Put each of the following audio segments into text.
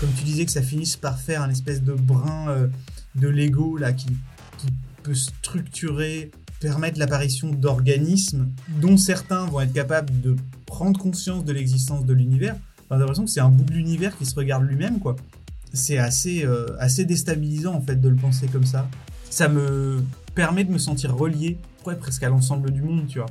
comme tu disais, que ça finisse par faire un espèce de brin euh, de Lego là qui, peut structurer, permettre l'apparition d'organismes dont certains vont être capables de prendre conscience de l'existence de l'univers. J'ai l'impression que c'est un bout de l'univers qui se regarde lui-même. C'est assez, euh, assez déstabilisant en fait de le penser comme ça. Ça me permet de me sentir relié, presque à l'ensemble du monde, tu vois.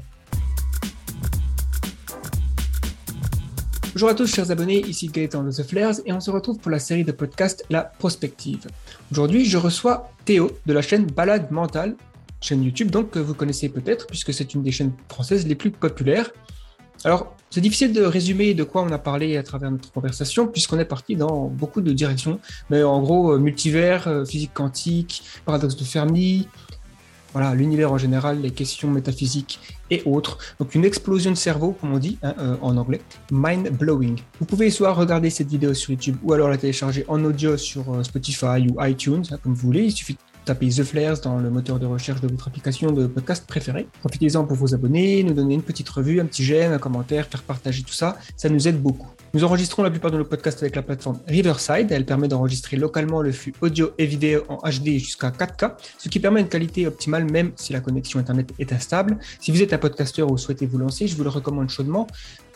Bonjour à tous chers abonnés, ici Gaëtan de The Flares et on se retrouve pour la série de podcasts La Prospective. Aujourd'hui je reçois Théo de la chaîne Balade Mentale, chaîne YouTube donc que vous connaissez peut-être puisque c'est une des chaînes françaises les plus populaires. Alors c'est difficile de résumer de quoi on a parlé à travers notre conversation puisqu'on est parti dans beaucoup de directions, mais en gros euh, multivers, euh, physique quantique, paradoxe de Fermi, voilà, l'univers en général, les questions métaphysiques et autres. Donc une explosion de cerveau, comme on dit hein, euh, en anglais, mind blowing. Vous pouvez soit regarder cette vidéo sur YouTube ou alors la télécharger en audio sur euh, Spotify ou iTunes, hein, comme vous voulez. Il suffit de taper The Flares dans le moteur de recherche de votre application de podcast préférée. Profitez-en pour vous abonner, nous donner une petite revue, un petit j'aime, un commentaire, faire partager tout ça. Ça nous aide beaucoup. Nous enregistrons la plupart de nos podcasts avec la plateforme Riverside. Elle permet d'enregistrer localement le flux audio et vidéo en HD jusqu'à 4K, ce qui permet une qualité optimale même si la connexion Internet est instable. Si vous êtes un podcasteur ou souhaitez vous lancer, je vous le recommande chaudement.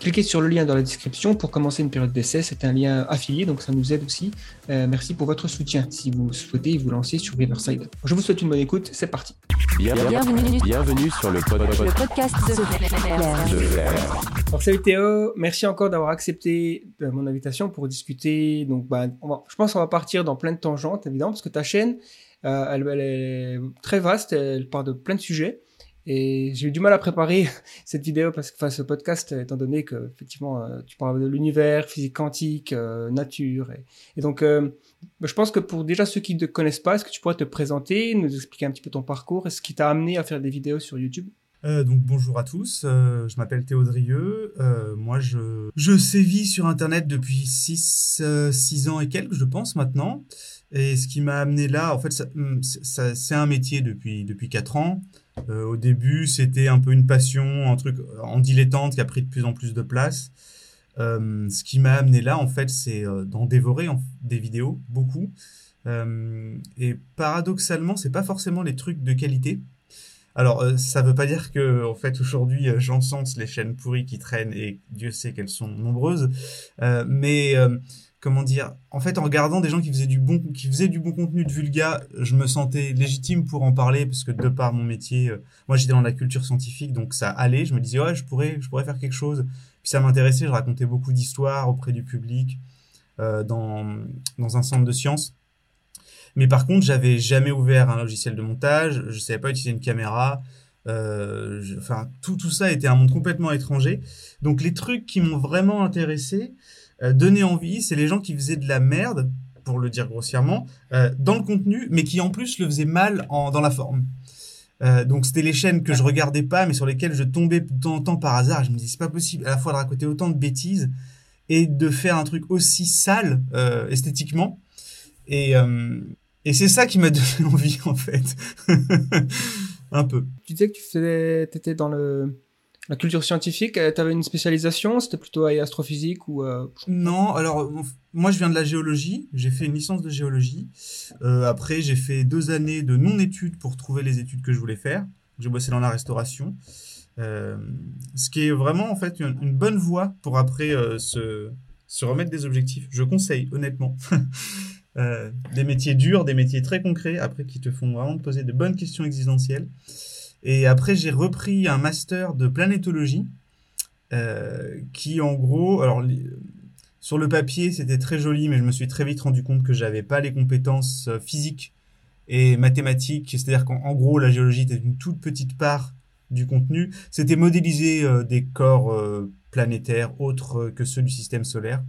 Cliquez sur le lien dans la description pour commencer une période d'essai. C'est un lien affilié, donc ça nous aide aussi. Euh, merci pour votre soutien si vous souhaitez vous lancer sur Riverside. Je vous souhaite une bonne écoute. C'est parti. Bienvenue, bienvenue sur le, podcast de, de salut Théo, merci encore d'avoir accepté euh, mon invitation pour discuter. Donc, bah, je pense qu'on va partir dans plein de tangentes, évidemment, parce que ta chaîne, euh, elle, elle, est très vaste, elle parle de plein de sujets. Et j'ai eu du mal à préparer cette vidéo parce que, enfin, ce podcast, étant donné que, effectivement, euh, tu parles de l'univers, physique quantique, euh, nature. Et, donc, euh, bah, je pense que pour déjà ceux qui ne te connaissent pas, est-ce que tu pourrais te présenter, nous expliquer un petit peu ton parcours et ce qui t'a amené à faire des vidéos sur YouTube? Donc bonjour à tous, je m'appelle Théo Drieux, moi je, je sévis sur internet depuis 6 six ans et quelques je pense maintenant, et ce qui m'a amené là, en fait ça, c'est un métier depuis, depuis 4 ans, euh, au début, c'était un peu une passion, un truc en dilettante qui a pris de plus en plus de place. Euh, ce qui m'a amené là, en fait, c'est euh, d'en dévorer des vidéos, beaucoup. et paradoxalement, c'est pas forcément les trucs de qualité. Alors, ça veut pas dire que, en fait, aujourd'hui, j'encense les chaînes pourries qui traînent et Dieu sait qu'elles sont nombreuses. mais comment dire en fait en regardant des gens qui faisaient du bon qui faisaient du bon contenu de vulga je me sentais légitime pour en parler parce que de par mon métier euh, moi j'étais dans la culture scientifique donc ça allait. Je me disais ouais je pourrais je pourrais faire quelque chose. Puis ça m'intéressait. Je racontais beaucoup d'histoires auprès du public euh, dans dans un centre de sciences. Mais par contre j'avais jamais ouvert un logiciel de montage. Je savais pas utiliser une caméra. Euh, enfin tout tout ça était un monde complètement étranger. Donc les trucs qui m'ont vraiment intéressé euh, donner envie, c'est les gens qui faisaient de la merde, pour le dire grossièrement, euh, dans le contenu, mais qui en plus le faisaient mal en, dans la forme. Euh, donc c'était les chaînes que je regardais pas, mais sur lesquelles je tombais de temps en temps par hasard. Je me disais c'est pas possible à la fois de raconter autant de bêtises et de faire un truc aussi sale euh, esthétiquement. Et, euh, et c'est ça qui m'a donné envie en fait, un peu. Tu disais que tu faisais, étais dans le la culture scientifique, euh, tu avais une spécialisation C'était plutôt astrophysique ou euh... Non, alors moi je viens de la géologie, j'ai fait une licence de géologie. Euh, après j'ai fait deux années de non-études pour trouver les études que je voulais faire. J'ai bossé dans la restauration. Euh, ce qui est vraiment en fait une, une bonne voie pour après se, se remettre des objectifs. Je conseille honnêtement. Des métiers durs, des métiers très concrets, après qui te font vraiment te poser de bonnes questions existentielles. Et après, j'ai repris un master de planétologie euh, qui, en gros, alors sur le papier, c'était très joli, mais je me suis très vite rendu compte que j'avais pas les compétences euh, physiques et mathématiques. C'est-à-dire qu'en gros, la géologie était une toute petite part du contenu. C'était modéliser euh, des corps planétaires autres que ceux du système solaire.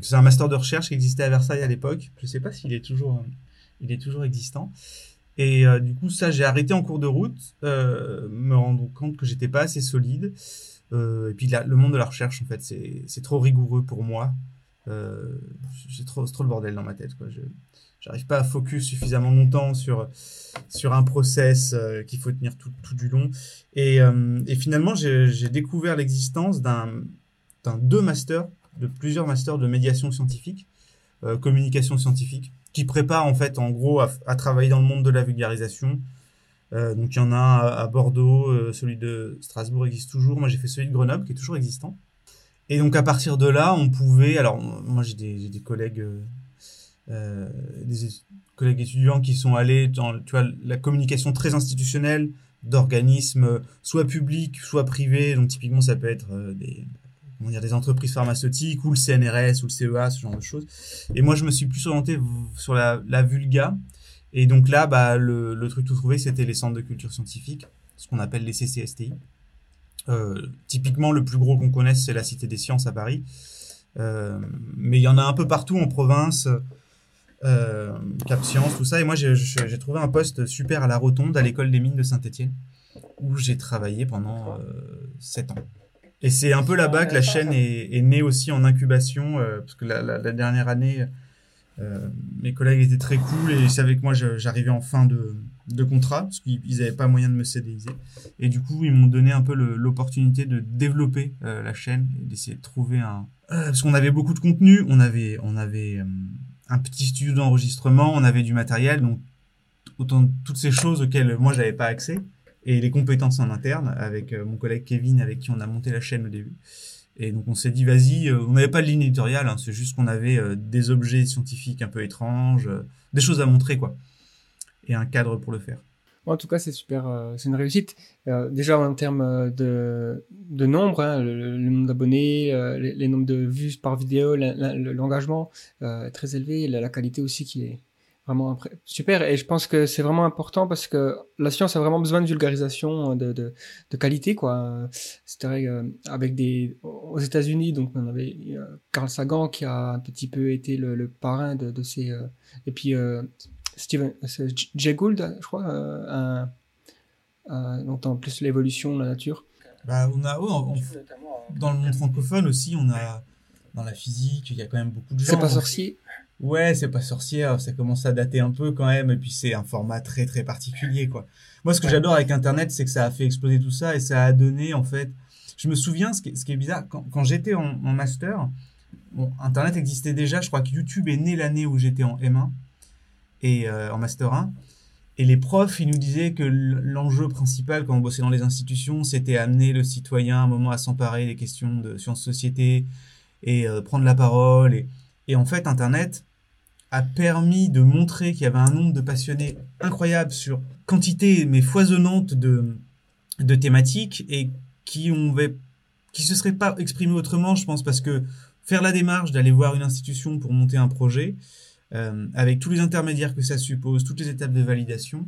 C'est un master de recherche qui existait à Versailles à l'époque. Je sais pas s'il est toujours, il est toujours existant. Et euh, du coup, ça, j'ai arrêté en cours de route, euh, me rendre compte que j'étais pas assez solide. Euh, et puis la, le monde de la recherche, en fait, c'est trop rigoureux pour moi. Euh, c'est trop, trop le bordel dans ma tête. Quoi. Je pas à focus suffisamment longtemps sur sur un process euh, qu'il faut tenir tout, tout du long. Et, euh, et finalement, j'ai découvert l'existence d'un deux masters de plusieurs masters de médiation scientifique, communication scientifique, qui préparent en fait en gros à, à travailler dans le monde de la vulgarisation. Euh, donc il y en a à, Bordeaux, euh, celui de Strasbourg existe toujours. Moi j'ai fait celui de Grenoble qui est toujours existant. Et donc à partir de là, on pouvait. Alors moi j'ai des, j'ai des collègues, euh, euh, des collègues étudiants qui sont allés dans tu vois la communication très institutionnelle d'organismes euh, soit publics soit privés. Donc typiquement ça peut être euh, des comment dire des entreprises pharmaceutiques ou le CNRS ou le CEA ce genre de choses. Et moi je me suis plus orienté sur la, la vulga. Et donc là bah le, truc tout trouvé c'était les centres de culture scientifique, ce qu'on appelle les CCSTI. Euh, typiquement, le plus gros qu'on connaisse, c'est la Cité des Sciences à Paris. Euh, mais il y en a un peu partout en province, euh, Cap Science, tout ça. Et moi, j'ai trouvé un poste super à la Rotonde, à l'école des mines de Saint-Étienne, où j'ai travaillé pendant euh, 7 ans. Et c'est un peu là-bas que la chaîne est, est née aussi en incubation, euh, parce que la, la- la dernière année, euh, mes collègues étaient très cool et ils savaient que moi, j'arrivais en fin de, de contrat, parce qu'ils n'avaient pas moyen de me CDiser. Et du coup, ils m'ont donné un peu l'opportunité de développer euh, la chaîne et d'essayer de trouver un. Parce qu'on avait beaucoup de contenu, on avait, on avait un petit studio d'enregistrement, on avait du matériel, donc autant toutes ces choses auxquelles moi j'avais pas accès et les compétences en interne avec euh, mon collègue Kevin avec qui on a monté la chaîne au début. Et donc on s'est dit vas-y, euh, on n'avait pas de ligne éditoriale, hein, c'est juste qu'on avait euh, des objets scientifiques un peu étranges, des choses à montrer quoi, et un cadre pour le faire. En tout cas, c'est super, c'est une réussite. Déjà en termes de, nombre, hein, le, nombre d'abonnés, les, nombres de vues par vidéo, l'engagement très élevé, la qualité aussi qui est vraiment super. Et je pense que c'est vraiment important parce que la science a vraiment besoin de vulgarisation euh, de, de, de qualité, quoi. C'est vrai euh, avec des aux États-Unis, donc on avait euh, Carl Sagan qui a un petit peu été le, le parrain de, de ces euh, et puis euh, Steven Jay Gould, je crois, un, un- donc en plus l'évolution de la nature. Bah, on a, on- dans le monde francophone aussi, on a dans la physique, il y a quand même beaucoup de gens. C'est pas sorcier. Ouais, c'est pas sorcière, ça commence à dater un peu quand même, et puis c'est un format très très particulier, quoi. Moi, ce que j'adore avec Internet, c'est que ça a fait exploser tout ça, et ça a donné, en fait... Je me souviens, ce qui est, ce qui est bizarre, quand, quand j'étais en, en master, bon, Internet existait déjà, je crois que YouTube est né l'année où j'étais en M1, et euh, en Master 1, et les profs, ils nous disaient que l'enjeu principal quand on bossait dans les institutions, c'était amener le citoyen un moment à s'emparer des questions de sciences-société, et euh, prendre la parole, et... Et en fait, Internet a permis de montrer qu'il y avait un nombre de passionnés incroyable sur quantité mais foisonnante de, de thématiques et qui ont qui se seraient pas exprimés autrement, je pense, parce que faire la démarche d'aller voir une institution pour monter un projet, euh, avec tous les intermédiaires que ça suppose, toutes les étapes de validation,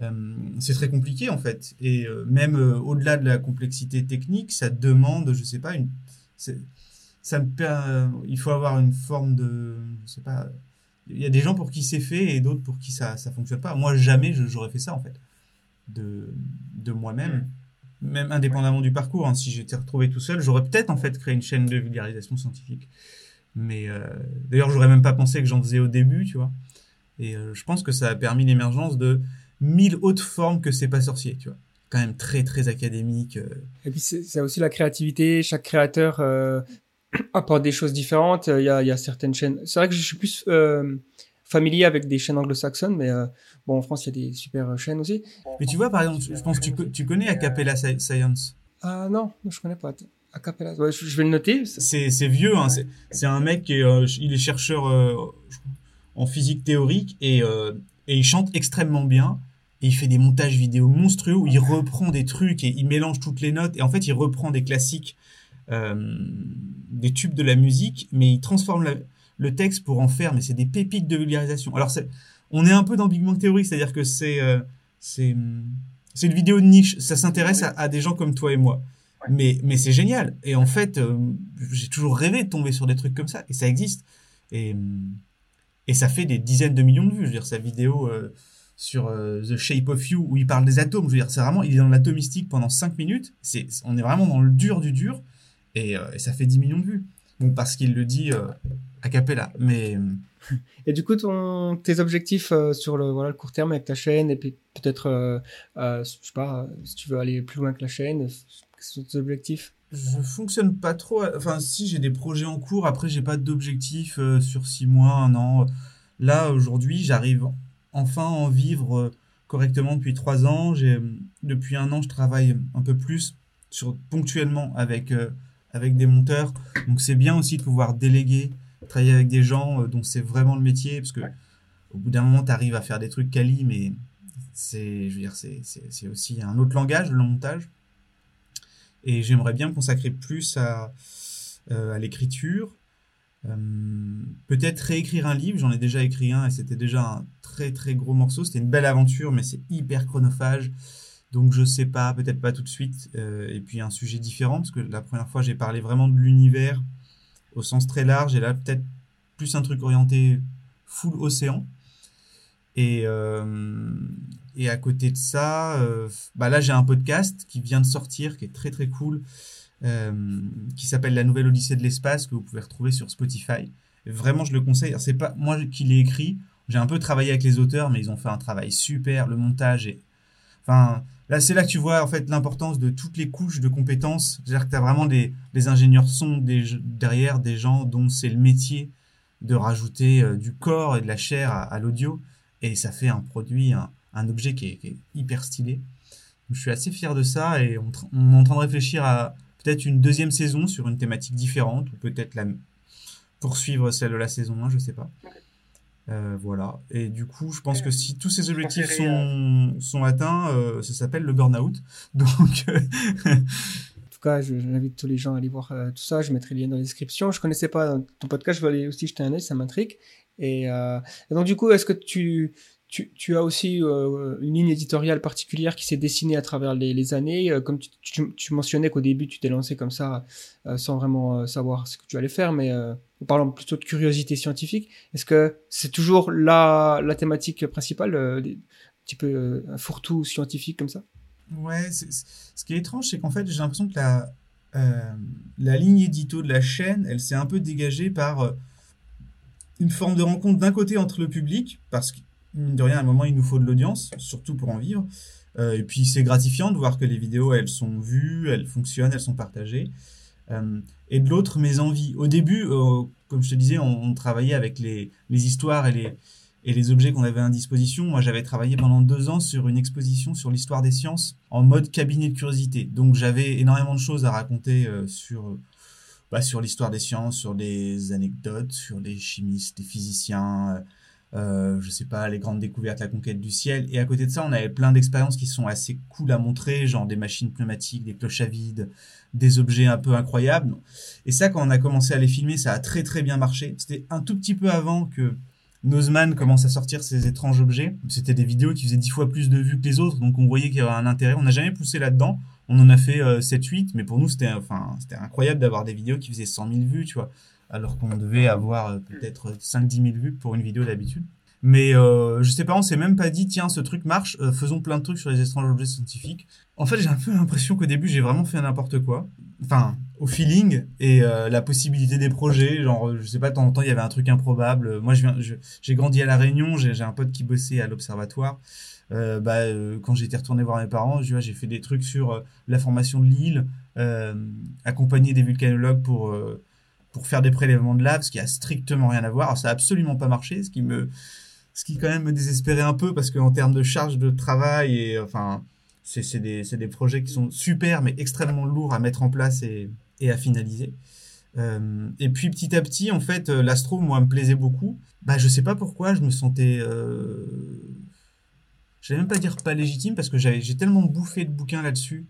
euh, c'est très compliqué en fait. Et euh, même euh, au-delà de la complexité technique, ça demande, je sais pas, une, ça me per- il faut avoir une forme de, je sais pas, il y a des gens pour qui c'est fait et d'autres pour qui ça ça fonctionne pas. Moi jamais je- j'aurais fait ça en fait, de de moi-même, même indépendamment du parcours. hein. Si j'étais retrouvé tout seul, j'aurais peut-être en fait créé une chaîne de vulgarisation scientifique. Mais euh, d'ailleurs j'aurais même pas pensé que j'en faisais au début, tu vois. Et euh, je pense que ça a permis l'émergence de mille autres formes que c'est pas sorcier, tu vois. Quand même très très académique. euh, Et puis c'est c'est aussi la créativité. Chaque créateur euh, apporte des choses différentes. Il y a, il y a certaines chaînes. C'est vrai que je suis plus euh, familier avec des chaînes anglo-saxonnes, mais euh, bon, en France, il y a des super chaînes aussi. Mais tu vois, par exemple, je pense que tu, co- tu connais Acapella Sci- Science. Ah non, je connais pas. Acapella. Ouais, je, vais le noter. C'est vieux, hein. c'est- un mec qui est, euh, il est chercheur euh, en physique théorique et, euh, et il chante extrêmement bien. Et il fait des montages vidéo monstrueux où il reprend des trucs et il mélange toutes les notes. Et en fait, il reprend des classiques, euh, des tubes de la musique, mais il transforme la- le texte pour en faire. Mais c'est des pépites de vulgarisation. Alors, c'est- on est un peu dans Big Bang Theory, c'est-à-dire que c'est euh, c'est une vidéo de niche. Ça s'intéresse à, à des gens comme toi et moi. Mais, mais c'est génial. Et en fait, euh, j'ai toujours rêvé de tomber sur des trucs comme ça. Et ça existe. Et, et ça fait des dizaines de millions de vues. Je veux dire, sa vidéo euh, sur euh, The Shape of You, où il parle des atomes, je veux dire, c'est vraiment, il est dans l'atomistique pendant 5 minutes. C'est, on est vraiment dans le dur du dur. Et, euh, et ça fait 10 millions de vues. Bon, parce qu'il le dit euh, a cappella. Mais Et du coup, ton, tes objectifs euh, sur le, voilà, le court terme avec ta chaîne, et puis peut-être, euh, je sais pas, si tu veux aller plus loin que la chaîne, quels sont tes objectifs? Je fonctionne pas trop. Enfin, si j'ai des projets en cours, après j'ai pas d'objectif euh, sur six mois, un an. Là, aujourd'hui, j'arrive enfin à en vivre correctement depuis trois ans. J'ai, depuis un an, je travaille un peu plus sur, ponctuellement avec, avec des monteurs. Donc c'est bien aussi de pouvoir déléguer, travailler avec des gens dont c'est vraiment le métier, parce que au bout d'un moment, tu arrives à faire des trucs quali, mais c'est, je veux dire, c'est, c'est aussi un autre langage, le montage. Et j'aimerais bien me consacrer plus à, euh, à l'écriture. Euh, peut-être réécrire un livre, j'en ai déjà écrit un et c'était déjà un très très gros morceau. C'était une belle aventure, mais c'est hyper chronophage. Donc je sais pas, peut-être pas tout de suite. Euh, et puis un sujet différent, parce que la première fois j'ai parlé vraiment de l'univers au sens très large, et là peut-être plus un truc orienté full océan. Et, euh, et à côté de ça, euh, bah là j'ai un podcast qui vient de sortir, qui est très très cool, qui s'appelle La Nouvelle Odyssée de l'espace, que vous pouvez retrouver sur Spotify. vraiment, je le conseille. C'est pas moi qui l'ai écrit. J'ai un peu travaillé avec les auteurs, mais ils ont fait un travail super. Le montage est, enfin, là c'est là que tu vois en fait l'importance de toutes les couches de compétences. C'est-à-dire que tu vraiment des, ingénieurs son des, derrière, des gens dont c'est le métier de rajouter du corps et de la chair à l'audio et ça fait un produit, un, objet qui est, hyper stylé. je suis assez fier de ça et on, est en train de réfléchir à peut-être une deuxième saison sur une thématique différente ou peut-être poursuivre celle de la saison 1, je sais pas. Euh, voilà. Et du coup, je pense que si tous ces objectifs sont, sont atteints, euh, ça s'appelle le burn-out. Donc. en tout cas, j'invite tous les gens à aller voir euh, tout ça. Je mettrai le lien dans la description. Je connaissais pas ton podcast. Je vais aller aussi jeter un œil. Ça m'intrigue. Et, euh, et, donc du coup, est-ce que tu, tu, tu, as aussi euh, une ligne éditoriale particulière qui s'est dessinée à travers les, années. Euh, Comme tu, tu, tu mentionnais qu'au début, tu t'es lancé comme ça euh, sans vraiment savoir ce que tu allais faire, mais en parlant plutôt de curiosité scientifique, est-ce que c'est toujours la, la thématique principale, un petit peu un fourre-tout scientifique comme ça? Ouais, ce qui est étrange, c'est qu'en fait, j'ai l'impression que la, la ligne édito de la chaîne, elle s'est un peu dégagée par une forme de rencontre d'un côté entre le public, parce que, de rien, à un moment, il nous faut de l'audience, surtout pour en vivre. Euh, et puis, c'est gratifiant de voir que les vidéos, elles sont vues, elles fonctionnent, elles sont partagées. Euh, et de l'autre, mes envies. Au début, euh, comme je te disais, on, travaillait avec les, les, histoires et les, et les objets qu'on avait à disposition. Moi, j'avais travaillé pendant deux ans sur une exposition sur l'histoire des sciences en mode cabinet de curiosité. Donc, j'avais énormément de choses à raconter sur bah, sur l'histoire des sciences, sur des anecdotes, sur les chimistes, les physiciens, euh, je sais pas, les grandes découvertes, la conquête du ciel. Et à côté de ça, on avait plein d'expériences qui sont assez cool à montrer, genre des machines pneumatiques, des cloches à vide, des objets un peu incroyables. Et ça, quand on a commencé à les filmer, ça a très très bien marché. C'était un tout petit peu avant que Nozman commence à sortir ces étranges objets. C'était des vidéos qui faisaient dix fois plus de vues que les autres, donc on voyait qu'il y avait un intérêt. On n'a jamais poussé là-dedans. On en a fait 7-8, euh, mais pour nous, c'était enfin, incroyable d'avoir des vidéos qui faisaient 100 000 vues, tu vois, alors qu'on devait avoir euh, peut-être 5-10 000 vues pour une vidéo d'habitude. Mais euh, je sais pas, on s'est même pas dit, tiens, ce truc marche, euh, faisons plein de trucs sur les étranges objets scientifiques. En fait, j'ai un peu l'impression qu'au début, j'ai vraiment fait n'importe quoi. Enfin, au feeling et la possibilité des projets. Genre, je sais pas, de temps en temps, il y avait un truc improbable. Moi, je viens, j'ai grandi à La Réunion, j'ai un pote qui bossait à l'observatoire. Euh, bah, euh, quand j'étais retourné voir mes parents, j'ai fait des trucs sur euh, la formation de l'île, accompagner des vulcanologues pour, pour faire des prélèvements de lave, ce qui a strictement rien à voir. Alors, ça a absolument pas marché, ce qui me, ce qui quand même me désespérait un peu parce qu'en termes de charge de travail et enfin, c'est des, des projets qui sont super mais extrêmement lourds à mettre en place et, et à finaliser. Euh, et puis petit à petit, en fait, l'astro, moi, me plaisait beaucoup. Bah, je sais pas pourquoi, je me sentais euh, je vais même pas dire pas légitime parce que j'ai tellement bouffé de bouquins là-dessus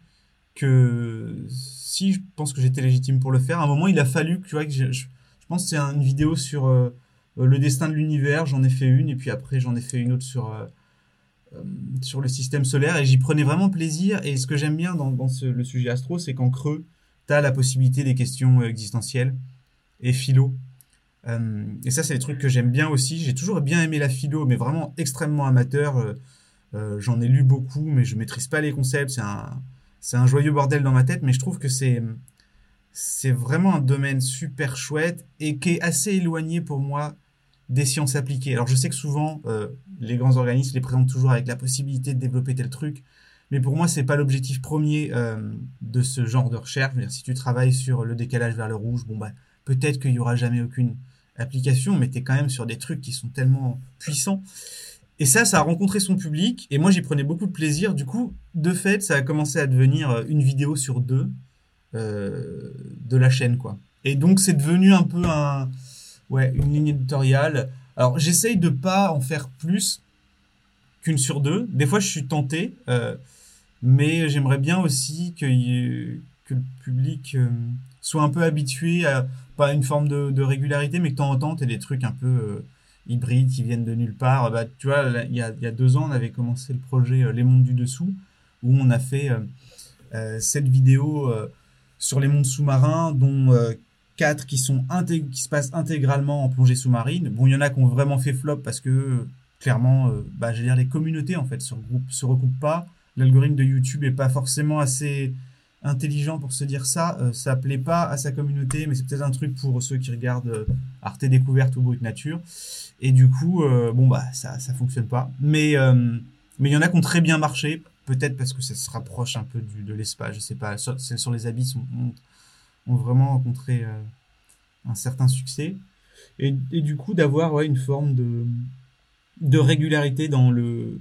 que si je pense que j'étais légitime pour le faire, à un moment il a fallu que tu vois que je, je, pense que c'est une vidéo sur euh, le destin de l'univers, j'en ai fait une et puis après j'en ai fait une autre sur euh, euh, sur le système solaire et j'y prenais vraiment plaisir. Et ce que j'aime bien dans, dans ce, le sujet astro c'est qu'en creux tu as la possibilité des questions existentielles et philo. Et ça c'est des trucs que j'aime bien aussi. J'ai toujours bien aimé la philo mais vraiment extrêmement amateur. Euh, j'en ai lu beaucoup, mais je maîtrise pas les concepts. C'est un, c'est un joyeux bordel dans ma tête, mais je trouve que c'est, c'est vraiment un domaine super chouette et qui est assez éloigné pour moi des sciences appliquées. Alors je sais que souvent, euh, les grands organismes les présentent toujours avec la possibilité de développer tel truc, Mais pour moi, c'est pas l'objectif premier euh, de ce genre de recherche. Si tu travailles sur le décalage vers le rouge, bon bah peut-être qu'il y aura jamais aucune application, mais tu quand même sur des trucs qui sont tellement puissants. Et ça, ça a rencontré son public, et moi j'y prenais beaucoup de plaisir. Du coup, de fait, ça a commencé à devenir euh, une vidéo sur deux euh, de la chaîne, quoi. Et donc c'est devenu un peu un, ouais, une ligne éditoriale. Alors j'essaye de pas en faire plus qu'une sur deux. Des fois, je suis tenté, euh, mais j'aimerais bien aussi que, le public euh, soit un peu habitué à pas une forme de, régularité, mais que de temps en des trucs un peu hybrides qui viennent de nulle part. Bah, tu vois, il y a, y a, deux ans, on avait commencé le projet Les Mondes du Dessous, où on a fait cette vidéo sur les mondes sous-marins, dont quatre qui sont qui se passent intégralement en plongée sous-marine. Bon, il y en a qui ont vraiment fait flop parce que clairement, euh, bah, dire, les communautés en fait se, regroupent, se recoupent pas. L'algorithme de YouTube est pas forcément assez intelligent pour se dire ça. Euh, ça plaît pas à sa communauté, mais c'est peut-être un truc pour ceux qui regardent euh, Arte Découverte ou Brut Nature. Et du coup, bon bah ça ça fonctionne pas. Mais mais il y en a qui ont très bien marché. Peut-être parce que ça se rapproche un peu du, de l'espace, je sais pas. Celles sur les abysses ont, ont, vraiment rencontré un certain succès. Et, et du coup, d'avoir ouais, une forme de, de régularité dans le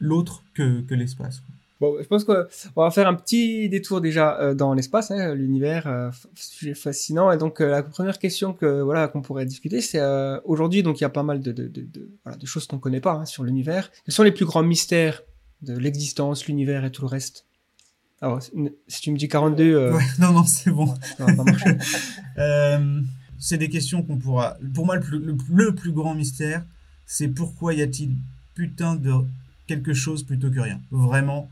l'autre que, que l'espace. Bon, je pense qu'on va faire un petit détour déjà euh, dans l'espace, hein, l'univers, euh, sujet fascinant. Et donc euh, la première question que voilà qu'on pourrait discuter, c'est euh, aujourd'hui donc il y a pas mal de de, de, de, voilà, de choses qu'on connaît pas hein, sur l'univers. Quels sont les plus grands mystères de l'existence, l'univers et tout le reste? Alors si tu me dis 42, ouais, non non c'est bon. Ça va pas marcher. c'est des questions qu'on pourra. Pour moi le plus, le, le plus grand mystère, c'est pourquoi y a-t-il putain de quelque chose plutôt que rien? Vraiment.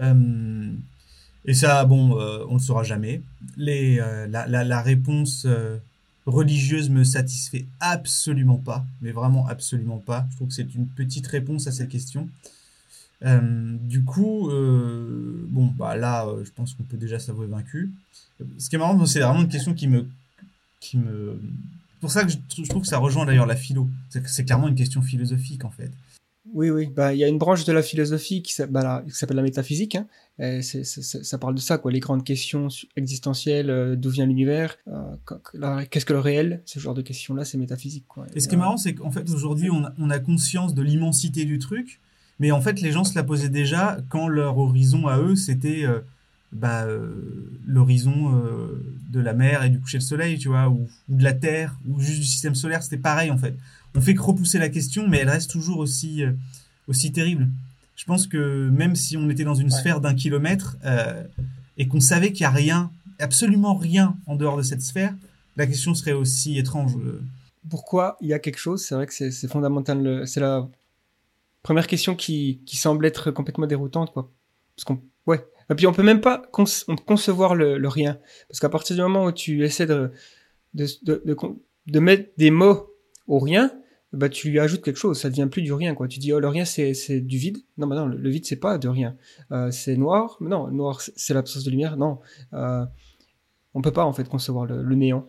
Euh, et ça, bon, euh, on ne le saura jamais. Les, euh, la, la, la, réponse religieuse me satisfait absolument pas, mais vraiment absolument pas. Je trouve que c'est une petite réponse à cette question. Du coup, bon, bah là, je pense qu'on peut déjà s'avouer vaincu. Ce qui est marrant, c'est vraiment une question qui me, qui me, pour ça que je trouve que ça rejoint d'ailleurs la philo. C'est clairement une question philosophique en fait. Oui, oui. Bah, il y a une branche de la philosophie qui s'appelle bah, la métaphysique. Hein. Et c ça parle de ça, quoi. Les grandes questions existentielles, euh, d'où vient l'univers, euh, qu'est-ce que le réel, ce genre de questions-là, c'est métaphysique, quoi. Et, ce qui est marrant, c'est qu'en fait, aujourd'hui, on, a conscience de l'immensité du truc, mais en fait, les gens se la posaient déjà quand leur horizon à eux, c'était euh, bah, l'horizon de la mer et du coucher de soleil, tu vois, ou, ou, de la Terre, ou juste du système solaire, c'était pareil en fait. On fait que repousser la question, mais elle reste toujours aussi, euh, aussi terrible. Je pense que même si on était dans une ouais. sphère d'un kilomètre euh, et qu'on savait qu'il n'y a rien, absolument rien en dehors de cette sphère, la question serait aussi étrange. Pourquoi il y a quelque chose? C'est vrai que c'est fondamental. C'est la première question qui, qui semble être complètement déroutante, quoi. Parce qu'on, ouais, et puis on peut même pas conce concevoir le, le rien. Parce qu'à partir du moment où tu essaies de, de, de, de, de mettre des mots au rien, bah tu lui ajoutes quelque chose, ça devient plus du rien quoi. Tu dis oh le rien c'est du vide. Non bah non, le, le vide c'est pas de rien. Euh, c'est noir. Non, noir c'est l'absence de lumière. Non. Euh, on peut pas en fait concevoir le, néant.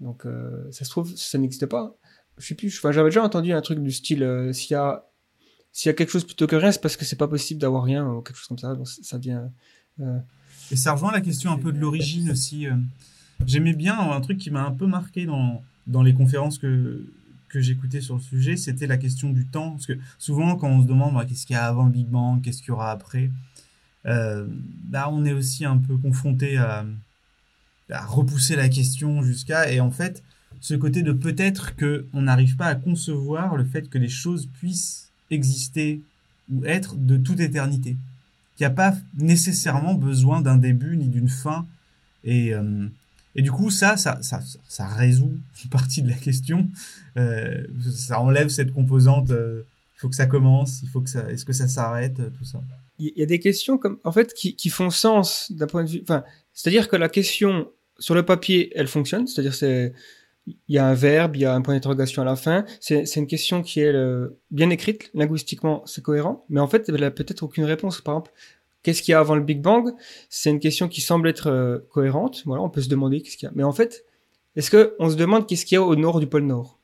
Donc euh, ça se trouve ça n'existe pas. Je sais plus, enfin, j'avais déjà entendu un truc du style euh, s'il y a s'il y a quelque chose plutôt que rien, c'est parce que c'est pas possible d'avoir rien ou quelque chose comme ça. Ça devient. Et ça rejoint la question un peu de l'origine aussi. J'aimais bien un truc qui m'a un peu marqué dans, dans les conférences que, que j'écoutais sur le sujet, c'était la question du temps. Parce que souvent, quand on se demande bah, qu'est-ce qu'il y a avant le Big Bang, qu'est-ce qu'il y aura après, euh, bah, on est aussi un peu confronté à, repousser la question jusqu'à. Et en fait, ce côté de peut-être qu'on n'arrive pas à concevoir le fait que les choses puissent exister ou être de toute éternité. Il n'y a pas nécessairement besoin d'un début ni d'une fin. Et, euh, et du coup, ça, ça, ça, ça résout une partie de la question. Euh, ça enlève cette composante. Euh, il faut que ça commence. Il faut que ça. Est-ce que ça s'arrête Tout ça. Il y a des questions comme, en fait, qui, qui font sens d'un point de vue. Enfin, c'est-à-dire que la question sur le papier, elle fonctionne. C'est-à-dire c'est il y a un verbe, il y a un point d'interrogation à la fin. C'est une question qui est bien écrite, linguistiquement, c'est cohérent, mais en fait, elle a peut-être aucune réponse. Par exemple, qu'est-ce qu'il y a avant le Big Bang? C'est une question qui semble être euh, cohérente. Voilà, on peut se demander qu'est-ce qu'il y a. Mais en fait, est-ce que on se demande qu'est-ce qu'il y a au nord du pôle Nord?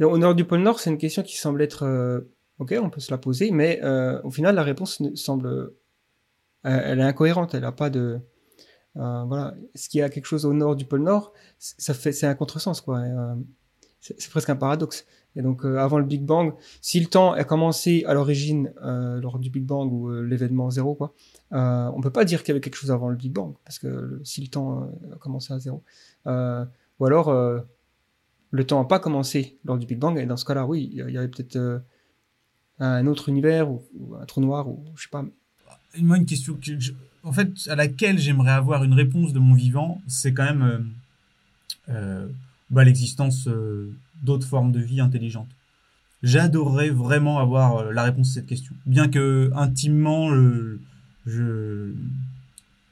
Au nord du pôle Nord, c'est une question qui semble être euh, ok, on peut se la poser, mais euh, au final, la réponse semble, elle est incohérente, elle n'a pas de, voilà, est-ce qu'il y a quelque chose au nord du pôle Nord? C'est un contresens, quoi. C'est presque un paradoxe. Et donc, euh, avant le Big Bang, si le temps a commencé à l'origine euh, lors du Big Bang ou euh, l'événement zéro, quoi, on peut pas dire qu'il y avait quelque chose avant le Big Bang parce que si le temps a commencé à zéro, ou alors le temps n'a pas commencé lors du Big Bang. Et dans ce cas-là, oui, il y avait peut-être un autre univers ou, un trou noir ou je sais pas. Moi, une question en fait, à laquelle j'aimerais avoir une réponse de mon vivant, c'est quand même bah, l'existence d'autres formes de vie intelligentes. J'adorerais vraiment avoir euh, la réponse à cette question. Bien que intimement, je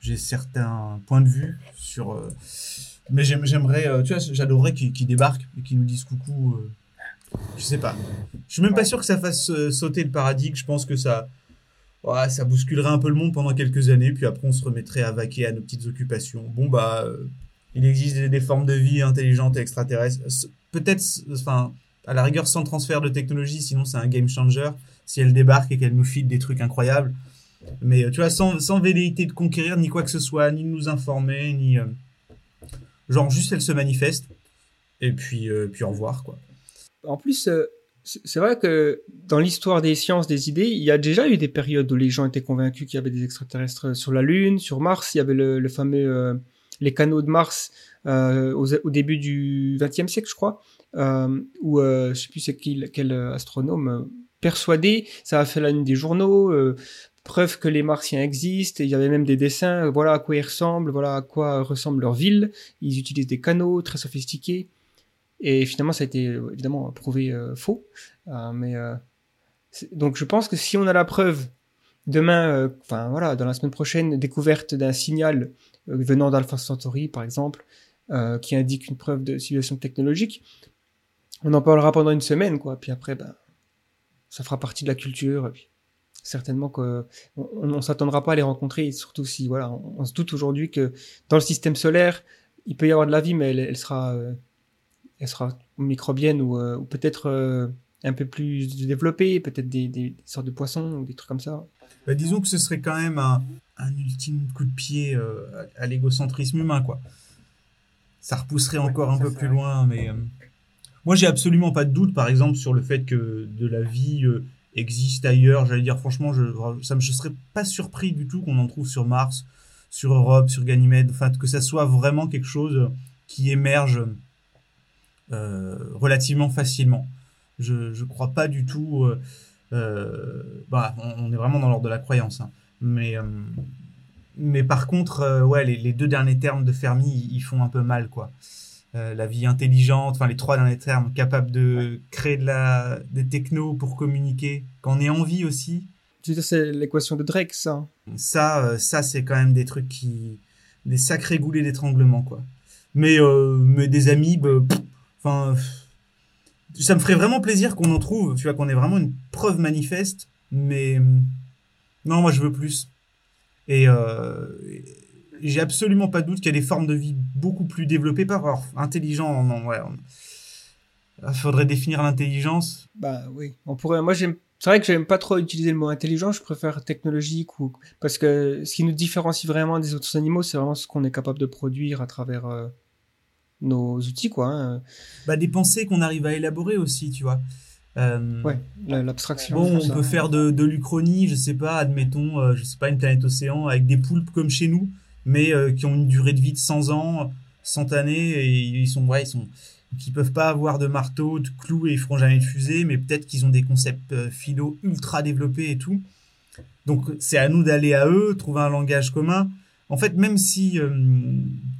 j'ai certains points de vue sur. euh, mais j'aime- j'aimerais, euh, tu vois, j'adorerais qu'ils débarquent et qu'ils nous disent coucou. je sais pas. Je suis même pas sûr que ça fasse sauter le paradigme. Je pense que ça, ouais, ça bousculerait un peu le monde pendant quelques années, puis après on se remettrait à vaquer à nos petites occupations. Bon bah, il existe des, des formes de vie intelligentes et extraterrestres. Peut-être, enfin, à la rigueur sans transfert de technologie, sinon c'est un game changer. Si elle débarque et qu'elle nous file des trucs incroyables, mais euh, tu vois, sans, sans velléité de conquérir ni quoi que ce soit, ni de nous informer, ni euh, genre juste elle se manifeste et puis euh, puis au revoir quoi. En plus, euh, c'est vrai que dans l'histoire des sciences, des idées, il y a déjà eu des périodes où les gens étaient convaincus qu'il y avait des extraterrestres sur la Lune, sur Mars. Il y avait le, le fameux les canaux de Mars euh, au, début du XXe siècle, je crois, euh, où euh, je sais plus c'est quel euh, astronome persuadé, ça a fait la une des journaux. preuve que les Martiens existent. Il y avait même des dessins. voilà à quoi ils ressemblent. Voilà à quoi ressemble leur ville. Ils utilisent des canaux très sophistiqués. Et finalement, ça a été évidemment prouvé faux. Mais donc, je pense que si on a la preuve demain, enfin voilà, dans la semaine prochaine, découverte d'un signal venant d'Alpha Centauri, par exemple, euh, qui indique une preuve de civilisation technologique, on en parlera pendant une semaine, quoi. Puis après, ben, ça fera partie de la culture. Puis, certainement qu'on on, on s'attendra pas à les rencontrer, surtout si voilà, on, se doute aujourd'hui que dans le système solaire, il peut y avoir de la vie, mais elle, sera euh, elle sera microbienne ou, euh, peut-être un peu plus développée, peut-être des, sortes de poissons ou des trucs comme ça. Bah, disons que ce serait quand même un, ultime coup de pied à l'égocentrisme humain, quoi. Ça repousserait encore un peu plus loin, mais euh, moi j'ai absolument pas de doute, par exemple, sur le fait que de la vie euh, existe ailleurs. J'allais dire, franchement, je, ça me, je serais pas surpris du tout qu'on en trouve sur Mars, sur Europe, sur Ganymède, enfin que ça soit vraiment quelque chose qui émerge euh, relativement facilement. Je, je crois pas du tout. bah, on, on est vraiment dans l'ordre de la croyance. hein. Mais, mais par contre, euh, ouais, les, les deux derniers termes de Fermi, ils, font un peu mal, quoi. Euh, la vie intelligente, enfin les trois derniers termes, capable de créer de la, des technos pour communiquer, qu'on ait envie aussi. Tu sais, c'est l'équation de Drake, ça. hein? Ça, euh, ça c'est quand même des trucs qui, des sacrés goulets d'étranglement, quoi. Mais, euh, mais des amis, bah, enfin, ça me ferait vraiment plaisir qu'on en trouve, tu vois, qu'on ait vraiment une preuve manifeste. Mais hum, non, moi je veux plus. Et euh, j'ai absolument pas de doute qu'il y a des formes de vie beaucoup plus développées par alors, intelligent. Non, ouais. Il faudrait définir l'intelligence. Bah oui, on pourrait. Moi, j'aime. C'est vrai que j'aime pas trop utiliser le mot intelligent. Je préfère technologique ou parce que ce qui nous différencie vraiment des autres animaux, c'est vraiment ce qu'on est capable de produire à travers euh, nos outils, quoi. hein. Bah, des pensées qu'on arrive à élaborer aussi, tu vois. Euh, Ouais, la- l'abstraction. Bon, on ça. peut faire de, de l'Uchronie, je sais pas, admettons, euh, je sais pas, une planète océan avec des poulpes comme chez nous, mais euh, qui ont une durée de vie de 100 ans, 100 années, et ils sont, ouais, ils sont, qui peuvent pas avoir de marteau, de clous et ils feront jamais de fusée, mais peut-être qu'ils ont des concepts euh, philo ultra développés et tout. Donc c'est à nous d'aller à eux, trouver un langage commun. En fait, même si, euh,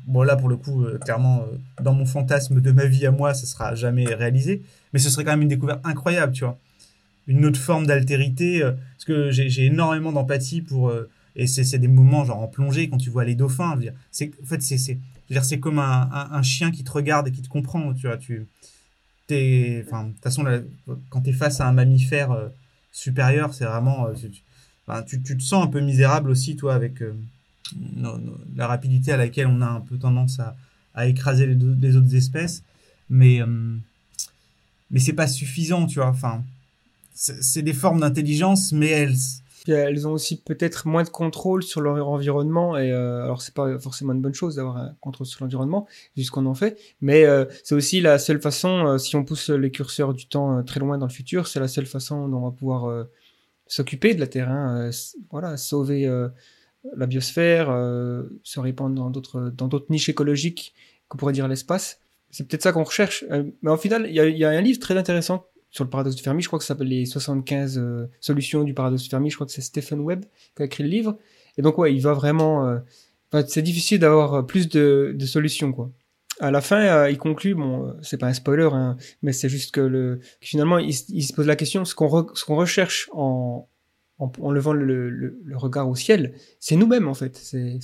bon là pour le coup, euh, clairement, euh, dans mon fantasme de ma vie à moi, ça sera jamais réalisé, mais ce serait quand même une découverte incroyable, tu vois. Une autre forme d'altérité parce que j'ai énormément d'empathie pour et c'est des moments genre en plongée quand tu vois les dauphins je veux dire c'est en fait c'est c'est comme un, chien qui te regarde et qui te comprend tu vois tu t'es enfin de toute façon là, quand t'es face à un mammifère supérieur c'est vraiment tu, te sens un peu misérable aussi toi avec la rapidité à laquelle on a un peu tendance à, écraser les, deux- autres espèces. Mais euh, mais c'est pas suffisant tu vois. Enfin c'est des formes d'intelligence, mais elles, elles ont aussi peut-être moins de contrôle sur leur environnement et euh, alors c'est pas forcément une bonne chose d'avoir un contrôle sur l'environnement vu ce qu'on en fait mais euh, c'est aussi la seule façon si on pousse les curseurs du temps très loin dans le futur c'est la seule façon dont on va pouvoir s'occuper de la Terre hein, voilà sauver la biosphère euh, se répandre dans d'autres dans d'autres niches écologiques qu'on pourrait dire l'espace c'est peut-être ça qu'on recherche Euh, mais au final il y a, un livre très intéressant sur le paradoxe de Fermi, je crois que ça s'appelle les 75 euh, solutions du paradoxe de Fermi, je crois que c'est Stephen Webb qui a écrit le livre. Et donc ouais, il va vraiment... c'est difficile d'avoir plus de, solutions, quoi. À la fin, il conclut, bon, c'est pas un spoiler, hein, mais c'est juste que, le, que finalement, il, se pose la question, ce qu'on recherche en, en, en levant le, le, le regard au ciel, c'est nous-mêmes, en fait. C'est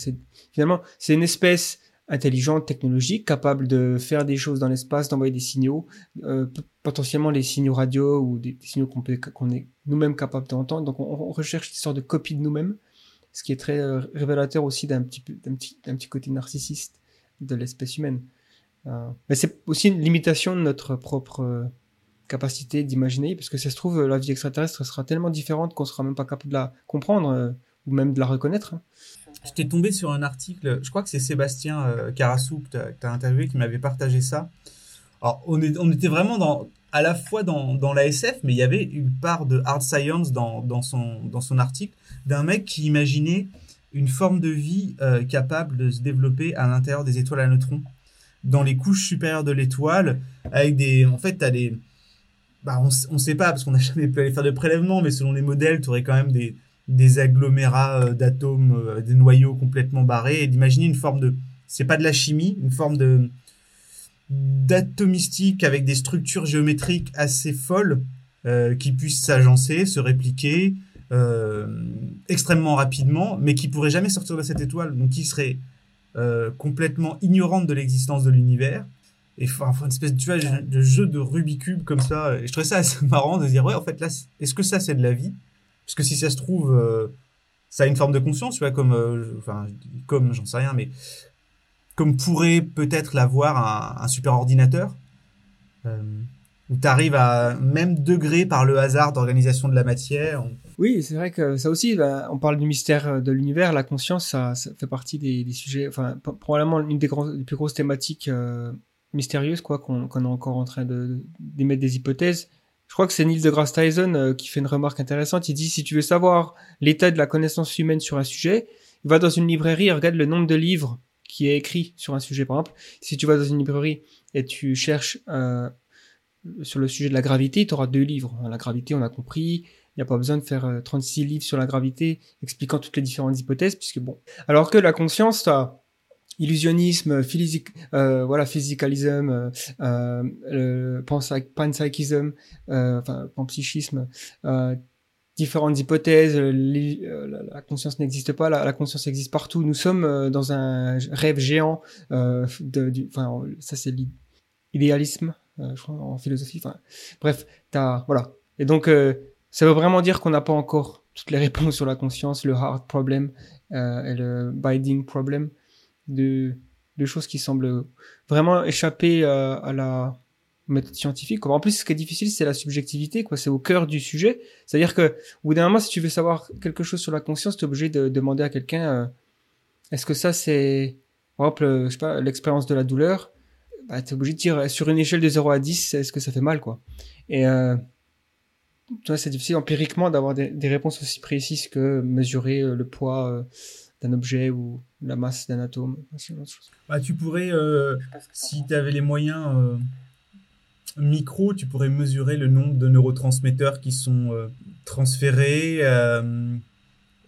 Finalement, c'est une espèce intelligente, technologique, capable de faire des choses dans l'espace, d'envoyer des signaux, euh, potentiellement les signaux radio ou des, signaux qu'on qu'on est nous-mêmes capable d'entendre. Donc on, on recherche une sorte de copie de nous-mêmes, ce qui est très euh, révélateur aussi d'un petit, d'un petit, petit côté narcissiste de l'espèce humaine. Euh, mais c'est aussi une limitation de notre propre euh, capacité d'imaginer, parce que ça se trouve, la vie extraterrestre sera tellement différente qu'on sera même pas capable de la comprendre euh, ou même de la reconnaître. hein. J'étais tombé sur un article, je crois que c'est Sébastien euh, Carassou que tu as, interviewé qui m'avait partagé ça. Alors, on, était vraiment à la fois dans, dans la SF, mais il y avait une part de hard science dans, dans, son, dans son article, d'un mec qui imaginait une forme de vie euh, capable de se développer à l'intérieur des étoiles à neutrons, dans les couches supérieures de l'étoile, avec des... En fait, tu as des... Bah, on ne sait pas, parce qu'on n'a jamais pu aller faire de prélèvements, mais selon les modèles, tu aurais quand même des, agglomérats euh, d'atomes, euh, des noyaux complètement barrés, et d'imaginer une forme de... C'est pas de la chimie, une forme de d'atomistique avec des structures géométriques assez folles euh, qui puissent s'agencer, se répliquer extrêmement rapidement, mais qui pourraient jamais sortir de cette étoile, donc qui serait complètement ignorante de l'existence de l'univers. Et enfin, une espèce de jeu de Rubik's Cube comme ça. Et je trouvais ça assez marrant de dire, ouais, en fait, là, est-ce que ça, c'est de la vie? Parce que si ça se trouve, euh, ça a une forme de conscience, tu vois, comme, euh, enfin, comme, j'en sais rien, mais comme pourrait peut-être l'avoir un, super ordinateur, euh, où tu arrives à même degré par le hasard d'organisation de la matière. Oui, c'est vrai que ça aussi, on parle du mystère de l'univers, la conscience, ça, fait partie des, sujets, enfin, probablement une des, plus grosses thématiques euh, mystérieuses, quoi, qu'on qu est encore en train d'émettre de, des hypothèses. Je crois que c'est Neil deGrasse Tyson euh, qui fait une remarque intéressante. Il dit si tu veux savoir l'état de la connaissance humaine sur un sujet, va dans une librairie et regarde le nombre de livres qui est écrit sur un sujet, par exemple. Si tu vas dans une librairie et tu cherches euh, sur le sujet de la gravité, tu auras deux livres. La gravité, on a compris. Il n'y a pas besoin de faire euh, 36 livres sur la gravité expliquant toutes les différentes hypothèses, puisque bon. Alors que la conscience, tu as illusionnisme, physique, euh, voilà, physicalisme, euh, euh, panpsychisme, euh, enfin, panpsychisme, euh, différentes hypothèses, euh, la, conscience n'existe pas, la, conscience existe partout. Nous sommes dans un rêve géant. Du, enfin, ça c'est l'idéalisme, je crois, en philosophie. Bref, t'as voilà. Et donc, ça veut vraiment dire qu'on n'a pas encore toutes les réponses sur la conscience, le hard problem et le binding problem, de, choses qui semblent vraiment échapper euh, à la méthode scientifique. En plus, ce qui est difficile, c'est la subjectivité, quoi. C'est au cœur du sujet. C'est-à-dire que, au bout d'un moment, si tu veux savoir quelque chose sur la conscience, tu es obligé de demander à quelqu'un, euh, est-ce que ça, c'est, par exemple, euh, je sais pas, l'expérience de la douleur, bah, tu es obligé de dire, sur une échelle de 0 à 10, est-ce que ça fait mal, quoi. Et, euh, c'est difficile empiriquement d'avoir des, des, réponses aussi précises que mesurer le poids d'un objet ou la masse d'un atome. Bah, tu pourrais, euh, si tu avais les moyens euh, micro, tu pourrais mesurer le nombre de neurotransmetteurs qui sont euh, transférés euh,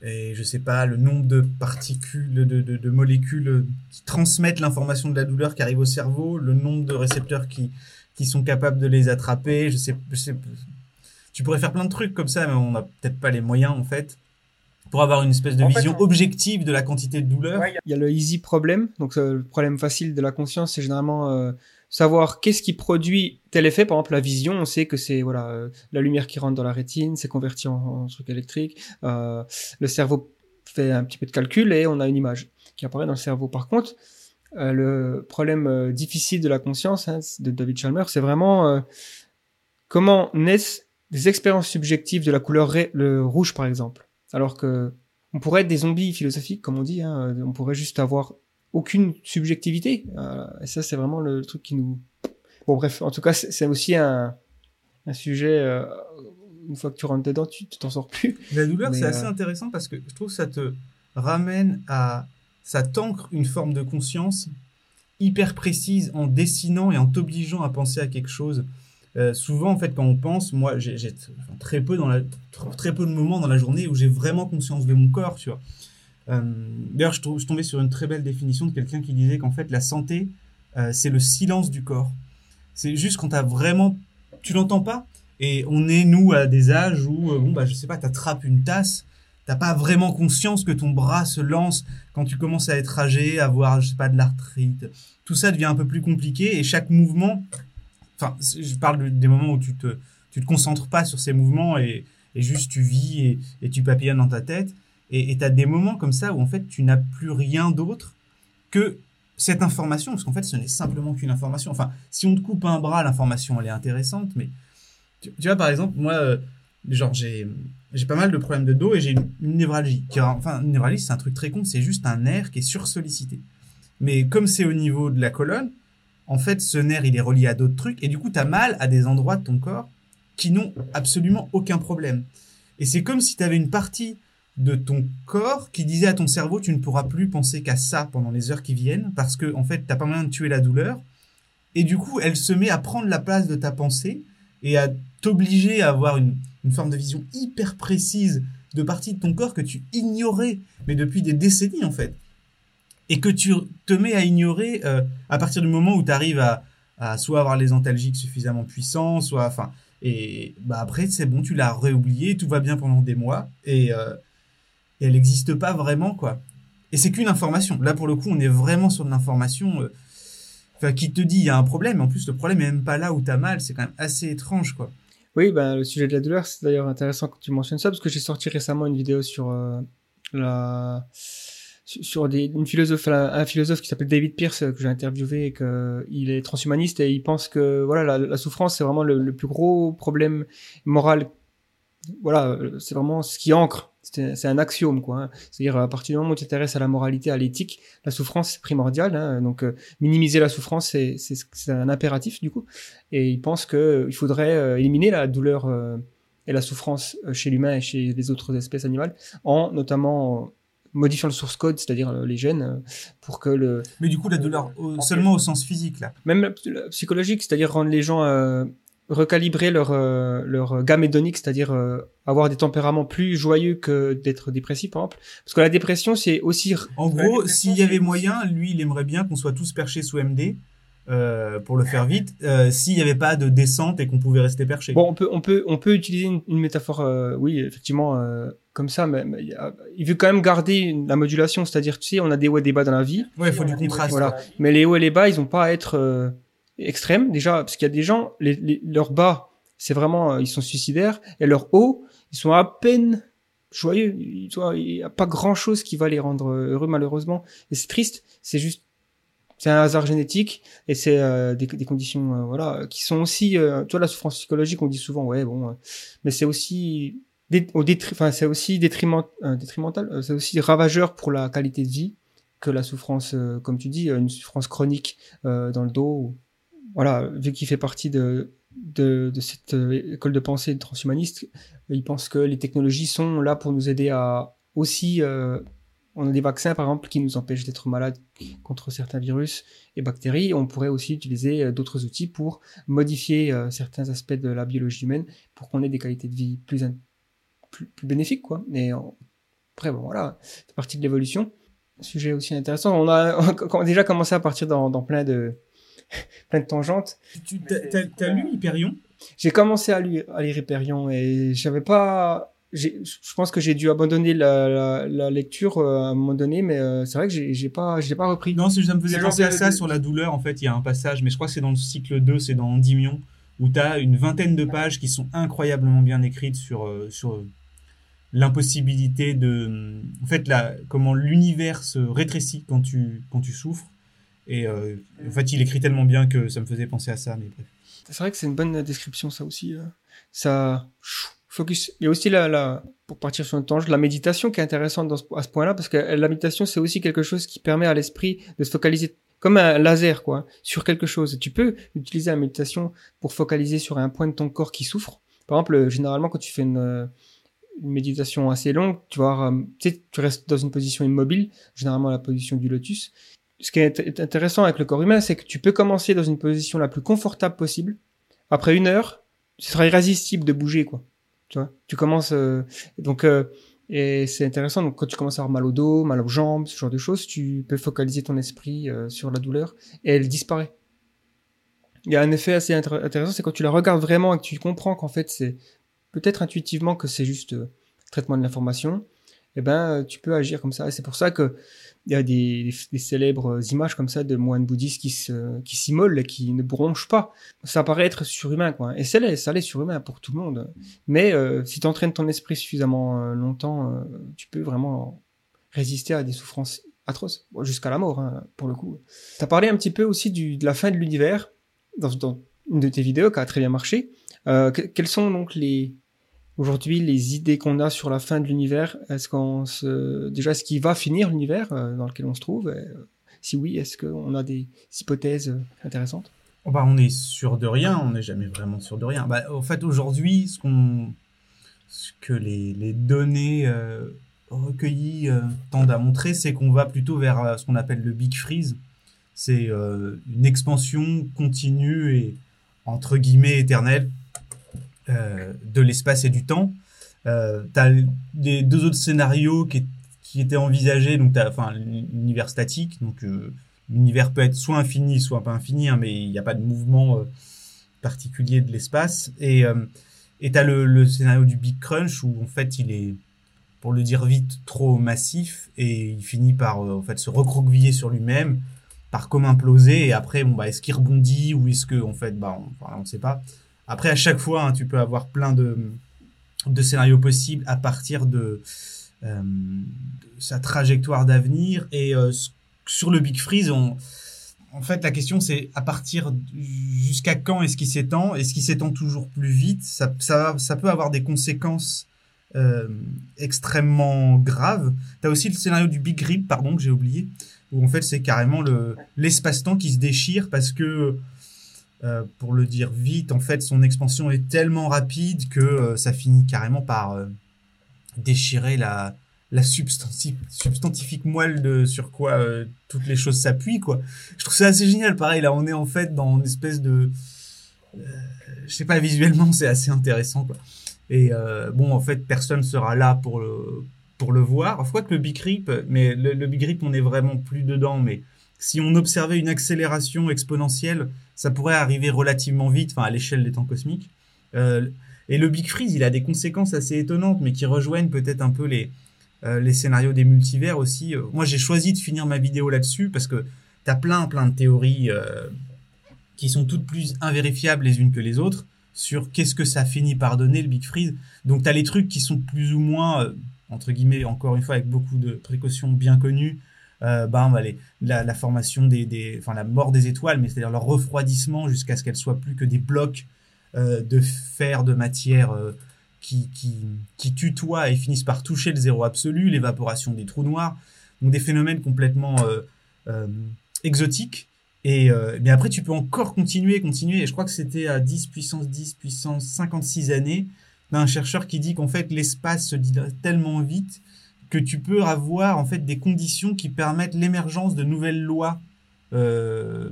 et je sais pas le nombre de particules, de, molécules qui transmettent l'information de la douleur qui arrive au cerveau, le nombre de récepteurs qui, sont capables de les attraper. Je sais, tu pourrais faire plein de trucs comme ça, mais on n'a peut-être pas les moyens en fait pour avoir une espèce de en vision fait, on... objective de la quantité de douleur. Ouais, il y a le easy problem, donc euh, le problème facile de la conscience, c'est généralement euh, savoir qu'est-ce qui produit tel effet. Par exemple, la vision, on sait que c'est voilà euh, la lumière qui rentre dans la rétine, c'est converti en, en, truc électrique. Euh, le cerveau fait un petit peu de calcul et on a une image qui apparaît dans le cerveau. Par contre, euh, le problème euh, difficile de la conscience hein, de David Chalmers, c'est vraiment comment naissent des expériences subjectives de la couleur ré- le rouge, par exemple. Alors que on pourrait être des zombies philosophiques, comme on dit. Hein, on pourrait juste avoir aucune subjectivité. Euh, et ça, c'est vraiment le, le truc qui nous. Bon, bref, en tout cas, c'est aussi un, un sujet. euh, une fois que tu rentres dedans, tu t'en sors plus. La douleur, c'est euh, assez intéressant parce que je trouve que ça te ramène à. Ça t'ancre une forme de conscience hyper précise en dessinant et en t'obligeant à penser à quelque chose. Euh, souvent, en fait, quand on pense, moi, j'ai très peu de moments dans la journée où j'ai vraiment conscience de mon corps, tu vois. Euh, D'ailleurs, je, tombais sur une très belle définition de quelqu'un qui disait qu'en fait, la santé, euh, c'est le silence du corps. C'est juste quand t'as vraiment, tu l'entends pas. Et on est nous à des âges où, bon bah, je sais pas, t'attrapes une tasse, t'as pas vraiment conscience que ton bras se lance quand tu commences à être âgé, à avoir, je sais pas, de l'arthrite. Tout ça devient un peu plus compliqué et chaque mouvement, enfin, je parle de- des moments où tu te, tu te concentres pas sur ces mouvements et, et juste tu vis et, et tu papillonnes dans ta tête. Et et t'as des moments comme ça où en fait tu n'as plus rien d'autre que cette information, parce qu'en fait ce n'est simplement qu'une information. Enfin, si on te coupe un bras, l'information elle est intéressante, mais tu, tu vois par exemple, moi, euh, genre j'ai j'ai pas mal de problèmes de dos et j'ai une, névralgie. Enfin, une névralgie c'est un truc très con, c'est juste un nerf qui est sursollicité. Mais comme c'est au niveau de la colonne, en fait ce nerf il est relié à d'autres trucs et du coup t'as mal à des endroits de ton corps qui n'ont absolument aucun problème. Et c'est comme si tu avais une partie de ton corps qui disait à ton cerveau tu ne pourras plus penser qu'à ça pendant les heures qui viennent parce que en fait t'as pas moyen de tuer la douleur et du coup elle se met à prendre la place de ta pensée et à t'obliger à avoir une, une forme de vision hyper précise de parties de ton corps que tu ignorais mais depuis des décennies en fait et que tu te mets à ignorer euh, à partir du moment où tu arrives à, soit avoir les antalgiques suffisamment puissants soit enfin et bah après c'est bon tu l'as réoublié tout va bien pendant des mois et euh, elle n'existe pas vraiment, quoi. Et c'est qu'une information. Là, pour le coup, on est vraiment sur de l'information euh, qui te dit il y a un problème. En plus, le problème est même pas là où t'as mal. C'est quand même assez étrange, quoi. Oui, ben, le sujet de la douleur, c'est d'ailleurs intéressant que tu mentionnes ça, parce que j'ai sorti récemment une vidéo sur la sur des, une philosophe, un, philosophe qui s'appelle David Pierce euh, que j'ai interviewé et que il est transhumaniste et il pense que voilà la, souffrance c'est vraiment le, plus gros problème moral. Voilà, euh, c'est vraiment ce qui ancre. C'est un axiome quoi. hein. C'est-à-dire à partir du moment où tu t'intéresses à la moralité, à l'éthique, la souffrance c'est primordial. Hein, donc euh, minimiser la souffrance c'est un impératif du coup. Et il pense que euh, il faudrait éliminer la douleur et la souffrance chez l'humain et chez les autres espèces animales, en notamment modifiant le source code, c'est-à-dire euh, les gènes, euh, pour que le Mais du coup, la douleur au- seulement au sens physique, là. même la- la psychologique, c'est-à-dire rendre les gens euh, recalibrer leur euh, leur gamme hédonique, c'est-à-dire euh, avoir des tempéraments plus joyeux que d'être dépressif par exemple. Parce que la dépression c'est aussi En gros, s'il y avait moyen, lui, il aimerait bien qu'on soit tous perchés sous MD. Euh, pour le faire vite, euh, s'il n'y avait pas de descente et qu'on pouvait rester perché. Bon, on peut, on peut, on peut utiliser une, une métaphore, euh, oui, effectivement, comme ça, mais, mais il y a- il veut quand même garder la modulation, c'est-à-dire, tu sais, on a des hauts et des bas dans la vie, ouais, il faut du contraste. voilà. mais les hauts et les bas, ils ont pas à être extrêmes, déjà, parce qu'il y a des gens, les, les- leurs bas, c'est vraiment, ils sont suicidaires, et leurs hauts, ils sont à peine joyeux, il y a pas grand-chose qui va les rendre heureux, malheureusement, et c'est triste, c'est juste, c'est un hasard génétique, et c'est euh, des, des conditions euh, voilà qui sont aussi euh, tu vois la souffrance psychologique on dit souvent ouais bon euh, mais c'est aussi dé- au enfin c'est aussi détriment euh, détrimental c'est aussi ravageur pour la qualité de vie que la souffrance comme tu dis une souffrance chronique dans le dos voilà vu qu'il fait partie de de, de cette école de pensée transhumaniste il pense que les technologies sont là pour nous aider à aussi on a des vaccins par exemple qui nous empêchent d'être malades contre certains virus et bactéries. On pourrait aussi utiliser euh, d'autres outils pour modifier euh, certains aspects de la biologie humaine pour qu'on ait des qualités de vie plus, in- plus, plus bénéfiques. Quoi. Mais euh, après, bon, voilà, c'est partie de l'évolution. Sujet aussi intéressant. On a, on a déjà commencé à partir dans, dans plein, de, plein de tangentes. Tu t'as- t'as t'as lu Hyperion? J'ai commencé à lire, à lire Hyperion et j'avais pas. Je pense que j'ai dû abandonner la, la, la lecture euh, à un moment donné, mais euh, c'est vrai que j'ai pas, j'ai pas repris. Non, c'est- ça me faisait penser à ça de- sur la douleur. En fait, il y a un passage, mais je crois que c'est dans le cycle 2, c'est dans Endymion, où tu as une vingtaine de pages qui sont incroyablement bien écrites sur, euh, sur l'impossibilité de. En fait, la, comment l'univers se rétrécit quand tu, quand tu souffres. Et euh, en fait, il écrit tellement bien que ça me faisait penser à ça, mais bref. C'est vrai que c'est une bonne description, ça aussi. ça focus. Il y a aussi la, la pour partir sur une tangente, la méditation qui est intéressante à ce point-là, parce que la méditation, c'est aussi quelque chose qui permet à l'esprit de se focaliser comme un laser, quoi, sur quelque chose. Tu peux utiliser la méditation pour focaliser sur un point de ton corps qui souffre. Par exemple, généralement, quand tu fais une, une méditation assez longue, tu vois, euh, tu sais, tu restes dans une position immobile, généralement la position du lotus. Ce qui est intéressant avec le corps humain, c'est que tu peux commencer dans une position la plus confortable possible. Après une heure, ce sera irrésistible de bouger, quoi. Tu vois, tu commences euh, donc euh, et c'est intéressant. Donc quand tu commences à avoir mal au dos, mal aux jambes, ce genre de choses, tu peux focaliser ton esprit sur la douleur et elle disparaît. Il y a un effet assez intéressant, c'est quand tu la regardes vraiment et que tu comprends qu'en fait c'est peut-être intuitivement que c'est juste euh, traitement de l'information, eh ben, euh, tu peux agir comme ça. Et c'est pour ça que il y a des, célèbres images comme ça de moines bouddhistes qui se, qui s'immolent qui ne bronchent pas. Ça paraît être surhumain, quoi. Et ça l'est, ça l'est surhumain pour tout le monde. Mais euh, si tu entraînes ton esprit suffisamment longtemps, tu peux vraiment résister à des souffrances atroces, jusqu'à la mort, hein, pour le coup. Tu as parlé un petit peu aussi de la fin de l'univers dans, dans, une de tes vidéos qui a très bien marché. quels sont donc les, aujourd'hui les idées qu'on a sur la fin de l'univers Est-ce qu'on se déjà est-ce qu'il va finir l'univers euh, dans lequel on se trouve? Euh, Si oui, est-ce qu'on a des hypothèses euh, intéressantes? Oh, bah, on est sûr de rien. On n'est jamais vraiment sûr de rien. Bah, en fait, aujourd'hui, ce que les, données recueillies tendent à montrer, c'est qu'on va plutôt vers ce qu'on appelle le big freeze. C'est une expansion continue et entre guillemets éternelle de l'espace et du temps. Euh, tu as les deux autres scénarios qui, qui étaient envisagés, donc tu as enfin, l'univers statique, donc euh, l'univers peut être soit infini, soit pas infini, hein, mais il n'y a pas de mouvement euh, particulier de l'espace. Et et tu as le, le, scénario du Big Crunch où en fait il est, pour le dire vite, trop massif et il finit par en fait se recroqueviller sur lui-même, par comme imploser et après bon bah est-ce qu'il rebondit ou est-ce que en fait bah on, ne sait pas. Après, à chaque fois, hein, tu peux avoir plein de, de scénarios possibles à partir de, euh, sa trajectoire d'avenir. Et euh, sur le Big Freeze, on, en fait, la question, c'est à partir jusqu'à quand est-ce qu'il s'étend? Est-ce qu'il s'étend toujours plus vite? Ça, ça, peut avoir des conséquences euh, extrêmement graves. Tu as aussi le scénario du Big Rip, pardon, que j'ai oublié, où en fait, c'est carrément l'espace-temps qui se déchire parce que euh, pour le dire vite, en fait, son expansion est tellement rapide que euh, ça finit carrément par euh, déchirer la, la substantifique moelle de sur quoi toutes les choses s'appuient, quoi. Je trouve ça assez génial. Pareil, là, on est en fait dans une espèce de, je sais pas, visuellement, c'est assez intéressant, quoi. Et bon, en fait, personne sera là pour le pour le voir. Fois que le Big Rip, mais le, le Big Rip, on est vraiment plus dedans, mais si on observait une accélération exponentielle, ça pourrait arriver relativement vite, enfin à l'échelle des temps cosmiques. Euh, et le Big Freeze, il a des conséquences assez étonnantes, mais qui rejoignent peut-être un peu les, euh, les scénarios des multivers aussi. Euh, moi, j'ai choisi de finir ma vidéo là-dessus parce que tu as plein, plein de théories qui sont toutes plus invérifiables les unes que les autres sur qu'est-ce que ça finit par donner le Big Freeze. Donc, tu as les trucs qui sont plus ou moins, entre guillemets, encore une fois, avec beaucoup de précautions bien connues, bah, la, formation des, des, enfin la mort des étoiles, mais c'est-à-dire leur refroidissement jusqu'à ce qu'elles soient plus que des blocs euh, de fer, de matière euh, qui, qui, qui tutoient et finissent par toucher le zéro absolu, l'évaporation des trous noirs, donc des phénomènes complètement exotiques. Et mais après, tu peux encore continuer, continuer. Et je crois que c'était à 10 puissance 10 puissance 56 années d'un chercheur qui dit qu'en fait l'espace se dilate tellement vite que tu peux avoir en fait des conditions qui permettent l'émergence de nouvelles lois euh,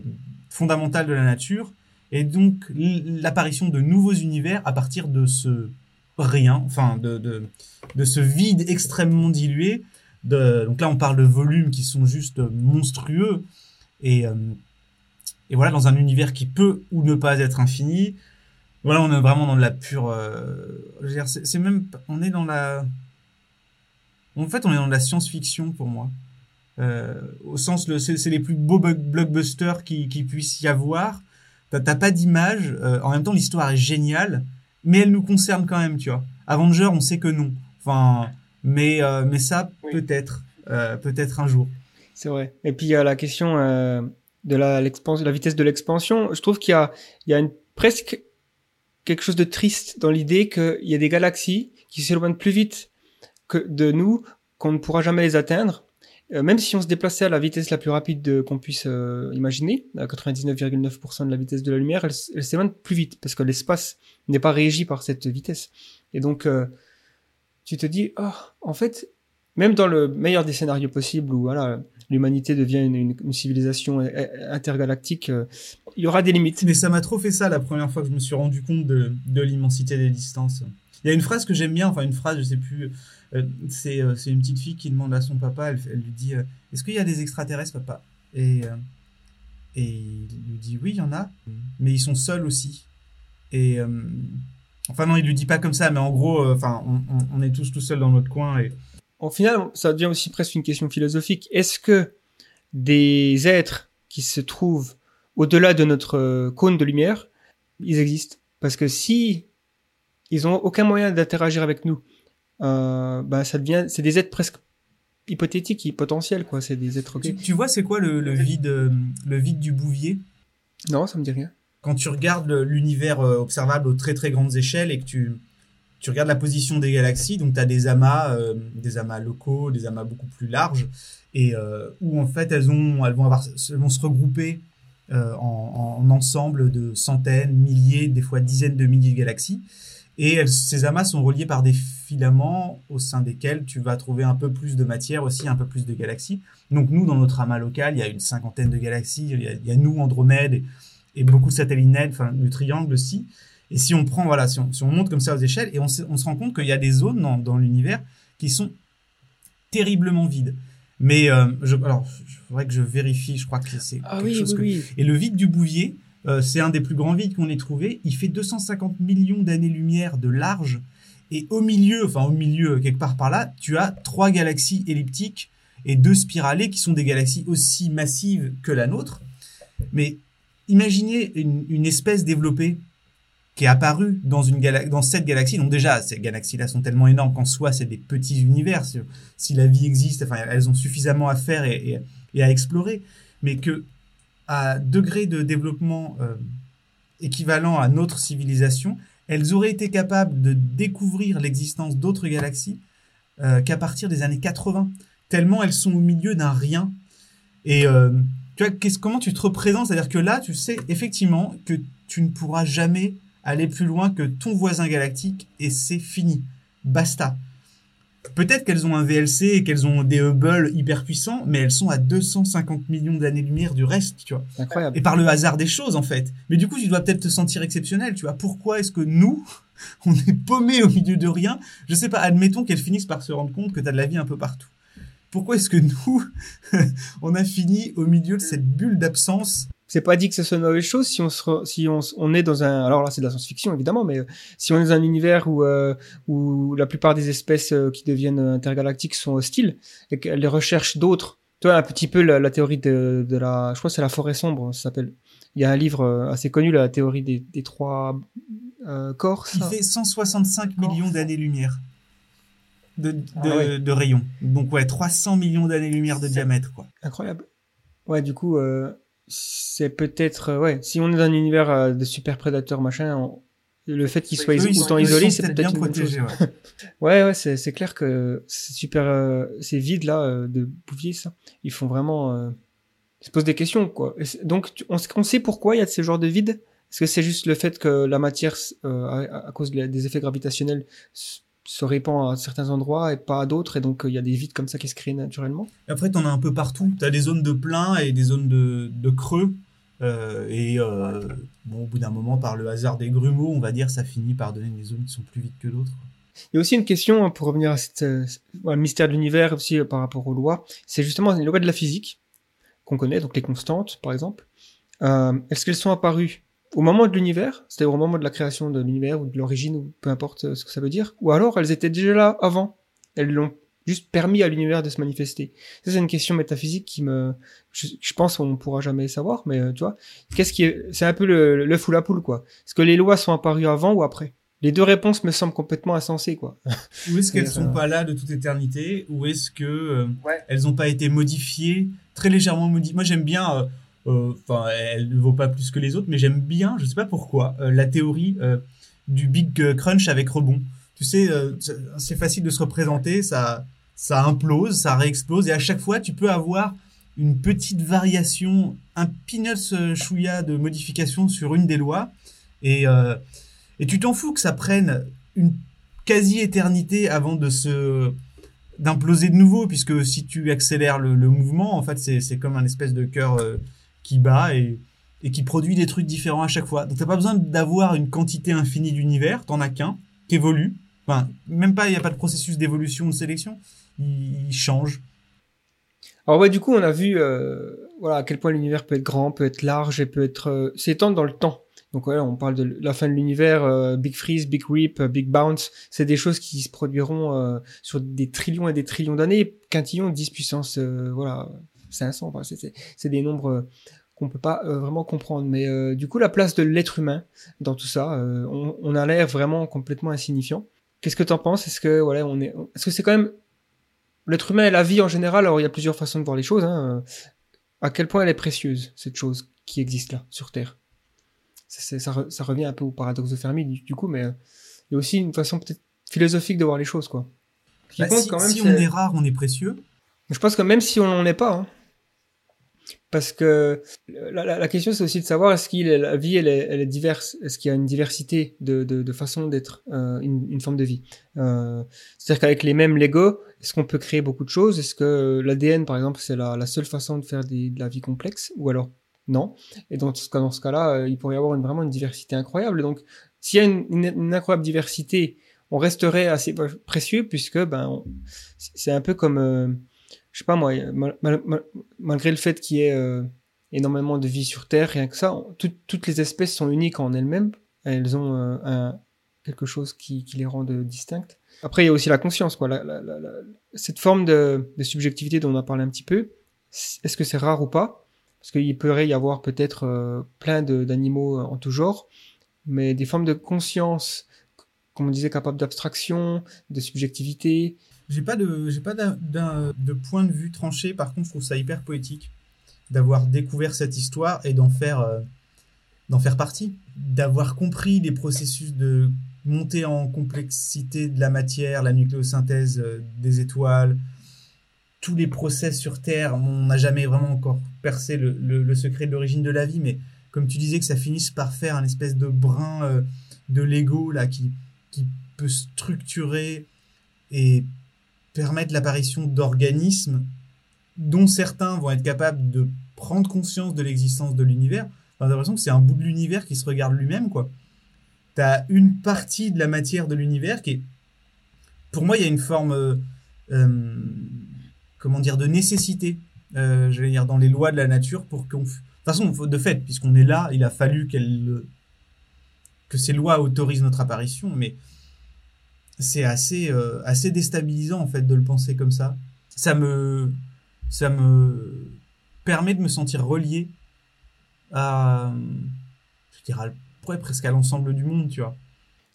fondamentales de la nature et donc l'apparition de nouveaux univers à partir de ce rien, enfin de, de, de ce vide extrêmement dilué. De, donc là, on parle de volumes qui sont juste monstrueux et, euh, et voilà dans un univers qui peut ou ne pas être infini. Voilà, on est vraiment dans de la pure. Euh, c'est même, on est dans la en fait, on est dans de la science-fiction pour moi. Euh, au sens, le, c'est, les plus beaux blockbusters qui, qui puisse y avoir. T'as, t'as pas d'image. Euh, en même temps, l'histoire est géniale, mais elle nous concerne quand même, tu vois. Avenger, on sait que non. Enfin, mais euh, mais ça peut-être, euh, peut-être un jour. C'est vrai. Et puis il y a la question euh, de la, la vitesse de l'expansion. Je trouve qu'il y a, il y a une presque quelque chose de triste dans l'idée qu'il y a des galaxies qui s'éloignent plus vite que de nous, qu'on ne pourra jamais les atteindre. Euh, même si on se déplaçait à la vitesse la plus rapide qu'on puisse euh, imaginer, à 99,9% de la vitesse de la lumière, elle, elle s'éloigne plus vite parce que l'espace n'est pas régi par cette vitesse. Et donc, euh, tu te dis, oh, en fait, même dans le meilleur des scénarios possibles où voilà, l'humanité devient une, civilisation intergalactique, il y aura des limites. Mais ça m'a trop fait ça la première fois que je me suis rendu compte de, de l'immensité des distances. Il y a une phrase que j'aime bien, enfin une phrase, je sais plus, c'est euh, une petite fille qui demande à son papa, elle, lui dit, euh, est-ce qu'il y a des extraterrestres, papa? Et, euh, et il lui dit, oui, il y en a, mais ils sont seuls aussi. Et euh, enfin non, il lui dit pas comme ça, mais en gros, on, est tous tout seuls dans notre coin et au final, ça devient aussi presque une question philosophique. Est-ce que des êtres qui se trouvent au-delà de notre cône de lumière, ils existent? Parce que si ils ont aucun moyen d'interagir avec nous, euh, bah ça devient, c'est des êtres presque hypothétiques, potentiels, quoi. C'est des êtres. Tu, tu, vois, c'est quoi le, le, vide, le vide du Bouvier? Non, ça me dit rien. Quand tu regardes l'univers euh, observable aux très très grandes échelles et que tu tu regardes la position des galaxies, donc tu as des amas, euh, des amas locaux, des amas beaucoup plus larges, et euh, où en fait elles, ont, elles, vont, avoir, elles vont se regrouper euh, en, en, ensemble de centaines, milliers, des fois dizaines de milliers de galaxies. Et elles, ces amas sont reliés par des filaments au sein desquels tu vas trouver un peu plus de matière aussi, un peu plus de galaxies. Donc nous, dans notre amas local, il y a une cinquantaine de galaxies, il y a, il y a nous, Andromède, et, et beaucoup de satellites net, enfin le triangle aussi. Et si on prend, voilà, si on, si on monte comme ça aux échelles, et on se, on se rend compte qu'il y a des zones dans, dans l'univers qui sont terriblement vides. Mais euh, je, alors, il faudrait que je vérifie. Je crois que c'est ah quelque oui, chose oui, que. Oui. Et le vide du Bouvier, euh, c'est un des plus grands vides qu'on ait trouvé. Il fait 250 millions d'années-lumière de large. Et au milieu, enfin au milieu quelque part par là, tu as trois galaxies elliptiques et deux spiralées qui sont des galaxies aussi massives que la nôtre. Mais imaginez une, une espèce développée qui est apparu dans une dans cette galaxie. Donc déjà, ces galaxies-là sont tellement énormes qu'en soi, c'est des petits univers. Si, la vie existe, enfin, elles ont suffisamment à faire et, et à explorer, mais que à degré de développement euh, équivalent à notre civilisation, elles auraient été capables de découvrir l'existence d'autres galaxies euh, qu'à partir des années 80, tellement elles sont au milieu d'un rien. Et euh, tu vois, comment tu te représentes? C'est-à-dire que là, tu sais effectivement que tu ne pourras jamais aller plus loin que ton voisin galactique et c'est fini. Basta. Peut-être qu'elles ont un VLC et qu'elles ont des Hubble hyper puissants, mais elles sont à 250 millions d'années-lumière du reste, tu vois. Incroyable. Et par le hasard des choses, en fait. Mais du coup, tu dois peut-être te sentir exceptionnel, tu vois. Pourquoi est-ce que nous, on est paumés au milieu de rien? Je sais pas, admettons qu'elles finissent par se rendre compte que tu as de la vie un peu partout. Pourquoi est-ce que nous, on a fini au milieu de cette bulle d'absence c'est pas dit que ce soit une mauvaise chose si on se re, si on, on, est dans un alors là c'est de la science-fiction évidemment mais euh, si on est dans un univers où euh, où la plupart des espèces euh, qui deviennent intergalactiques sont hostiles et qu'elles recherchent d'autres. Tu vois un petit peu la, la théorie de, de, la je crois que c'est la forêt sombre ça s'appelle. Il y a un livre assez connu la théorie des, des trois euh, corps qui fait 165 corps. millions d'années-lumière. De, de, ah ouais. de rayon donc ouais 300 millions d'années-lumière de diamètre quoi. incroyable. Ouais du coup euh, c'est peut-être euh, ouais si on est dans un univers euh, de super prédateurs machin on, le fait qu'ils soient autant isolés c'est peut-être une protégé. Ouais, ouais, ouais c'est c'est clair que c'est super euh, ces vides là euh, de Bouvier ça ils font vraiment euh, ils se posent des questions quoi. Donc tu, on, on, sait pourquoi il y a de ce genre de vide? Est-ce que c'est juste le fait que la matière à, à, cause des effets gravitationnels se répand à certains endroits et pas à d'autres, et donc il euh, y a des vides comme ça qui se créent naturellement. Et après, tu en as un peu partout. Tu as des zones de plein et des zones de, de creux. Euh, et euh, bon, au bout d'un moment, par le hasard des grumeaux, on va dire, ça finit par donner des zones qui sont plus vides que d'autres. Il y a aussi une question, hein, pour revenir à cette, le mystère de l'univers aussi par rapport aux lois, c'est justement les lois de la physique qu'on connaît, donc les constantes par exemple. Est-ce qu'elles sont apparues au moment de l'univers, c'était au moment de la création de l'univers ou de l'origine, ou peu importe euh, ce que ça veut dire, ou alors elles étaient déjà là avant. Elles l'ont juste permis à l'univers de se manifester. Ça, c'est une question métaphysique qui me, je, je pense qu'on ne pourra jamais savoir, mais euh, tu vois, qu'est-ce qui est, c'est un peu le, le fou la poule, quoi. Est-ce que les lois sont apparues avant ou après? Les deux réponses me semblent complètement insensées, quoi. Ou est-ce qu'elles sont euh... pas là de toute éternité, ou est-ce que euh, ouais. elles n'ont pas été modifiées, très légèrement modifiées? Moi, j'aime bien, euh, enfin, euh, elle ne vaut pas plus que les autres, mais j'aime bien, je sais pas pourquoi, euh, la théorie euh, du big crunch avec rebond. Tu sais, c'est facile de se représenter, ça, ça implose, ça réexplose, et à chaque fois, tu peux avoir une petite variation, un peanuts chouïa de modification sur une des lois, et, euh, et tu t'en fous que ça prenne une quasi-éternité avant de se d'imploser de nouveau, puisque si tu accélères le, mouvement, en fait, c'est comme un espèce de cœur euh, qui bat et, et qui produit des trucs différents à chaque fois. Donc t'as pas besoin d'avoir une quantité infinie d'univers, t'en as qu'un, qui évolue. Enfin, même pas, il n'y a pas de processus d'évolution ou de sélection, il, change. Alors ouais, du coup, on a vu euh, voilà, à quel point l'univers peut être grand, peut être large et peut être euh, s'étendre dans le temps. Donc voilà, on parle de la fin de l'univers, euh, Big Freeze, Big Rip, euh, Big Bounce, c'est des choses qui se produiront euh, sur des trillions et des trillions d'années. Quintillon, 10 puissance, voilà, 500, c'est des nombres qu'on peut pas vraiment comprendre. Mais du coup, la place de l'être humain dans tout ça, on, on, a l'air vraiment complètement insignifiant. Qu'est-ce que tu en penses? Est-ce que voilà, on est, est-ce que c'est quand même l'être humain et la vie en général Alors il y a plusieurs façons de voir les choses. Hein. À quel point elle est précieuse cette chose qui existe là sur Terre? Ça, revient un peu au paradoxe de Fermi du, coup, mais euh, il y a aussi une façon peut-être philosophique de voir les choses, quoi. Bah, si, quand même, si on est rare, on est précieux. Je pense que même si on n'en est pas, hein, parce que la, question c'est aussi de savoir est-ce que la vie est, elle est diverse, est-ce qu'il y a une diversité de, de, de façon d'être euh, une, forme de vie? Euh, C'est-à-dire qu'avec les mêmes Lego, est-ce qu'on peut créer beaucoup de choses? Est-ce que l'ADN par exemple c'est la, seule façon de faire de la vie complexe? Ou alors non. Et donc, dans ce cas-là, euh, il pourrait y avoir vraiment une diversité incroyable. donc, s'il y a une, incroyable diversité, on resterait assez précieux puisque ben, c'est un peu comme, je sais pas moi, malgré le fait qu'il y ait euh, énormément de vie sur Terre, rien que ça, toutes les espèces sont uniques en elles-mêmes. Elles ont un, quelque chose qui, les rend distinctes. Après, il y a aussi la conscience, quoi. cette forme de, subjectivité dont on a parlé un petit peu, est-ce que c'est rare ou pas? Parce qu'il pourrait y avoir peut-être euh, plein d'animaux euh, en tout genre, mais des formes de conscience, comme on disait, capables d'abstraction, de subjectivité. J'ai pas de, j'ai pas de point de vue tranché. Par contre, je trouve ça hyper poétique d'avoir découvert cette histoire et d'en faire, euh, d'en faire partie, d'avoir compris les processus de montée en complexité de la matière, la nucléosynthèse des étoiles, tous les process sur Terre. On n'a jamais vraiment encore percé le, secret de l'origine de la vie, mais comme tu disais que ça finisse par faire un espèce de brin euh, de Lego là qui, qui peut structurer et permettre l'apparition d'organismes dont certains vont être capables de prendre conscience de l'existence de l'univers. J'ai l'impression que c'est un bout de l'univers qui se regarde lui-même, quoi. T'as une partie de la matière de l'univers qui est... Pour moi, il y a une forme... Euh, euh, comment dire, de nécessité, euh, je vais dire, dans les lois de la nature pour qu'on. De toute façon, de fait, puisqu'on est là, il a fallu qu'elle que ces lois autorisent notre apparition, mais c'est assez, euh, assez déstabilisant en fait de le penser comme ça. Ça me, ça me permet de me sentir relié à, je dirais, presque à l'ensemble du monde, tu vois.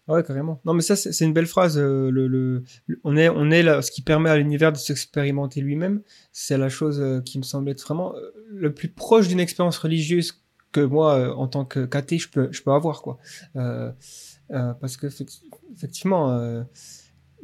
Ouais, carrément. Non, mais ça, c'est une belle phrase. Euh, le, on est, on est là, ce qui permet à l'univers de s'expérimenter lui-même. C'est la chose euh, qui me semble être vraiment euh, le plus proche d'une expérience religieuse que moi, en tant que cathé, je peux, je peux avoir, quoi. Parce que effectivement,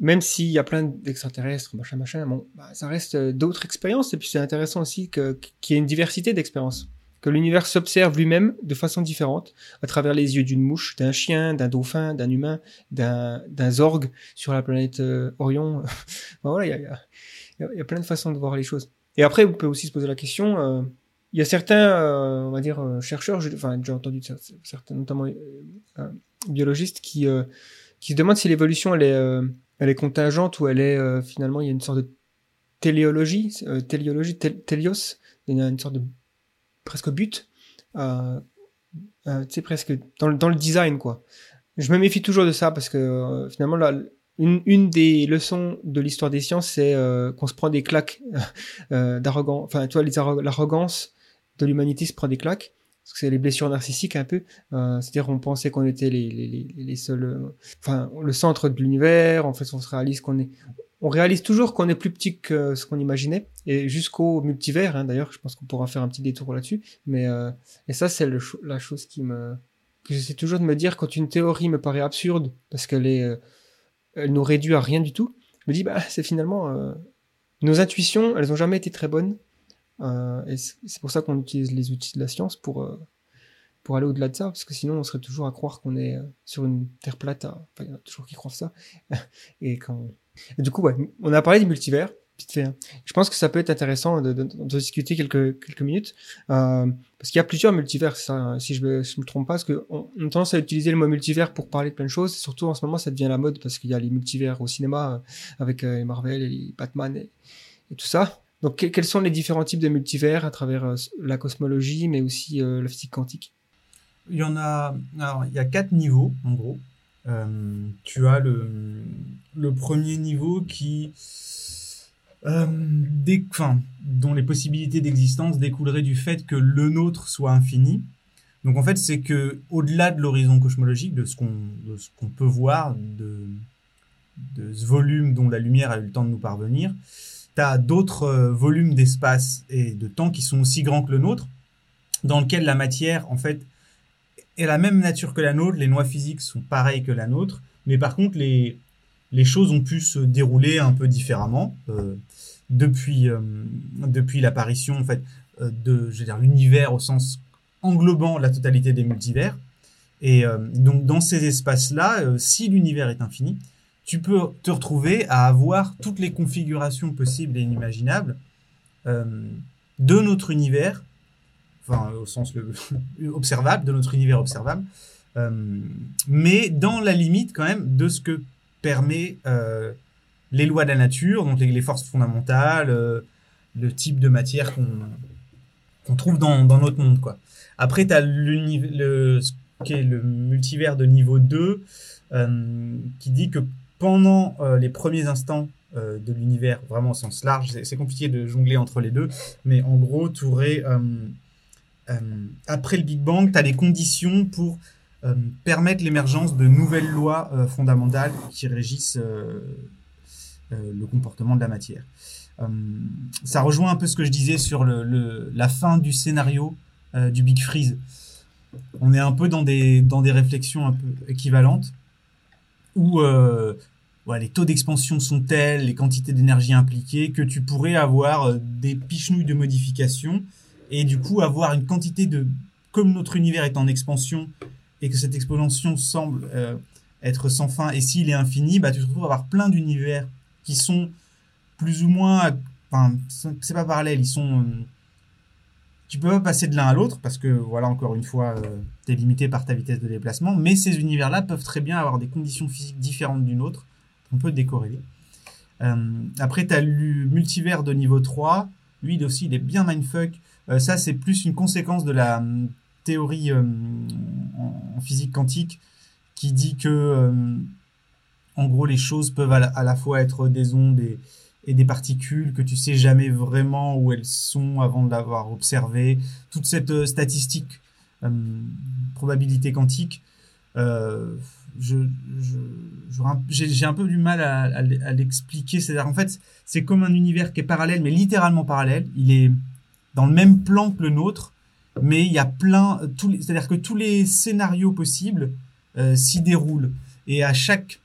même s'il y a plein d'extraterrestres, machin, machin, bon, bah, ça reste d'autres expériences. Et puis c'est intéressant aussi qu'il y ait une diversité d'expériences que l'univers s'observe lui-même de façon différente, à travers les yeux d'une mouche, d'un chien, d'un dauphin, d'un humain, d'un, zorg sur la planète euh, Orion. voilà, il y a, y a, plein de façons de voir les choses. Et après, on peut aussi se poser la question, euh, il y a certains, euh, on va dire, chercheurs, enfin, j'ai entendu certains, notamment biologistes, qui, qui se demandent si l'évolution, elle est, elle est contingente ou elle est, finalement, il y a une sorte de téléologie, téléologie, une sorte de presque but, euh, euh, tu presque dans, dans, le design, quoi. Je me méfie toujours de ça parce que euh, finalement, là, une, une, des leçons de l'histoire des sciences, c'est euh, qu'on se prend des claques euh, d'arrogance. Enfin, tu vois, l'arrogance de l'humanité se prend des claques. Parce que c'est les blessures narcissiques un peu. C'est-à-dire, on pensait qu'on était les, les, les, seuls, enfin, le centre de l'univers. En fait, on se réalise qu'on est, on réalise toujours qu'on est plus petit que ce qu'on imaginait, et jusqu'au multivers, hein, d'ailleurs, je pense qu'on pourra faire un petit détour là-dessus, mais euh, et ça, c'est la chose qui me que j'essaie toujours de me dire quand une théorie me paraît absurde parce qu'elle est, euh, elle nous réduit à rien du tout. Je me dis bah c'est finalement euh, nos intuitions, elles ont jamais été très bonnes. Euh, et c'est pour ça qu'on utilise les outils de la science pour euh, pour aller au-delà de ça, parce que sinon on serait toujours à croire qu'on est euh, sur une terre plate. Enfin, il y en a toujours qui croient ça. et quand du coup, ouais, on a parlé du multivers. Hein. Je pense que ça peut être intéressant de, de, de discuter quelques, quelques minutes. Euh, parce qu'il y a plusieurs multivers, ça, hein, si je me, si me trompe pas, parce qu'on on a tendance à utiliser le mot multivers pour parler de plein de choses. Surtout en ce moment, ça devient la mode parce qu'il y a les multivers au cinéma euh, avec euh, Marvel et Batman et tout ça. Donc, que- quels sont les différents types de multivers à travers euh, la cosmologie, mais aussi euh, la physique quantique? Il y en a, alors, il y a quatre niveaux, en gros. Euh, tu as le, premier niveau qui, enfin, dont les possibilités d'existence découleraient du fait que le nôtre soit infini. Donc en fait, c'est que au-delà de l'horizon cosmologique, de ce qu'on qu'on peut voir, de ce volume dont la lumière a eu le temps de nous parvenir, tu as d'autres euh, volumes d'espace et de temps qui sont aussi grands que le nôtre, dans lequel la matière, en fait, est la même nature que la nôtre, les lois physiques sont pareilles que la nôtre, mais par contre, les, les choses ont pu se dérouler un peu différemment euh, depuis, euh, depuis l'apparition en fait, euh, de l'univers au sens englobant la totalité des multivers. Et euh, donc, dans ces espaces-là, euh, si l'univers est infini, tu peux te retrouver à avoir toutes les configurations possibles et inimaginables euh, de notre univers, enfin au sens le, observable, de notre univers observable, euh, mais dans la limite quand même de ce que permet euh, les lois de la nature, donc les, forces fondamentales, euh, le type de matière qu'on trouve dans, dans notre monde. Quoi. Après, tu as le, ce qui est le multivers de niveau 2, euh, qui dit que pendant euh, les premiers instants euh, de l'univers, vraiment au sens large, c'est compliqué de jongler entre les deux, mais en gros, euh, après le Big Bang, tu as les conditions pour permettre l'émergence de nouvelles lois fondamentales qui régissent le comportement de la matière. Ça rejoint un peu ce que je disais sur la fin du scénario du Big Freeze. On est un peu dans des, dans des réflexions un peu équivalentes où euh, les taux d'expansion sont tels, les quantités d'énergie impliquées, que tu pourrais avoir euh, des pichenouilles de modifications et du coup avoir une quantité de... Comme notre univers est en expansion et que cette expansion semble euh, être sans fin, et s'il est infini, bah, tu te retrouves à avoir plein d'univers qui sont plus ou moins... Enfin, c'est pas parallèle, ils sont... tu peux pas passer de l'un à l'autre parce que voilà encore une fois euh, limité par ta vitesse de déplacement mais ces univers là peuvent très bien avoir des conditions physiques différentes d'une autre. On peut décorréler. Euh, après tu as le multivers de niveau 3 lui aussi il est bien mindfuck. Euh, ça c'est plus une conséquence de la hum, théorie euh, en, physique quantique qui dit que euh, en gros les choses peuvent à la fois être des ondes et, et des particules que tu sais jamais vraiment où elles sont avant de l'avoir observé. Toute cette euh, statistique, euh, probabilité quantique, euh, j'ai un peu du mal à, l'expliquer. C'est-à-dire, en fait, c'est comme un univers qui est parallèle, mais littéralement parallèle. Il est dans le même plan que le nôtre, mais il y a plein, les- c'est-à-dire que tous les scénarios possibles euh, s'y déroulent. Et à chaque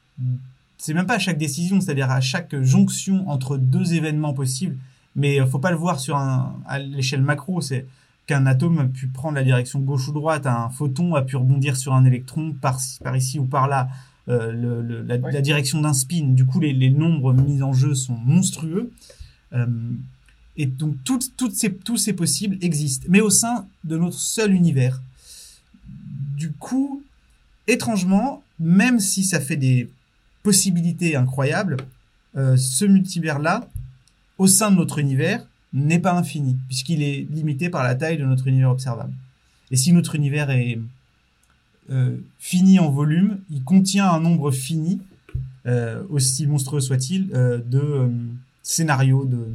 c'est même pas à chaque décision, c'est-à-dire à chaque jonction entre deux événements possibles. Mais euh, faut pas le voir sur un, à l'échelle macro, c'est qu'un atome a pu prendre la direction gauche ou droite, un photon a pu rebondir sur un électron par, par ici ou par là, euh, le, le- la, direction d'un spin. Du coup, les, les nombres mis en jeu sont monstrueux. Euh, et donc, toutes, toutes ces, tous ces possibles existent, mais au sein de notre seul univers. Du coup, étrangement, même si ça fait des possibilités incroyables, euh, ce multivers-là, au sein de notre univers, n'est pas infini, puisqu'il est limité par la taille de notre univers observable. Et si notre univers est euh, fini en volume, il contient un nombre fini, euh, aussi monstrueux soit-il, euh, de scénarios, de,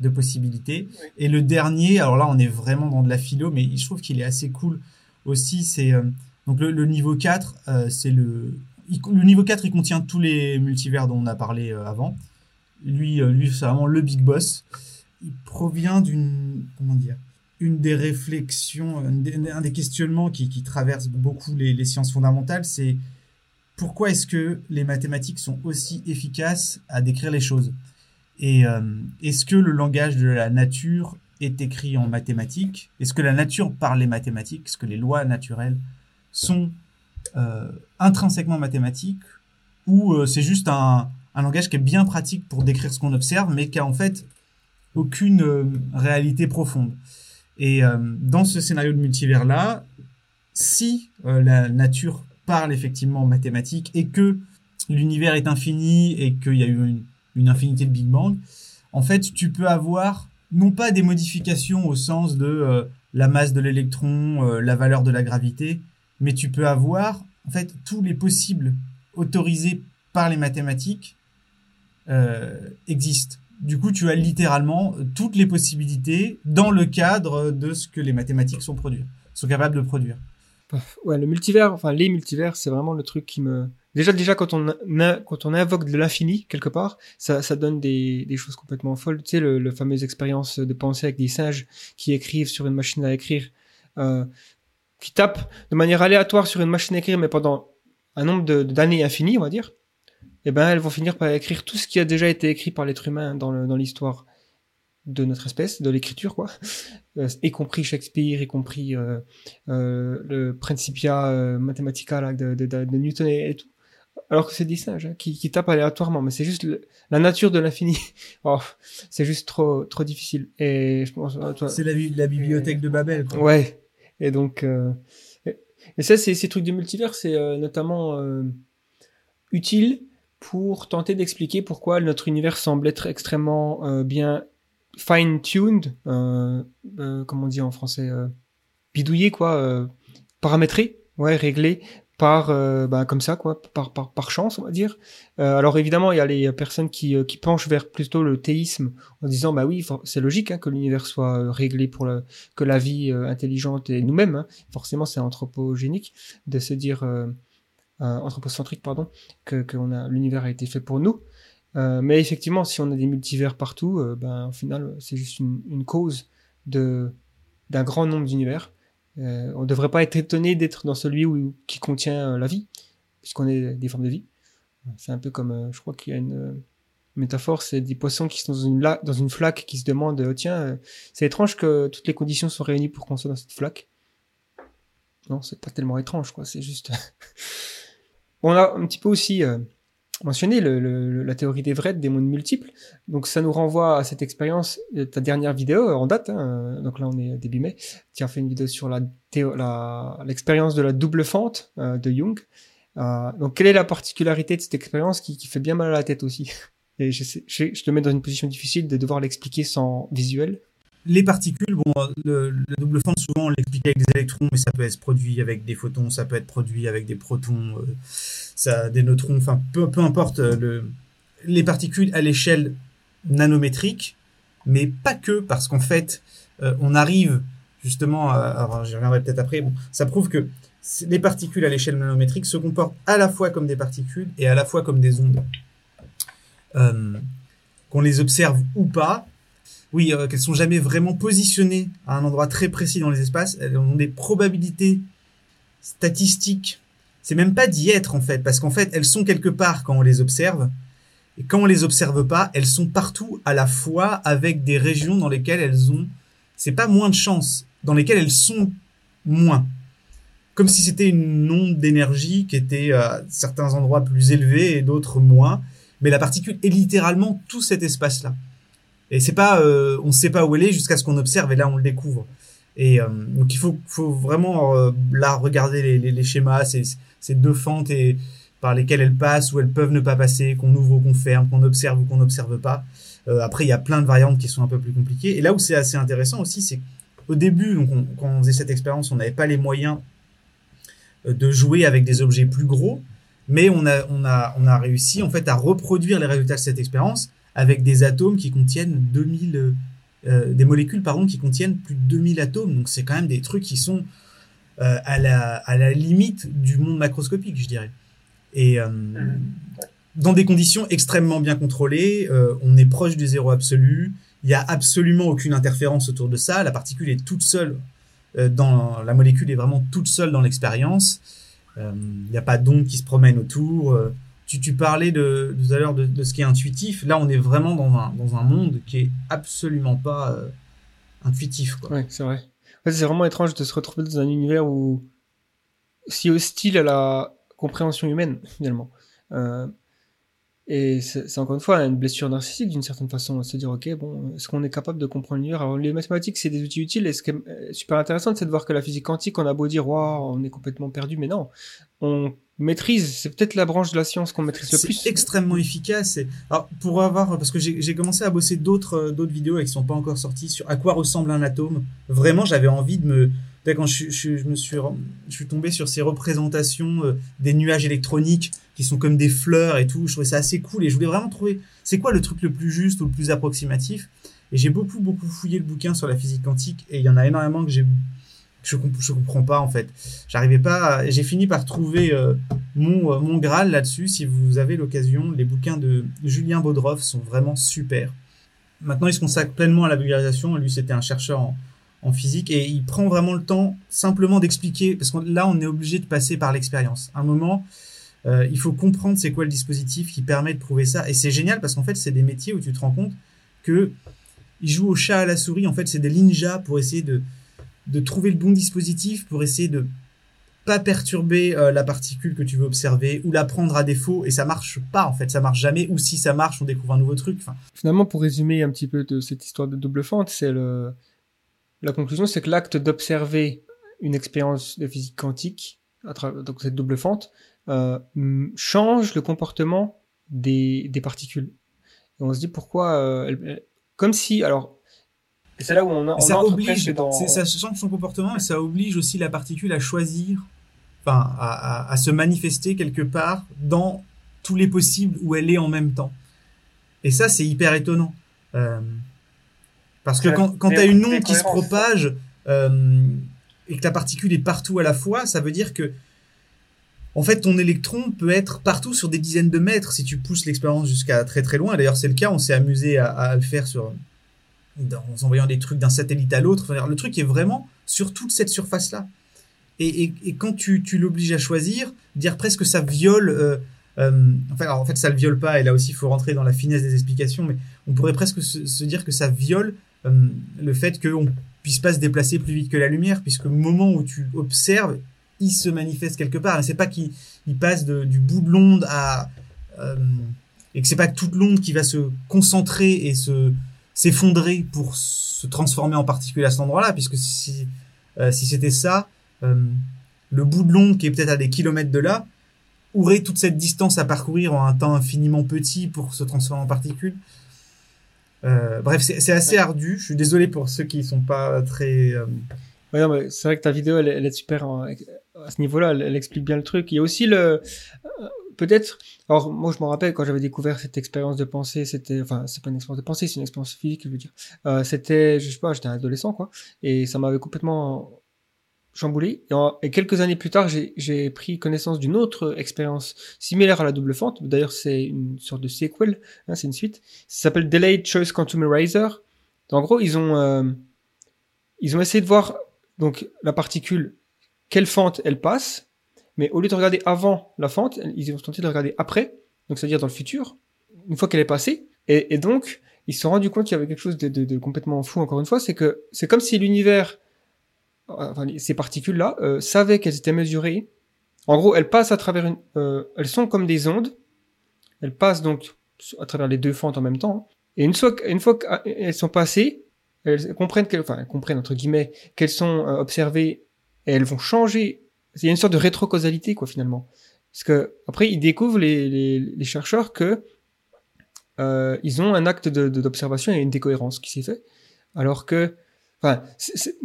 de possibilités. Et le dernier, alors là on est vraiment dans de la philo, mais je trouve qu'il est assez cool aussi, c'est... euh, donc le, le niveau 4, euh, c'est le... le niveau 4, il contient tous les multivers dont on a parlé euh, avant. Lui, euh, lui c'est vraiment le big boss. Il provient d'une... Comment dire une des réflexions, un des, questionnements qui, qui traverse beaucoup les, sciences fondamentales, c'est pourquoi est-ce que les mathématiques sont aussi efficaces à décrire les choses? Et euh, est-ce que le langage de la nature est écrit en mathématiques? Est-ce que la nature parle les mathématiques? Est-ce que les lois naturelles sont intrinsèquement mathématiques Ou euh, c'est juste un, un langage qui est bien pratique pour décrire ce qu'on observe, mais qui a en fait aucune euh, réalité profonde. Et euh, dans ce scénario de multivers-là, si euh, la nature parle effectivement en mathématiques et que l'univers est infini et qu'il y a eu une, une infinité de Big Bang, en fait, tu peux avoir non pas des modifications au sens de euh, la masse de l'électron, euh, la valeur de la gravité, mais tu peux avoir en fait tous les possibles autorisés par les mathématiques euh, existent. Du coup, tu as littéralement toutes les possibilités dans le cadre de ce que les mathématiques sont capables de produire. Ouais, le multivers, enfin les multivers, c'est vraiment le truc qui me. Déjà, déjà quand on quand on invoque de l'infini quelque part, ça, ça donne des, des choses complètement folles. Tu sais, le fameuse expérience de pensée avec des singes qui écrivent sur une machine à écrire, euh, qui tapent de manière aléatoire sur une machine à écrire, mais pendant un nombre de- d'années infini, on va dire. Eh ben, elles vont finir par écrire tout ce qui a déjà été écrit par l'être humain dans l'histoire de notre espèce, de l'écriture, quoi. Euh, y compris Shakespeare, y compris euh, euh, le Principia Mathematica là, de, de, de, de Newton et, et tout. Alors que c'est des singes hein, qui, qui tapent aléatoirement, mais c'est juste le- la nature de l'infini. Oh, c'est juste trop trop difficile. Et je pense, toi, C'est la bibliothèque de Babel. Quoi. Ouais. Et donc, euh, et, ça, c'est ces trucs de multivers, c'est euh, notamment euh, utile pour tenter d'expliquer pourquoi notre univers semble être extrêmement bien fine-tuned, comment on dit en français, bidouillé quoi, paramétré, ouais, réglé par, euh, bah, comme ça par, chance on va dire. Euh, alors évidemment, il y a les personnes qui, euh, qui penchent vers plutôt le théisme en disant bah oui, c'est logique hein, que l'univers soit réglé pour que la vie intelligente et nous-mêmes, hein, forcément c'est anthropogénique de se dire anthropocentrique pardon, que, l'univers a été fait pour nous. Mais effectivement, si on a des multivers partout, ben au final c'est juste une, cause d'un grand nombre d'univers. Euh, on ne devrait pas être étonné d'être dans celui où, qui contient euh, la vie, puisqu'on est des formes de vie. C'est un peu comme, euh, je crois qu'il y a une euh, métaphore, c'est des poissons qui sont dans une, dans une flaque qui se demandent, euh, tiens, c'est étrange que toutes les conditions sont réunies pour qu'on soit dans cette flaque. Non, c'est pas tellement étrange, quoi. C'est juste. On a un petit peu aussi euh, mentionné le, le- la théorie d'Everett des mondes multiples. Donc ça nous renvoie à cette expérience, euh, ta dernière vidéo euh, en date. hein, euh, donc là on est début mai. Tu as fait une vidéo sur la l'expérience de la double fente euh, de Jung. Euh, donc quelle est la particularité de cette expérience qui, qui fait bien mal à la tête aussi? Et je, sais- je, je te mets dans une position difficile de devoir l'expliquer sans visuel. Les particules, bon, le, le double fente, souvent on l'explique avec des électrons, mais ça peut être produit avec des photons, ça peut être produit avec des protons, euh, ça, des neutrons, enfin peu, peu importe. euh, Le, les particules à l'échelle nanométrique, mais pas que, parce qu'en fait, euh, on arrive justement, à, alors j'y reviendrai peut-être après, bon, ça prouve que les particules à l'échelle nanométrique se comportent à la fois comme des particules et à la fois comme des ondes. Euh, qu'on les observe ou pas, oui, euh, qu'elles sont jamais vraiment positionnées à un endroit très précis dans les espaces. Elles ont des probabilités statistiques. C'est même pas d'y être en fait, parce qu'en fait, elles sont quelque part quand on les observe. Et quand on les observe pas, elles sont partout à la fois avec des régions dans lesquelles elles ont, c'est pas moins de chance, dans lesquelles elles sont moins. Comme si c'était une onde d'énergie qui était à certains endroits plus élevés et d'autres moins. Mais la particule est littéralement tout cet espace-là. Et c'est pas, euh, on sait pas où elle est jusqu'à ce qu'on observe et là on le découvre. Et euh, donc il faut, faut vraiment euh, là regarder les, les, les schémas, ces, ces deux fentes et par lesquelles elles passent ou elles peuvent ne pas passer, qu'on ouvre ou qu'on ferme, qu'on observe ou qu'on n'observe pas. Euh, après il y a plein de variantes qui sont un peu plus compliquées. Et là où c'est assez intéressant aussi, c'est au début, donc on- quand on faisait cette expérience, on n'avait pas les moyens euh, de jouer avec des objets plus gros, mais on a, on a, on a réussi en fait à reproduire les résultats de cette expérience avec des atomes qui contiennent 2000 euh, euh, des molécules pardon qui contiennent plus de 2000 atomes donc c'est quand même des trucs qui sont euh, à la à la limite du monde macroscopique je dirais et euh, dans des conditions extrêmement bien contrôlées on est proche du zéro absolu il y a absolument aucune interférence autour de ça. La particule est toute seule dans la molécule est vraiment toute seule dans l'expérience. Il n'y a pas d'onde qui se promène autour. Tu, tu parlais de, tout à l'heure de, de ce qui est intuitif. Là, on est vraiment dans un, dans un monde qui est absolument pas euh, intuitif. Quoi. Ouais, c'est vrai. C'est vraiment étrange de se retrouver dans un univers où si hostile à la compréhension humaine finalement. Euh, et c'est encore une fois une blessure narcissique d'une certaine façon, se dire ok bon, est-ce qu'on est capable de comprendre l'univers? Les mathématiques c'est des outils utiles et ce qui est euh, super intéressant c'est de voir que la physique quantique on a beau dire waouh on est complètement perdu, mais non, on maîtrise, c'est peut-être la branche de la science qu'on maîtrise le plus. C'est extrêmement efficace. Et, alors, pour avoir, parce que j'ai commencé à bosser d'autres euh, d'autres vidéos et qui sont pas encore sorties sur à quoi ressemble un atome. Vraiment, j'avais envie de me, Dès quand je, je, je me suis, je suis tombé sur ces représentations euh, des nuages électroniques qui sont comme des fleurs et tout. Je trouvais ça assez cool et je voulais vraiment trouver c'est quoi le truc le plus juste ou le plus approximatif? Et j'ai beaucoup beaucoup fouillé le bouquin sur la physique quantique et il y en a énormément que j'ai je, comp- comprends pas en fait. J'arrivais pas. J'ai fini par trouver euh, mon euh, mon graal là-dessus. Si vous avez l'occasion, les bouquins de Julien Baudroff sont vraiment super. Maintenant, il se consacre pleinement à la vulgarisation. Lui, c'était un chercheur en, physique et il prend vraiment le temps simplement d'expliquer parce que là, on est obligé de passer par l'expérience. Un moment, euh, il faut comprendre c'est quoi le dispositif qui permet de prouver ça. Et c'est génial parce qu'en fait, c'est des métiers où tu te rends compte que ils jouent au chat à la souris. En fait, c'est des ninjas pour essayer de de trouver le bon dispositif pour essayer de pas perturber euh, la particule que tu veux observer ou la prendre à défaut. Et ça marche pas en fait. Ça marche jamais. Ou si ça marche on découvre un nouveau truc. Finalement, pour résumer un petit peu de cette histoire de double fente, c'est le la conclusion, c'est que l'acte d'observer une expérience de physique quantique, à travers donc cette double fente, euh, change le comportement des, des particules. Et on se dit pourquoi, euh, comme si, alors, et c'est là où on, a, on ça oblige dans. ça change son comportement et ça oblige aussi la particule à choisir enfin à, à, à se manifester quelque part dans tous les possibles où elle est en même temps et ça c'est hyper étonnant Euh, parce que quand, quand tu as une onde qui se propage euh, et que la particule est partout à la fois ça veut dire que en fait, ton électron peut être partout sur des dizaines de mètres si tu pousses l'expérience jusqu'à très très loin. D'ailleurs, c'est le cas. On s'est amusé à, à le faire sur, en envoyant des trucs d'un satellite à l'autre. Le truc est vraiment sur toute cette surface-là. Et, quand tu, l'obliges à choisir, dire presque ça viole. Euh, euh, enfin, alors, en fait, ça le viole pas. Et là aussi, il faut rentrer dans la finesse des explications. Mais on pourrait presque se, dire que ça viole euh, le fait qu'on puisse pas se déplacer plus vite que la lumière, puisque au moment où tu observes, il se manifeste quelque part. Et c'est pas qu'il il passe du bout de l'onde à et que c'est pas toute l'onde qui va se concentrer et se s'effondrer pour se transformer en particule à cet endroit-là, puisque si euh, si c'était ça, euh, le bout de l'onde qui est peut-être à des kilomètres de là aurait toute cette distance à parcourir en un temps infiniment petit pour se transformer en particule. Euh, bref, c'est assez ardu. Je suis désolé pour ceux qui sont pas très. euh, Ouais, c'est vrai que ta vidéo, elle, elle est super en- à ce niveau-là, elle, elle explique bien le truc. Il y a aussi le, peut-être, alors moi je me rappelle quand j'avais découvert cette expérience de pensée, c'était, enfin c'est pas une expérience de pensée, c'est une expérience physique, je veux dire. Euh, c'était, je sais pas, j'étais un adolescent quoi, et ça m'avait complètement chamboulé. Et, quelques années plus tard, j'ai j'ai pris connaissance d'une autre expérience similaire à la double fente. D'ailleurs, c'est une sorte de sequel, hein, c'est une suite. Ça s'appelle Delayed Choice Quantum Eraser. En gros, ils ont euh, ils ont essayé de voir donc la particule, quelle fente elle passe, mais au lieu de regarder avant la fente, ils ont tenté de regarder après, donc c'est-à-dire dans le futur, une fois qu'elle est passée. Et, donc, ils se sont rendus compte qu'il y avait quelque chose de, complètement fou, encore une fois, c'est que c'est comme si l'univers, enfin, ces particules-là, euh, savaient qu'elles étaient mesurées. En gros, elles passent à travers une... euh, elles sont comme des ondes, elles passent donc à travers les deux fentes en même temps, et une fois, qu'elles sont passées, elles comprennent qu'elles, elles comprennent entre guillemets qu'elles sont euh, observées et elles vont changer. Il y a une sorte de rétrocausalité quoi finalement. Parce que après ils découvrent les, les, les chercheurs que euh, ils ont un acte de, de- d'observation et une décohérence qui s'est fait, alors que Enfin,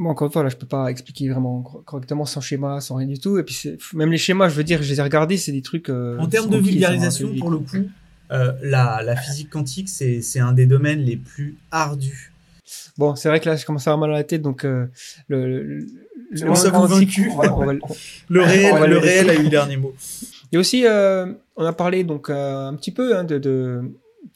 encore une fois, là, je peux pas expliquer vraiment cor- correctement sans schéma, sans rien du tout. Et puis, même les schémas, je veux dire, je les ai regardés, c'est des trucs. euh, En termes de vulgarisation, pour le coup, euh, la, la physique quantique, c'est un des domaines les plus ardus. Bon, c'est vrai que là, je commence à avoir mal à la tête, donc le, le vaincu. on va- on va le- réel, le a eu le dernier mot. Et aussi, euh, on a parlé donc euh, un petit peu hein, de, de,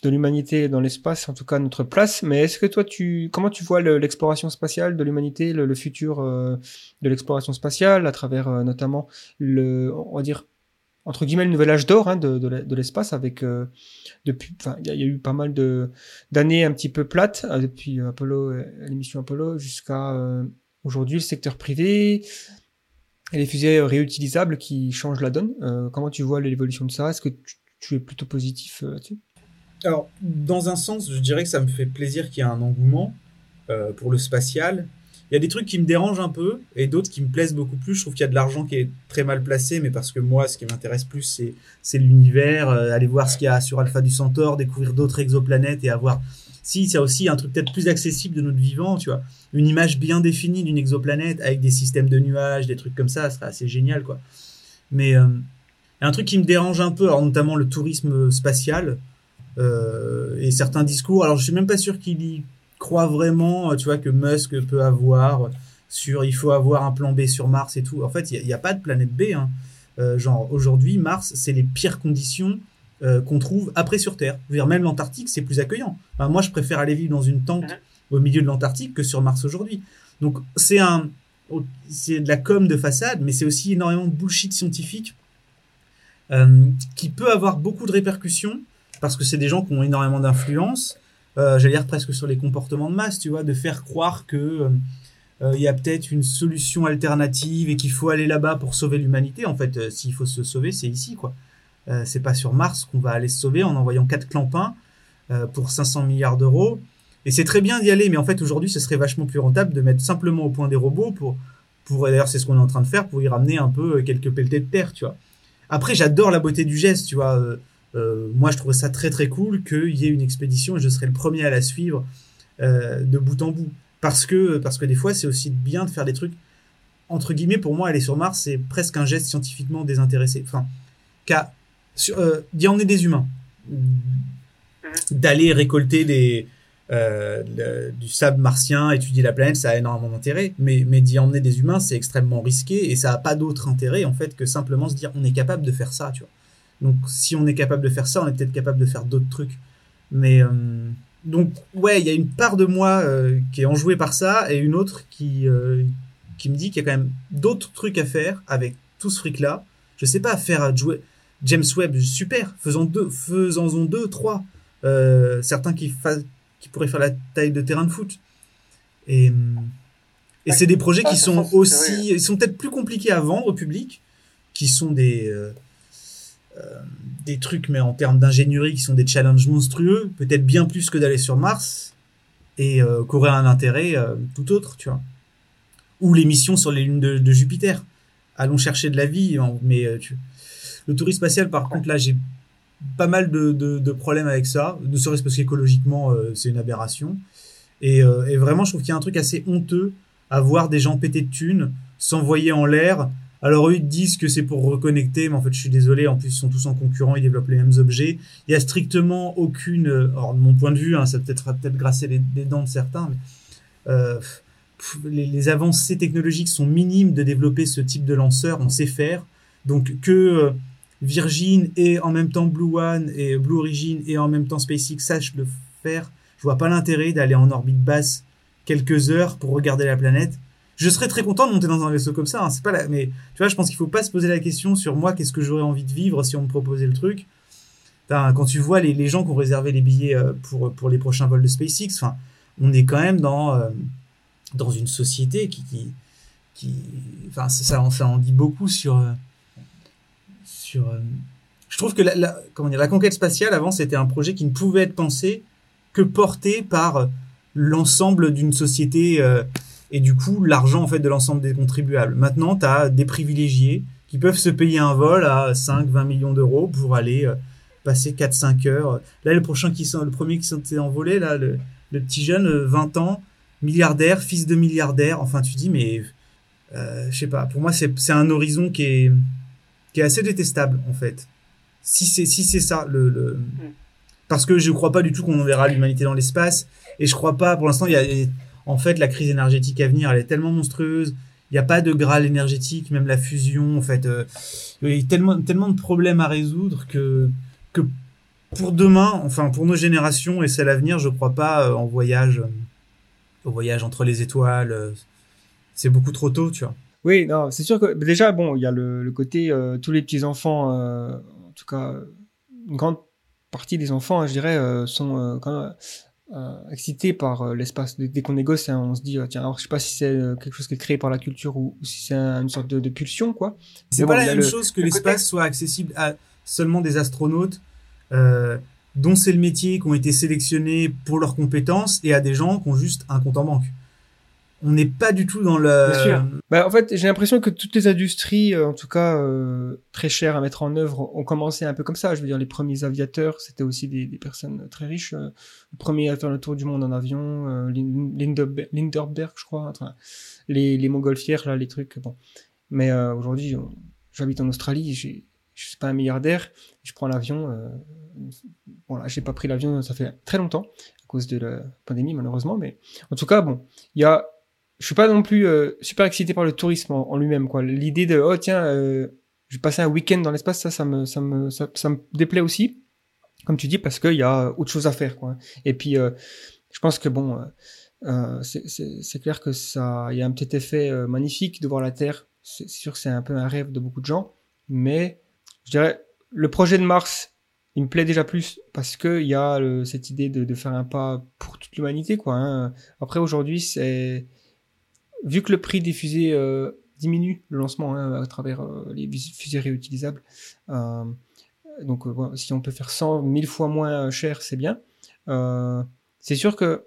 de l'humanité dans l'espace, en tout cas notre place. Mais est-ce que toi, tu, comment tu vois l'exploration spatiale de l'humanité, le, futur euh, de l'exploration spatiale, à travers notamment le, on va dire entre guillemets le nouvel âge d'or hein, de, de l'espace avec euh, depuis, enfin il y, a eu pas mal de d'années un petit peu plates depuis Apollo, l'émission Apollo jusqu'à aujourd'hui le secteur privé et les fusées réutilisables qui changent la donne. comment tu vois l'évolution de ça? Est-ce que tu, es plutôt positif là-dessus? Alors, dans un sens, je dirais que ça me fait plaisir qu'il y ait un engouement euh, pour le spatial. Il y a des trucs qui me dérangent un peu et d'autres qui me plaisent beaucoup plus. Je trouve qu'il y a de l'argent qui est très mal placé, mais parce que moi, ce qui m'intéresse plus, c'est, l'univers, euh, aller voir ce qu'il y a sur Alpha du Centaure, découvrir d'autres exoplanètes et avoir. Si, a aussi un truc peut-être plus accessible de notre vivant, tu vois. Une image bien définie d'une exoplanète avec des systèmes de nuages, des trucs comme ça, ça serait assez génial, quoi. Mais euh, un truc qui me dérange un peu, alors notamment le tourisme spatial, euh, et certains discours. Alors je suis même pas sûr qu'il y croit vraiment, tu vois, que Musk peut avoir sur il faut avoir un plan B sur Mars et tout. En fait, il n'y a, pas de planète B. Hein. Euh, genre aujourd'hui, Mars, c'est les pires conditions euh, qu'on trouve après sur Terre. dire, même l'Antarctique, c'est plus accueillant. moi, je préfère aller vivre dans une tente mhm. au milieu de l'Antarctique que sur Mars aujourd'hui. Donc c'est un, c'est de la com de façade, mais c'est aussi énormément de bullshit scientifique qui peut avoir beaucoup de répercussions parce que c'est des gens qui ont énormément d'influence. Euh, J'allais dire presque sur les comportements de masse, tu vois, de faire croire que euh, euh, il y a peut-être une solution alternative et qu'il faut aller là-bas pour sauver l'humanité. En fait, euh, s'il faut se sauver, c'est ici, quoi. C'est pas sur Mars qu'on va aller se sauver en envoyant quatre clampins pour 500 milliards d'euros. Et c'est très bien d'y aller, mais en fait aujourd'hui, ce serait vachement plus rentable de mettre simplement au point des robots pour, pour d'ailleurs c'est ce qu'on est en train de faire pour y ramener un peu quelques pelletés de terre, tu vois. Après, j'adore la beauté du geste, tu vois. Euh, moi, je trouve ça très très cool qu'il y ait une expédition et je serai le premier à la suivre euh, de bout en bout. Parce que, parce que des fois, c'est aussi bien de faire des trucs. Entre guillemets, pour moi, aller sur Mars, c'est presque un geste scientifiquement désintéressé. Enfin, qu'à, euh, d'y emmener des humains. D'aller récolter des, euh, du sable martien, étudier la planète, ça a énormément d'intérêt. Mais, mais d'y emmener des humains, c'est extrêmement risqué et ça n'a pas d'autre intérêt, en fait, que simplement se dire on est capable de faire ça, tu vois. Donc si on est capable de faire ça, on est peut-être capable de faire d'autres trucs. Mais euh, donc ouais, il y a une part de moi euh, qui est enjouée par ça et une autre qui euh, qui me dit qu'il y a quand même d'autres trucs à faire avec tout ce fric là. Je sais pas faire jouer James Webb super, faisons deux, faisons-en deux, trois. certains qui qui pourraient faire la taille de terrain de foot. Et et c'est des projets qui sont aussi, ils sont peut-être plus compliqués à vendre au public, qui sont des euh, des trucs, mais en termes d'ingénierie, qui sont des challenges monstrueux, peut-être bien plus que d'aller sur Mars, et euh, qu'aurait un intérêt euh, tout autre, tu vois. Ou les missions sur les lunes de, Jupiter. Allons chercher de la vie, mais le tourisme spatial, par contre, là, j'ai pas mal de, problèmes avec ça, ne serait-ce parce qu'écologiquement, c'est une aberration. Et, et, vraiment, je trouve qu'il y a un truc assez honteux à voir des gens péter de thunes, s'envoyer en l'air, alors eux ils disent que c'est pour reconnecter, mais en fait je suis désolé, en plus ils sont tous en concurrent, ils développent les mêmes objets. Il y a strictement aucune, alors de mon point de vue, hein, ça peut-être peut-être grasser les, dents de certains, mais euh, les, avancées technologiques sont minimes de développer ce type de lanceur, on sait faire. Donc que euh, Virgin et en même temps Blue One et Blue Origin et en même temps SpaceX sachent le faire, je vois pas l'intérêt d'aller en orbite basse quelques heures pour regarder la planète je serais très content de monter dans un vaisseau comme ça. Hein. c'est pas la... mais tu vois, je pense qu'il faut pas se poser la question sur moi, qu'est-ce que j'aurais envie de vivre si on me proposait le truc. Quand tu vois les, gens qui ont réservé les billets euh, pour, pour les prochains vols de SpaceX, enfin, on est quand même dans, euh, dans une société qui, qui, enfin, ça, ça en dit beaucoup sur, euh, sur. Je trouve que la, conquête spatiale avant c'était un projet qui ne pouvait être pensé que porté par l'ensemble d'une société et du coup l'argent en fait de l'ensemble des contribuables. Maintenant, tu as des privilégiés qui peuvent se payer un vol à 5 20 millions d'euros pour aller euh, passer 4 5 heures. Là le prochain qui le premier qui s'est envolé là le, petit jeune 20 euh, ans, milliardaire, fils de milliardaire, enfin tu dis mais euh, je sais pas, pour moi c'est un horizon qui est qui est assez détestable en fait. Si c'est si c'est ça le, le... Parce que je crois pas du tout qu'on verra l'humanité dans l'espace et je crois pas pour l'instant il y a en fait, la crise énergétique à venir, elle est tellement monstrueuse. Il n'y a pas de graal énergétique, même la fusion. En fait, euh, il y a tellement, tellement de problèmes à résoudre que, que pour demain, enfin pour nos générations et c'est l'avenir, je crois pas euh, en voyage, euh, au voyage entre les étoiles. euh, c'est beaucoup trop tôt, tu vois. Oui, non, c'est sûr que déjà, bon, il y a le, le côté, euh, tous les petits-enfants, euh, en tout cas, une grande partie des enfants, je dirais, euh, sont euh, quand même euh, excités par euh, l'espace. Dès, dès qu'on est gosse, hein, on se dit, euh, tiens, alors je sais pas si c'est euh, quelque chose qui est créé par la culture ou, ou si c'est un- une sorte de, de pulsion, quoi. C'est pas bon, la même le- chose que l'espace soit accessible à seulement des astronautes euh, dont c'est le métier, qui ont été sélectionnés pour leurs compétences, et à des gens qui ont juste un compte en banque. On n'est pas du tout dans le. Bien sûr. Bah, en fait, j'ai l'impression que toutes les industries, euh, en tout cas euh, très chères à mettre en œuvre, ont commencé un peu comme ça. Je veux dire, les premiers aviateurs, c'était aussi des, des personnes très riches. euh, le premier à faire le tour du monde en avion, euh, Linderberg, je crois. Enfin, les, les montgolfières, là, les trucs. Bon. Mais euh, aujourd'hui, j'habite en Australie, j'ai- je suis pas un milliardaire, je prends l'avion. Euh, bon, là, j'ai pas pris l'avion, ça fait très longtemps à cause de la pandémie, malheureusement. Mais en tout cas, bon, il y a je suis pas non plus euh, super excité par le tourisme en, lui-même quoi. L'idée de oh tiens euh, je vais passer un week-end dans l'espace ça ça me ça me ça, me déplaît aussi. Comme tu dis parce qu'il y a autre chose à faire quoi. Et puis euh, je pense que bon euh, euh, c'est- clair que ça il y a un petit effet euh, magnifique de voir la Terre. C'est c'est sûr que c'est un peu un rêve de beaucoup de gens. Mais je dirais le projet de Mars il me plaît déjà plus parce que il y a le- cette idée de, de faire un pas pour toute l'humanité quoi hein. après aujourd'hui c'est vu que le prix des fusées euh, diminue, le lancement hein, à travers euh, les fusées réutilisables, euh, donc si on peut faire 100, 1000 fois moins cher, c'est bien. C'est sûr que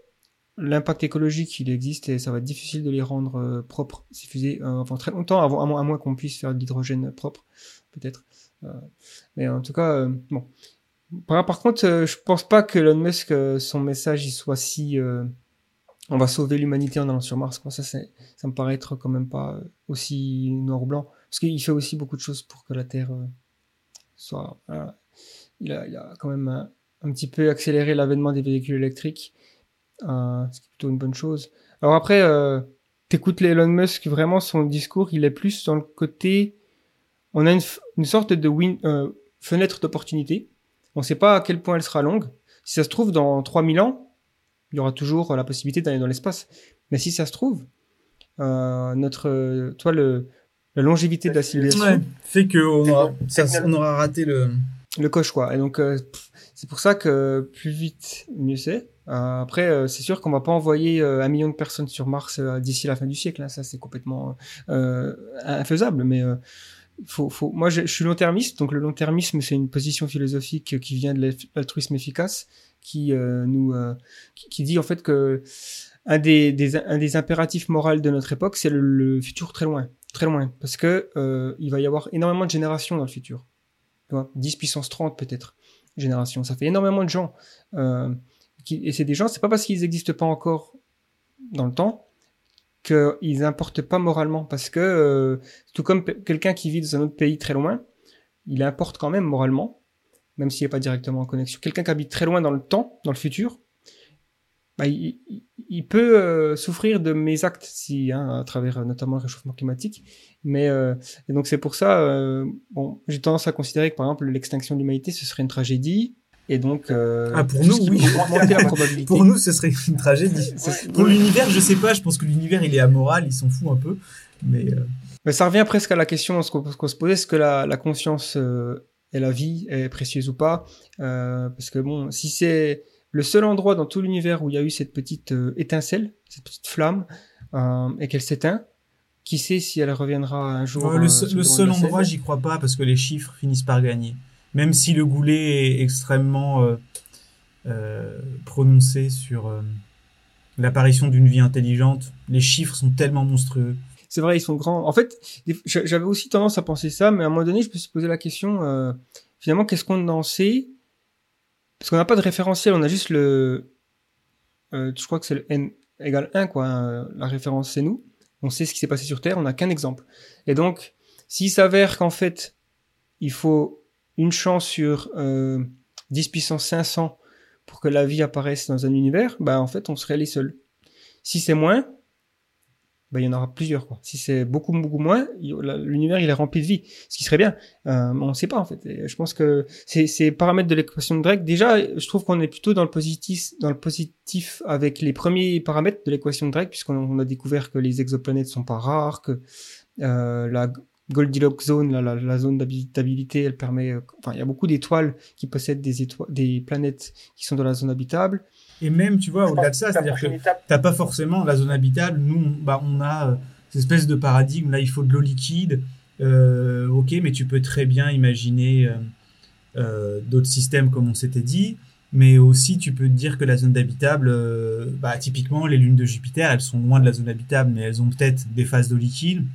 l'impact écologique, il existe et ça va être difficile de les rendre propres, ces fusées, enfin très longtemps, avant, à moins, qu'on puisse faire de l'hydrogène propre, peut-être. Mais en tout cas, bon. Par, par contre, je pense pas que Elon Musk, son message, il soit si... euh, on va sauver l'humanité en allant sur Mars. Quoi. Ça, ça me paraît être quand même pas euh, aussi noir ou blanc. Parce qu'il fait aussi beaucoup de choses pour que la Terre euh, soit. voilà. Il, a, il a quand même un, petit peu accéléré l'avènement des véhicules électriques, euh, ce qui est plutôt une bonne chose. Alors après, euh, t'écoutes Elon Musk, vraiment son discours, il est plus dans le côté. On a une sorte de win- euh, fenêtre d'opportunité. On ne sait pas à quel point elle sera longue. Si ça se trouve, dans 3000 ans, il y aura toujours la possibilité d'aller dans l'espace. Mais si ça se trouve, euh, notre, euh, toi, le, la longévité de la civilisation, Ouais, fait qu'on aura, ça- on aura raté le. le coche, quoi. Et donc, euh, c'est pour ça que plus vite, mieux c'est. Euh, après, euh, c'est sûr qu'on va pas envoyer euh, un million de personnes sur Mars euh, d'ici la fin du siècle. hein. Ça, c'est complètement euh, infaisable. Mais euh, faut, faut... moi, je, suis long-termiste. Donc, le long-termisme, c'est une position philosophique qui vient de l'altru- l'altruisme efficace, qui euh, nous, euh, qui, dit en fait que un des, des, un des impératifs moraux de notre époque, c'est le, futur très loin, très loin, parce que euh, il va y avoir énormément de générations dans le futur. Tu vois, 10 puissance 30 peut-être génération. Ça fait énormément de gens. Et c'est des gens, c'est pas parce qu'ils n'existent pas encore dans le temps qu'ils importent pas moralement, parce que euh, tout comme quelqu'un qui vit dans un autre pays très loin, il importe quand même moralement, même s'il n'est pas directement en connexion. Quelqu'un qui habite très loin dans le temps, dans le futur, bah, il peut euh, souffrir de mes actes, si, hein, à travers euh, notamment le réchauffement climatique. Mais euh, et donc c'est pour ça, euh, bon, j'ai tendance à considérer que par exemple l'extinction de l'humanité ce serait une tragédie, et donc euh, Ah, pour nous, oui. la. Pour nous, ce serait une tragédie. Pour l'univers, je sais pas. Je pense que l'univers, il est amoral, il s'en fout un peu. Mais euh, Mais ça revient presque à la question qu'on se posait, est-ce que la, la conscience euh, et la vie est précieuse ou pas Parce que bon, si c'est le seul endroit dans tout l'univers où il y a eu cette petite étincelle, cette petite flamme, et qu'elle s'éteint, qui sait si elle reviendra un jour le, se- sur le seul endroit, j'y crois pas parce que les chiffres finissent par gagner. Même si le goulet est extrêmement euh, euh, prononcé sur euh, l'apparition d'une vie intelligente, les chiffres sont tellement monstrueux. C'est vrai, ils sont grands. En fait, j'avais aussi tendance à penser ça, mais à un moment donné, je me suis posé la question, euh, finalement, qu'est-ce qu'on en sait Parce qu'on n'a pas de référentiel, on a juste le... je crois que c'est le n égale 1, quoi. hein, la référence, c'est nous. On sait ce qui s'est passé sur Terre, on n'a qu'un exemple. Et donc, s'il s'avère qu'en fait, il faut une chance sur euh, 10 puissance 500 pour que la vie apparaisse dans un univers, bah en fait, on serait les seuls. Si c'est moins, bah, il y en aura plusieurs. Quoi. Si c'est beaucoup, beaucoup moins, l'univers il est rempli de vie, ce qui serait bien. Euh, on ne sait pas en fait. je pense que ces, ces paramètres de l'équation de Drake, déjà, je trouve qu'on est plutôt dans le positif, dans le positif avec les premiers paramètres de l'équation de Drake, puisqu'on a découvert que les exoplanètes sont pas rares, que euh, la Goldilocks zone, la, la, zone d'habitabilité, elle permet. Euh, enfin, il y a beaucoup d'étoiles qui possèdent des étoiles, des planètes qui sont dans la zone habitable. Et même, tu vois, au-delà de ça, c'est-à-dire que t'as pas forcément la zone habitable. Nous, on, bah, on a euh, cette espèce de paradigme. Là, il faut de l'eau liquide. Euh, ok, mais tu peux très bien imaginer euh, euh d'autres systèmes, comme on s'était dit. Mais aussi, tu peux te dire que la zone habitable, euh, bah, typiquement, les lunes de Jupiter, elles sont loin de la zone habitable, mais elles ont peut-être des phases d'eau liquide.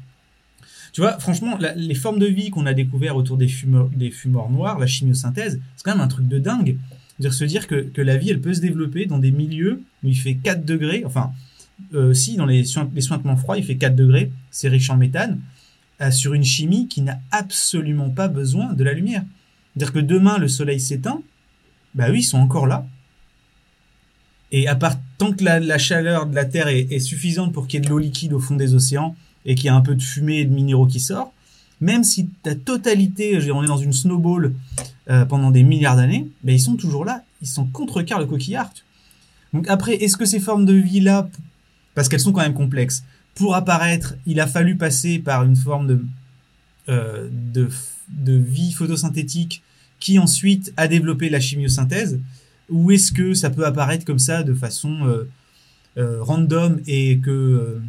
Tu vois, franchement, les formes de vie qu'on a découvert autour des fumeurs, noirs, la chimiosynthèse, c'est quand même un truc de dingue dire se dire que, que, la vie, elle peut se développer dans des milieux où il fait 4 degrés, enfin, euh, si dans les, les sointements froids, il fait 4 degrés, c'est riche en méthane, euh, sur une chimie qui n'a absolument pas besoin de la lumière. Dire que demain, le soleil s'éteint, bah oui, ils sont encore là. Et à part, tant que la, la chaleur de la Terre est, est suffisante pour qu'il y ait de l'eau liquide au fond des océans et qu'il y a un peu de fumée et de minéraux qui sortent, même si ta totalité, on est dans une snowball euh, pendant des milliards d'années, ben ils sont toujours là, ils sont contre-quart le coquillard. Donc après, est-ce que ces formes de vie-là, parce qu'elles sont quand même complexes, pour apparaître, il a fallu passer par une forme de, euh, vie photosynthétique qui ensuite a développé la chimiosynthèse, ou est-ce que ça peut apparaître comme ça de façon euh, random et que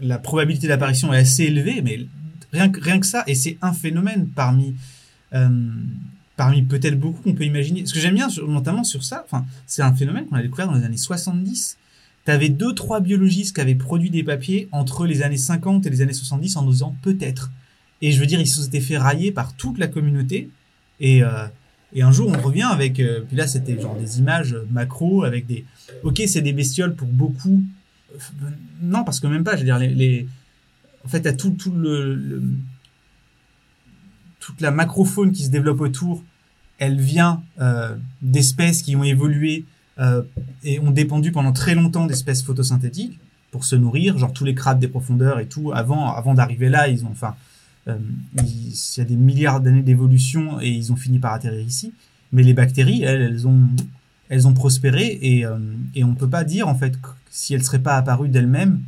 la probabilité d'apparition est assez élevée, mais Rien que, rien que ça, et c'est un phénomène parmi, euh, parmi peut-être beaucoup qu'on peut imaginer. Ce que j'aime bien, notamment sur ça, c'est un phénomène qu'on a découvert dans les années 70. Tu avais deux, trois biologistes qui avaient produit des papiers entre les années 50 et les années 70 en disant peut-être. Et je veux dire, ils se sont été fait railler par toute la communauté. Et, euh, et un jour, on revient avec. Euh, puis là, c'était genre des images macro avec des. Ok, c'est des bestioles pour beaucoup. Non, parce que même pas, je veux dire, les, en fait, à tout, tout le, toute la macrofaune qui se développe autour, elle vient euh, d'espèces qui ont évolué euh, et ont dépendu pendant très longtemps d'espèces photosynthétiques pour se nourrir, genre tous les crabes des profondeurs et tout. Avant, avant d'arriver là, ils ont, enfin, euh, il y a des milliards d'années d'évolution et ils ont fini par atterrir ici. Mais les bactéries, elles, elles ont, elles ont prospéré et, euh, et on peut pas dire en fait si elles seraient pas apparues d'elles-mêmes.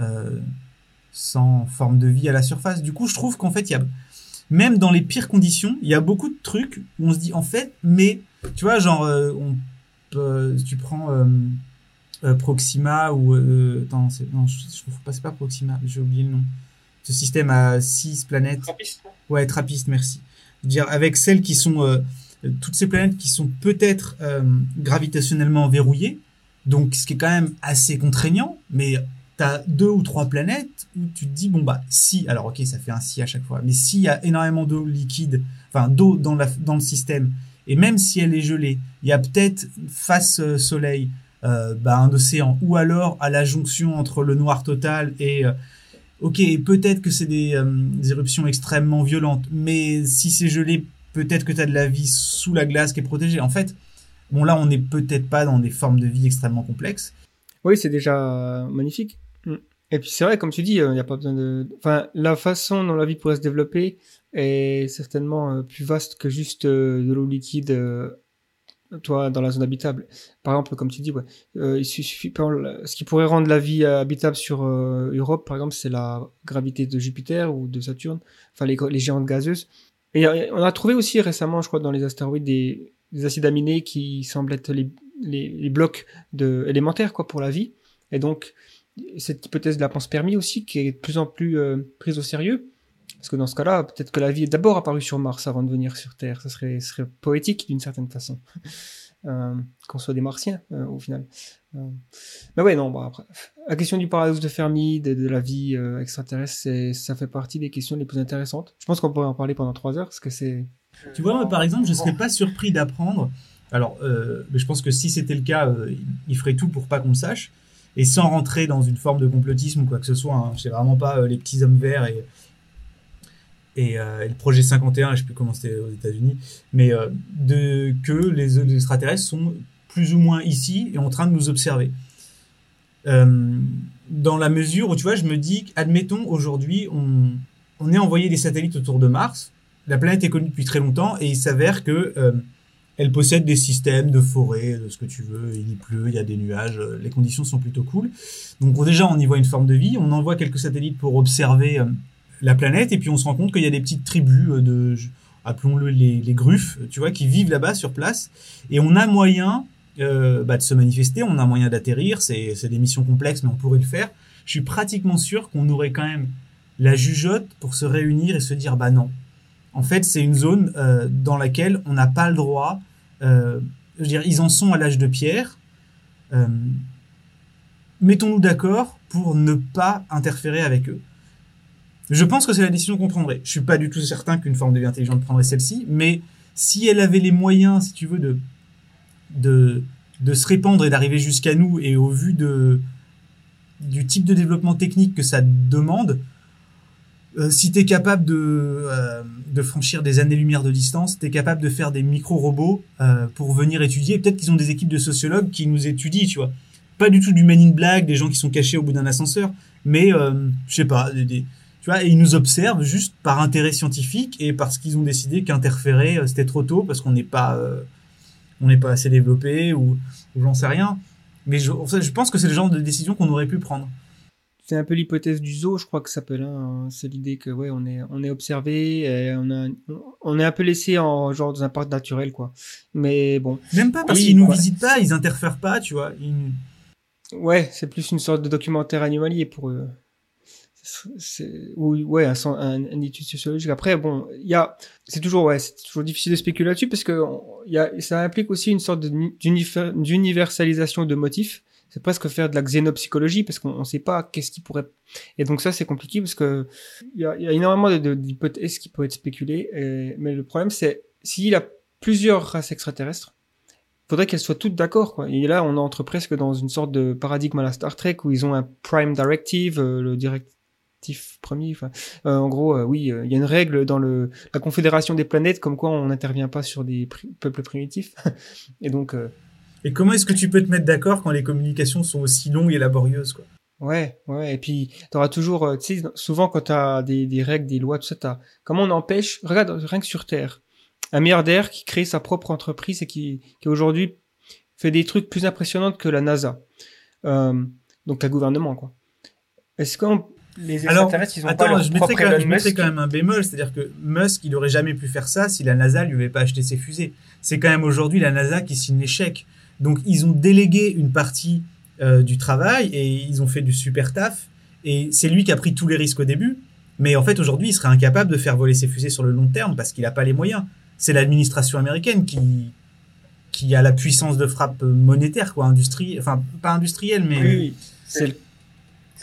Euh, sans forme de vie à la surface. Du coup, je trouve qu'en fait, il y a, même dans les pires conditions, il y a beaucoup de trucs où on se dit, en fait, mais, tu vois, genre, euh, on peut, tu prends Proxima ou, attends, non, je, je trouve pas, c'est pas Proxima, j'ai oublié le nom. Ce système à six planètes. Trappiste. Ouais, Trappiste, merci. Je veux dire, avec celles qui sont, toutes ces planètes qui sont peut-être gravitationnellement verrouillées, donc ce qui est quand même assez contraignant, mais t'as deux ou trois planètes où tu te dis, bon, bah, si, alors ok, ça fait un si à chaque fois, mais s'il y a énormément d'eau liquide, enfin, d'eau dans, dans le système, et même si elle est gelée, il y a peut-être face euh, soleil, euh, bah, un océan, ou alors à la jonction entre le noir total et, euh, ok, peut-être que c'est des, euh, des, éruptions extrêmement violentes, mais si c'est gelé, peut-être que tu as de la vie sous la glace qui est protégée. En fait, bon, là, on n'est peut-être pas dans des formes de vie extrêmement complexes. Oui, c'est déjà magnifique. Mm. Et puis c'est vrai, comme tu dis, il euh, n'y a pas besoin de... Enfin, la façon dont la vie pourrait se développer est certainement euh, plus vaste que juste euh, de l'eau liquide, toi, dans la zone habitable. Par exemple, comme tu dis, ouais, il suffit... Ce qui pourrait rendre la vie habitable sur Europe, par exemple, c'est la gravité de Jupiter ou de Saturne, enfin les, les géantes gazeuses. Et on a trouvé aussi récemment, je crois, dans les astéroïdes, des, des acides aminés qui semblent être les, blocs de, élémentaires quoi, pour la vie. Et donc, cette hypothèse de la permis aussi qui est de plus en plus euh, prise au sérieux. Parce que dans ce cas-là, peut-être que la vie est d'abord apparue sur Mars avant de venir sur Terre. Ce serait, serait poétique d'une certaine façon. Euh, qu'on soit des martiens, euh, au final. Euh, mais ouais, non, bon, après, la question du paradoxe de Fermi, de, la vie extraterrestre, ça fait partie des questions les plus intéressantes. Je pense qu'on pourrait en parler pendant trois heures, parce que c'est... Tu vois, par exemple, je serais pas surpris d'apprendre... Alors, mais je pense que si c'était le cas, il ferait tout pour pas qu'on sache et sans rentrer dans une forme de complotisme ou quoi que ce soit. Hein. C'est vraiment pas les petits hommes verts et, et, euh, et, le projet 51, je sais plus comment c'était aux États-Unis, mais euh, que les, extraterrestres sont plus ou moins ici et en train de nous observer. Euh, dans la mesure où, tu vois, je me dis, admettons, aujourd'hui, on, on est envoyé des satellites autour de Mars. La planète est connue depuis très longtemps et il s'avère que elle possède des systèmes de forêt, de ce que tu veux. Il y pleut, il y a des nuages, les conditions sont plutôt cool. Donc déjà, on y voit une forme de vie. On envoie quelques satellites pour observer la planète et puis on se rend compte qu'il y a des petites tribus de, appelons-le les, les, gruffes, tu vois, qui vivent là-bas sur place. Et on a moyen euh, bah, de se manifester, on a moyen d'atterrir. C'est des missions complexes, mais on pourrait le faire. Je suis pratiquement sûr qu'on aurait quand même la jugeote pour se réunir et se dire bah non. En fait, c'est une zone euh, dans laquelle on n'a pas le droit. Euh, je veux dire, ils en sont à l'âge de pierre. Euh, Mettons-nous d'accord pour ne pas interférer avec eux. Je pense que c'est la décision qu'on prendrait. Je suis pas du tout certain qu'une forme de vie intelligente prendrait celle-ci, mais si elle avait les moyens, si tu veux, de de, se répandre et d'arriver jusqu'à nous, et au vu de du type de développement technique que ça demande, euh, si tu es capable de, euh, de franchir des années-lumière de distance, tu es capable de faire des micro-robots euh, pour venir étudier. Peut-être qu'ils ont des équipes de sociologues qui nous étudient, tu vois. Pas du tout du man in black, des gens qui sont cachés au bout d'un ascenseur, mais je sais pas, tu vois, et ils nous observent juste par intérêt scientifique et parce qu'ils ont décidé qu'interférer c'était trop tôt parce qu'on n'est pas on n'est pas assez développé ou, ou j'en sais rien. Mais je, je pense que c'est le genre de décision qu'on aurait pu prendre c'est un peu l'hypothèse du zoo, je crois que ça s'appelle. Hein. C'est l'idée que ouais, on est on est observé, on a on est un peu laissé en genre dans un parc naturel quoi. Mais bon. Même pas parce qu'ils nous visitent pas, ils interfèrent pas, tu vois. Ouais, c'est plus une sorte de documentaire animalier pour eux. Ou ouais un, étude sociologique. Après bon, il y a c'est toujours ouais c'est toujours difficile de spéculer là-dessus parce que il y a ça implique aussi une sorte d'universalisation de motifs c'est presque faire de la xénopsychologie parce qu'on ne sait pas qu'est-ce qui pourrait. Et donc ça c'est compliqué parce que il y a, énormément d'hypothèses qui peuvent être spéculées. mais le problème c'est s'il a plusieurs races extraterrestres, faudrait qu'elles soient toutes d'accord quoi. Et là on entre presque dans une sorte de paradigme à la Star Trek où ils ont un prime directive, euh, le directif premier. Enfin, euh, en gros, euh, oui, il y a une règle dans le la Confédération des planètes comme quoi on n'intervient pas sur des peuples primitifs. et donc et comment est-ce que tu peux te mettre d'accord quand les communications sont aussi longues et laborieuses, quoi? Ouais, ouais. Et puis, tu auras toujours, euh, tu sais, souvent quand tu as des, des, règles, des lois, tout ça, t'as, comment on empêche, regarde, rien que sur Terre, un milliardaire qui crée sa propre entreprise et qui, qui aujourd'hui fait des trucs plus impressionnants que la NASA. Euh, donc, le gouvernement, quoi. Est-ce qu'on, les Alors, ils ont attends, pas je mettrais, quand, je mettrais quand même un bémol, c'est-à-dire que Musk, il aurait jamais pu faire ça si la NASA lui avait pas acheté ses fusées. C'est quand même aujourd'hui la NASA qui signe l'échec. Donc ils ont délégué une partie euh, du travail et ils ont fait du super taf. Et c'est lui qui a pris tous les risques au début. Mais en fait, aujourd'hui, il serait incapable de faire voler ses fusées sur le long terme parce qu'il n'a pas les moyens. C'est l'administration américaine qui, qui a la puissance de frappe monétaire, quoi, industrie, enfin pas industrielle, mais oui, c'est le,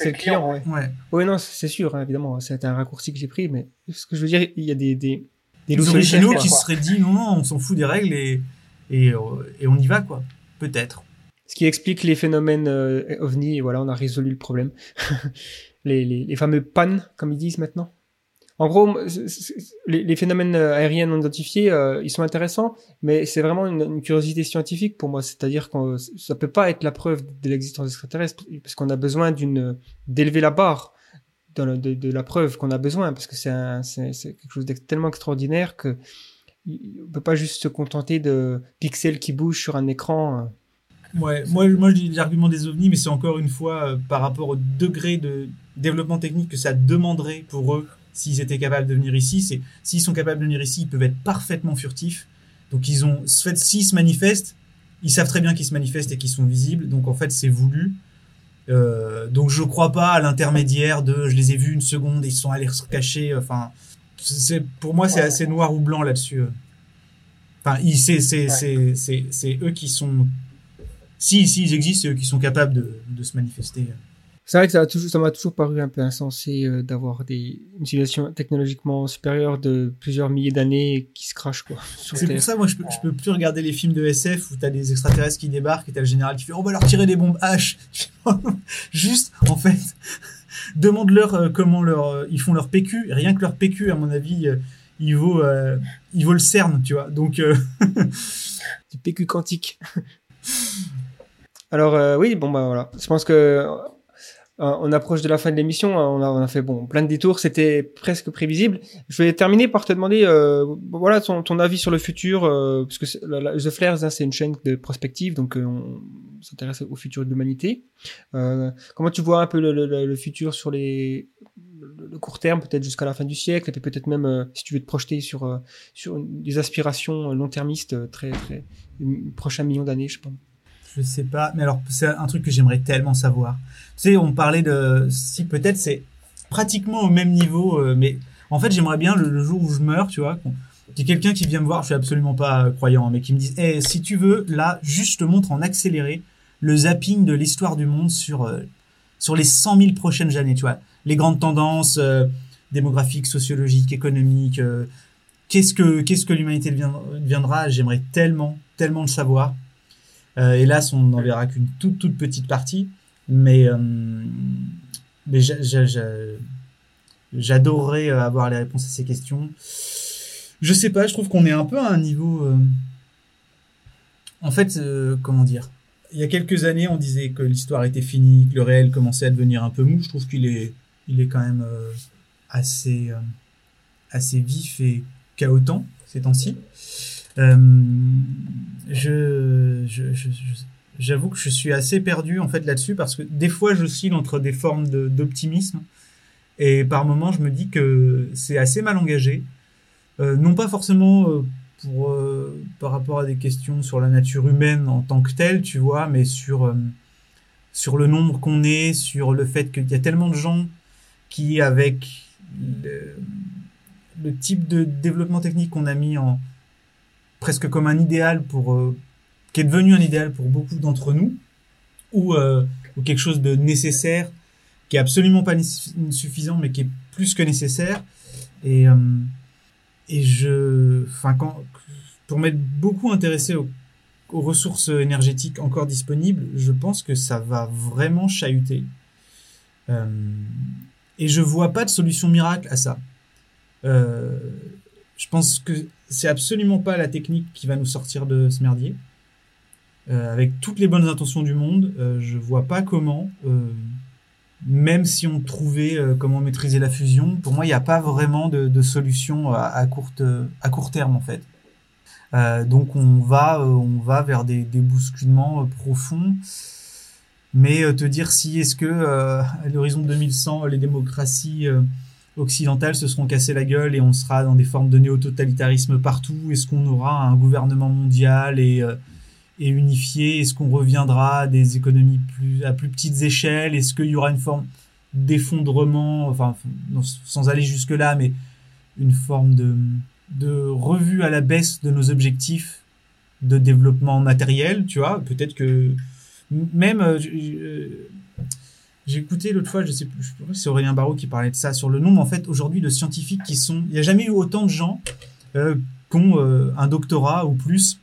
le, client, ouais. ouais. Oui, non, c'est sûr, hein, évidemment, c'est un raccourci que j'ai pris, mais ce que je veux dire, il y a des des des, des originaux qui se seraient dit non, non, on s'en fout des règles et et, euh, et on y va, quoi. Peut-être. Ce qui explique les phénomènes euh, ovni, et voilà, on a résolu le problème. les, les, les, fameux pannes, comme ils disent maintenant. En gros, les, phénomènes euh, aériens non identifiés, euh, ils sont intéressants, mais c'est vraiment une, curiosité scientifique pour moi. C'est-à-dire que ça peut pas être la preuve de l'existence extraterrestre, parce qu'on a besoin d'élever la barre de, la preuve qu'on a besoin, parce que c'est quelque chose de tellement extraordinaire que on peut pas juste se contenter de pixels qui bougent sur un écran. Euh. Ouais, moi, moi je l'argument des ovnis, mais c'est encore une fois par rapport au degré de développement technique que ça demanderait pour eux s'ils étaient capables de venir ici. C'est s'ils sont capables de venir ici, ils peuvent être parfaitement furtifs. Donc ils ont, fait, s'ils se manifestent, ils savent très bien qu'ils se manifestent et qu'ils sont visibles. Donc en fait, c'est voulu. Euh, donc je crois pas à l'intermédiaire de je les ai vus une seconde et ils sont allés se cacher. Enfin, c'est pour moi c'est assez noir ou blanc là-dessus. Enfin, c'est c'est c'est c'est c'est eux qui sont si si ils existent, c'est eux qui sont capables de, de se manifester. C'est vrai que ça m'a toujours, paru un peu insensé euh, d'avoir des une civilisation technologiquement supérieure de plusieurs milliers d'années qui se crache quoi. C'est pour ça moi je peux, je peux plus regarder les films de SF où t'as des extraterrestres qui débarquent et t'as le général qui fait on va leur tirer des bombes H. Juste en fait demande-leur euh, comment leur, euh, ils font leur PQ. Rien que leur PQ, à mon avis, euh, il vaut, il vaut le CERN, tu vois. Donc, du PQ quantique. Alors oui, bon bah voilà. Je pense que Euh, on approche de la fin de l'émission, hein, on a, on a fait bon plein de détours, c'était presque prévisible. Je vais terminer par te demander, euh, voilà, ton, ton avis sur le futur, euh, parce que la- la- The Flares, hein, c'est une chaîne de prospective, donc euh, on s'intéresse au futur de l'humanité. Euh, comment tu vois un peu le, le- le- futur sur les le, court terme, peut-être jusqu'à la fin du siècle, et peut-être même euh, si tu veux te projeter sur euh, sur des aspirations euh, long-termistes, euh, très très prochain million d'années, je pas. Je sais pas, mais alors c'est un truc que j'aimerais tellement savoir. Tu sais, on parlait de si peut-être c'est pratiquement au même niveau, euh, mais en fait j'aimerais bien le, jour où je meurs, tu vois, qu'il y ait quelqu'un qui vient me voir, je suis absolument pas euh, croyant, hein, mais qui me dise, Eh, si tu veux, là, juste montre en accéléré le zapping de l'histoire du monde sur euh, sur les 100 000 prochaines années, tu vois, les grandes tendances démographiques, sociologiques, économiques. qu'est-ce que qu'est-ce que l'humanité deviendra? J'aimerais tellement, tellement le savoir. Euh, hélas, on n'en verra qu'une toute toute petite partie, mais euh, mais j'a- j'a- j'a- j'adorerais euh, avoir les réponses à ces questions. Je sais pas, je trouve qu'on est un peu à un niveau. En fait, comment dire? Il y a quelques années, on disait que l'histoire était finie, que le réel commençait à devenir un peu mou. Je trouve qu'il est, il est quand même assez, assez vif et chaotant ces temps-ci. Euh, je, je, je- j'avoue que je suis assez perdu en fait là-dessus parce que des fois j'oscille entre des formes d'optimisme. Et par moments je me dis que c'est assez mal engagé, Euh, non pas forcément euh, pour par rapport à des questions sur la nature humaine en tant que telle, tu vois, mais sur sur le nombre qu'on est, sur le fait qu'il y a tellement de gens qui avec le, le type de développement technique qu'on a mis en presque comme un idéal pour euh, qui est devenu un idéal pour beaucoup d'entre nous ou euh, ou quelque chose de nécessaire qui est absolument pas suffisant mais qui est plus que nécessaire. Et euh, et je enfin quand pour m'être beaucoup intéressé aux ressources énergétiques encore disponibles je pense que ça va vraiment chahuter. Euh, et je vois pas de solution miracle à ça. Euh, je pense que c'est absolument pas la technique qui va nous sortir de ce merdier. Euh, avec toutes les bonnes intentions du monde, euh, je vois pas comment, euh, même si on trouvait euh, comment maîtriser la fusion, pour moi, il n'y a pas vraiment de, de solution à, à, courte, à court terme, en fait. Euh, donc, on va, euh, on va vers des, des bousculements profonds. Mais te dire si est-ce que à l'horizon 2100, les démocraties occidentales se seront cassées la gueule et on sera dans des formes de néo-totalitarisme partout. Est-ce qu'on aura un gouvernement mondial et, euh, et unifié? Est-ce qu'on reviendra à des économies plus, à plus petites échelles? Est-ce qu'il y aura une forme d'effondrement, enfin, sans aller jusque-là, mais une forme de, de revue à la baisse de nos objectifs de développement matériel, tu vois? Peut-être que même... euh, euh, j'ai écouté l'autre fois, je sais plus, c'est Aurélien Barraud qui parlait de ça, sur le nombre en fait aujourd'hui de scientifiques qui sont. Il n'y a jamais eu autant de gens euh, qui ont euh, un doctorat ou plus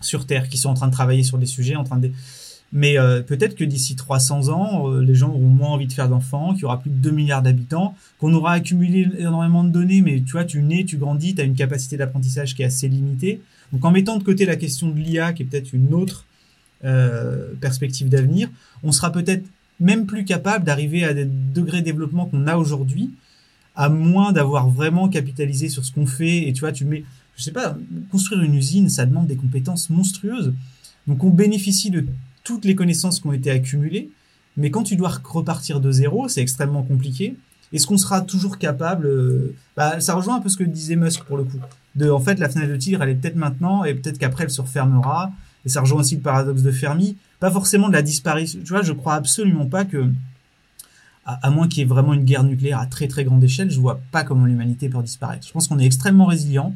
sur Terre, qui sont en train de travailler sur des sujets, en train de. Mais euh, peut-être que d'ici 300 ans, les gens auront moins envie de faire d'enfants, qu'il y aura plus de 2 milliards d'habitants, qu'on aura accumulé énormément de données, mais tu vois, tu nais, tu grandis, tu as une capacité d'apprentissage qui est assez limitée. Donc en mettant de côté la question de l'IA, qui est peut-être une autre perspective d'avenir, on sera peut-être même plus capable d'arriver à des degrés de développement qu'on a aujourd'hui, à moins d'avoir vraiment capitalisé sur ce qu'on fait. Et tu vois, tu mets, je sais pas, construire une usine, ça demande des compétences monstrueuses. Donc on bénéficie de toutes les connaissances qui ont été accumulées, mais quand tu dois repartir de zéro, c'est extrêmement compliqué. Est-ce qu'on sera toujours capable euh, bah, Ça rejoint un peu ce que disait Musk pour le coup. De, en fait, la fenêtre de tigre, elle est peut-être maintenant, et peut-être qu'après, elle se refermera. Et ça rejoint aussi le paradoxe de Fermi pas forcément de la disparition. Tu vois, je crois absolument pas que, à, moins qu'il y ait vraiment une guerre nucléaire à très très grande échelle, je vois pas comment l'humanité peut disparaître. Je pense qu'on est extrêmement résilient,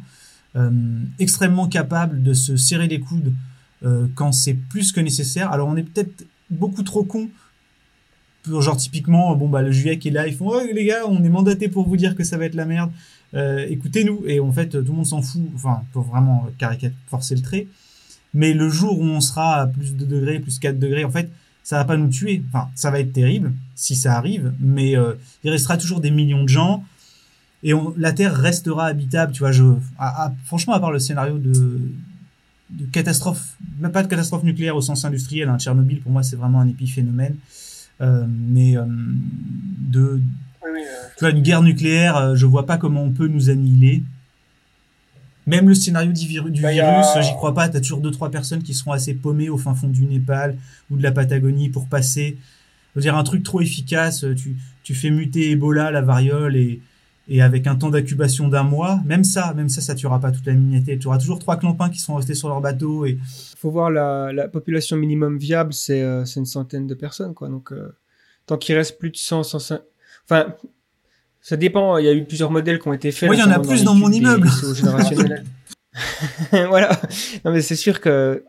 euh, extrêmement capable de se serrer les coudes euh, quand c'est plus que nécessaire. Alors on est peut-être beaucoup trop con. Genre typiquement, bon bah le qui est là, ils font oh, les gars, on est mandaté pour vous dire que ça va être la merde. Euh, écoutez-nous et en fait tout le monde s'en fout. Enfin, pour vraiment caricature forcer le trait. Mais le jour où on sera à plus de degrés, plus 4 degrés, en fait, ça va pas nous tuer. Enfin, ça va être terrible si ça arrive, mais euh, il restera toujours des millions de gens et on, la Terre restera habitable. Tu vois, je, à, à, franchement, à part le scénario de, de catastrophe, même pas de catastrophe nucléaire au sens industriel, hein, Tchernobyl pour moi c'est vraiment un épiphénomène. Euh, mais euh, de, tu vois, une guerre nucléaire, je vois pas comment on peut nous annihiler. Même le scénario du, viru- du Bah, virus, a- j'y crois pas. T'as toujours deux trois personnes qui seront assez paumées au fin fond du Népal ou de la Patagonie pour passer. Je veux dire un truc trop efficace. Tu, tu fais muter Ebola, la variole et et avec un temps d'incubation d'un mois, même ça, même ça, ça tuera pas toute la miniature. Tu auras toujours trois clampins qui sont restés sur leur bateau et faut voir la, la population minimum viable, c'est euh, c'est une centaine de personnes, quoi. Donc, euh, tant qu'il reste plus de 100, 105... Enfin, ça dépend. Il y a eu plusieurs modèles qui ont été faits. Oui, il y en a plus dans mon immeuble. voilà. Non, mais c'est sûr que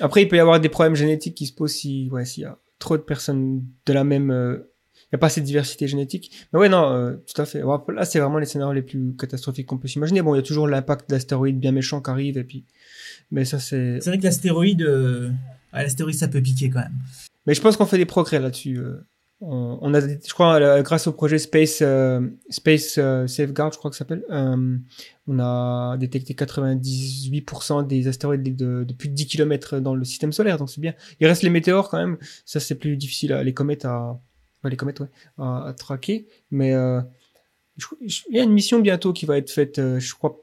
après, il peut y avoir des problèmes génétiques qui se posent si, ouais, s'il y a trop de personnes de la même, euh, il n'y a pas assez de diversité génétique. Mais ouais, non, euh, tout à fait. Là, c'est vraiment les scénarios les plus catastrophiques qu'on peut s'imaginer. Bon, il y a toujours l'impact d'astéroïdes bien méchants qui arrivent et puis, mais ça, c'est, c'est vrai que l'astéroïde, euh, ah, l'astéroïde, ça peut piquer quand même. Mais je pense qu'on fait des progrès là-dessus. euh. On, a, je crois, euh, grâce au projet Space euh, Space euh, Safeguard, je crois que ça s'appelle, on a détecté 98% des astéroïdes de, plus de 10 km dans le système solaire, donc c'est bien. Il reste les météores quand même. Ça, c'est plus difficile. À, les comètes à, les comètes, ouais, à, traquer. Mais il y a une mission bientôt qui va être faite, je crois,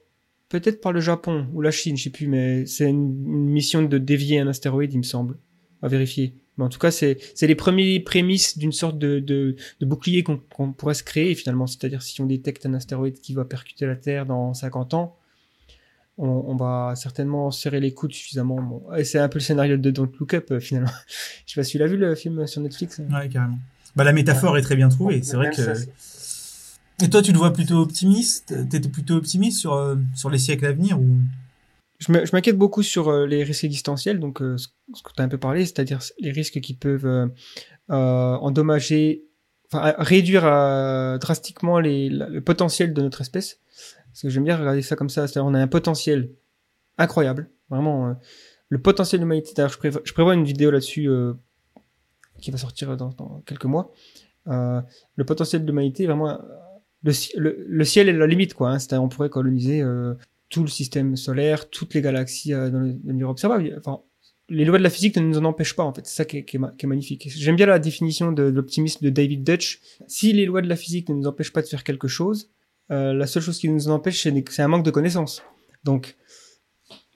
peut-être par le Japon ou la Chine, je sais plus, mais c'est une mission de dévier un astéroïde, il me semble, à vérifier. Mais en tout cas, c'est c'est les premiers prémices d'une sorte de, de, de bouclier qu'on qu'on pourrait se créer finalement. C'est-à-dire si on détecte un astéroïde qui va percuter la Terre dans 50 ans, on, on va certainement serrer les coudes suffisamment. Bon, et c'est un peu le scénario de Don't Look Up euh, finalement. Je sais pas si tu l'as vu le film sur Netflix. Ouais, carrément. Bah, la métaphore est très bien trouvée. C'est vrai que. ça, c'est- Et toi, tu te vois plutôt optimiste? T'étais plutôt optimiste sur, euh, sur les siècles à venir ou... Je m'inquiète beaucoup sur euh, les risques existentiels, donc euh, ce, que tu as un peu parlé, c'est-à-dire les risques qui peuvent euh, endommager, enfin réduire drastiquement les, le potentiel de notre espèce. Parce que j'aime bien regarder ça comme ça, c'est-à-dire on a un potentiel incroyable, vraiment le potentiel de l'humanité. D'ailleurs, je, prévois- une vidéo là-dessus qui va sortir dans, quelques mois. Le potentiel de l'humanité, vraiment, le, ci- le, le ciel est la limite, quoi. Hein, c'est-à-dire on pourrait coloniser tout le système solaire, toutes les galaxies euh, dans l'univers observable. Enfin, les lois de la physique ne nous en empêchent pas, en fait. C'est ça qui est, magnifique. J'aime bien la définition de, l'optimisme de David Dutch. Si les lois de la physique ne nous empêchent pas de faire quelque chose, euh, la seule chose qui nous en empêche, c'est un manque de connaissances. Donc,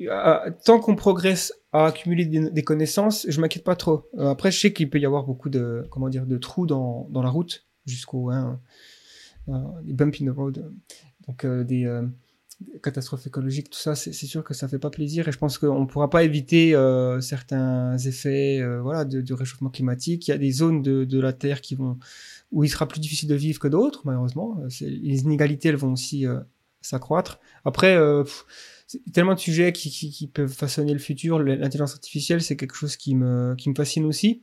euh, tant qu'on progresse à accumuler des, connaissances, je m'inquiète pas trop. Euh, après, je sais qu'il peut y avoir beaucoup de, comment dire, de trous dans, dans la route jusqu'au, hein, des bumps in the road. Donc, des, catastrophes écologiques, tout ça, c'est sûr que ça fait pas plaisir et je pense qu'on ne pourra pas éviter euh, certains effets euh, voilà, de, réchauffement climatique. Il y a des zones de, de la Terre qui vont, où il sera plus difficile de vivre que d'autres, malheureusement. Les inégalités, elles vont aussi euh, s'accroître. Après, euh, pff, tellement de sujets qui, qui, qui peuvent façonner le futur. L'intelligence artificielle, c'est quelque chose qui me, qui me fascine aussi,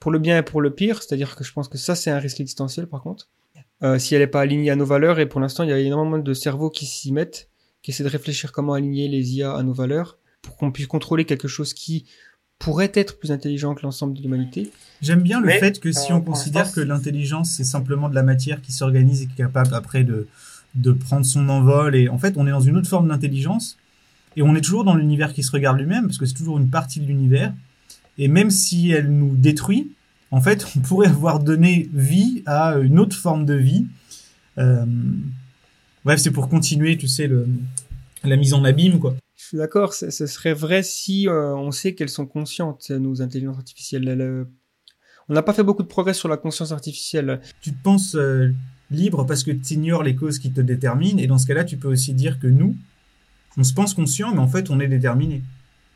pour le bien et pour le pire. C'est-à-dire que je pense que ça, c'est un risque existentiel, par contre euh, si elle n'est pas alignée à nos valeurs. Et pour l'instant, il y a énormément de cerveaux qui s'y mettent, qui essaient de réfléchir comment aligner les IA à nos valeurs pour qu'on puisse contrôler quelque chose qui pourrait être plus intelligent que l'ensemble de l'humanité. J'aime bien le Mais, fait que si euh, on considère que l'intelligence c'est simplement de la matière qui s'organise et qui est capable après de, de prendre son envol et en fait on est dans une autre forme d'intelligence et on est toujours dans l'univers qui se regarde lui-même parce que c'est toujours une partie de l'univers et même si elle nous détruit en fait on pourrait avoir donné vie à une autre forme de vie Euh, bref c'est pour continuer tu sais le, la mise en abîme quoi Je suis d'accord, ce serait vrai si euh, on sait qu'elles sont conscientes, nos intelligences artificielles. Elles, euh, on n'a pas fait beaucoup de progrès sur la conscience artificielle. tu te penses euh, libre parce que tu ignores les causes qui te déterminent. Et dans ce cas-là, tu peux aussi dire que nous, on se pense conscient, mais en fait, on est déterminé.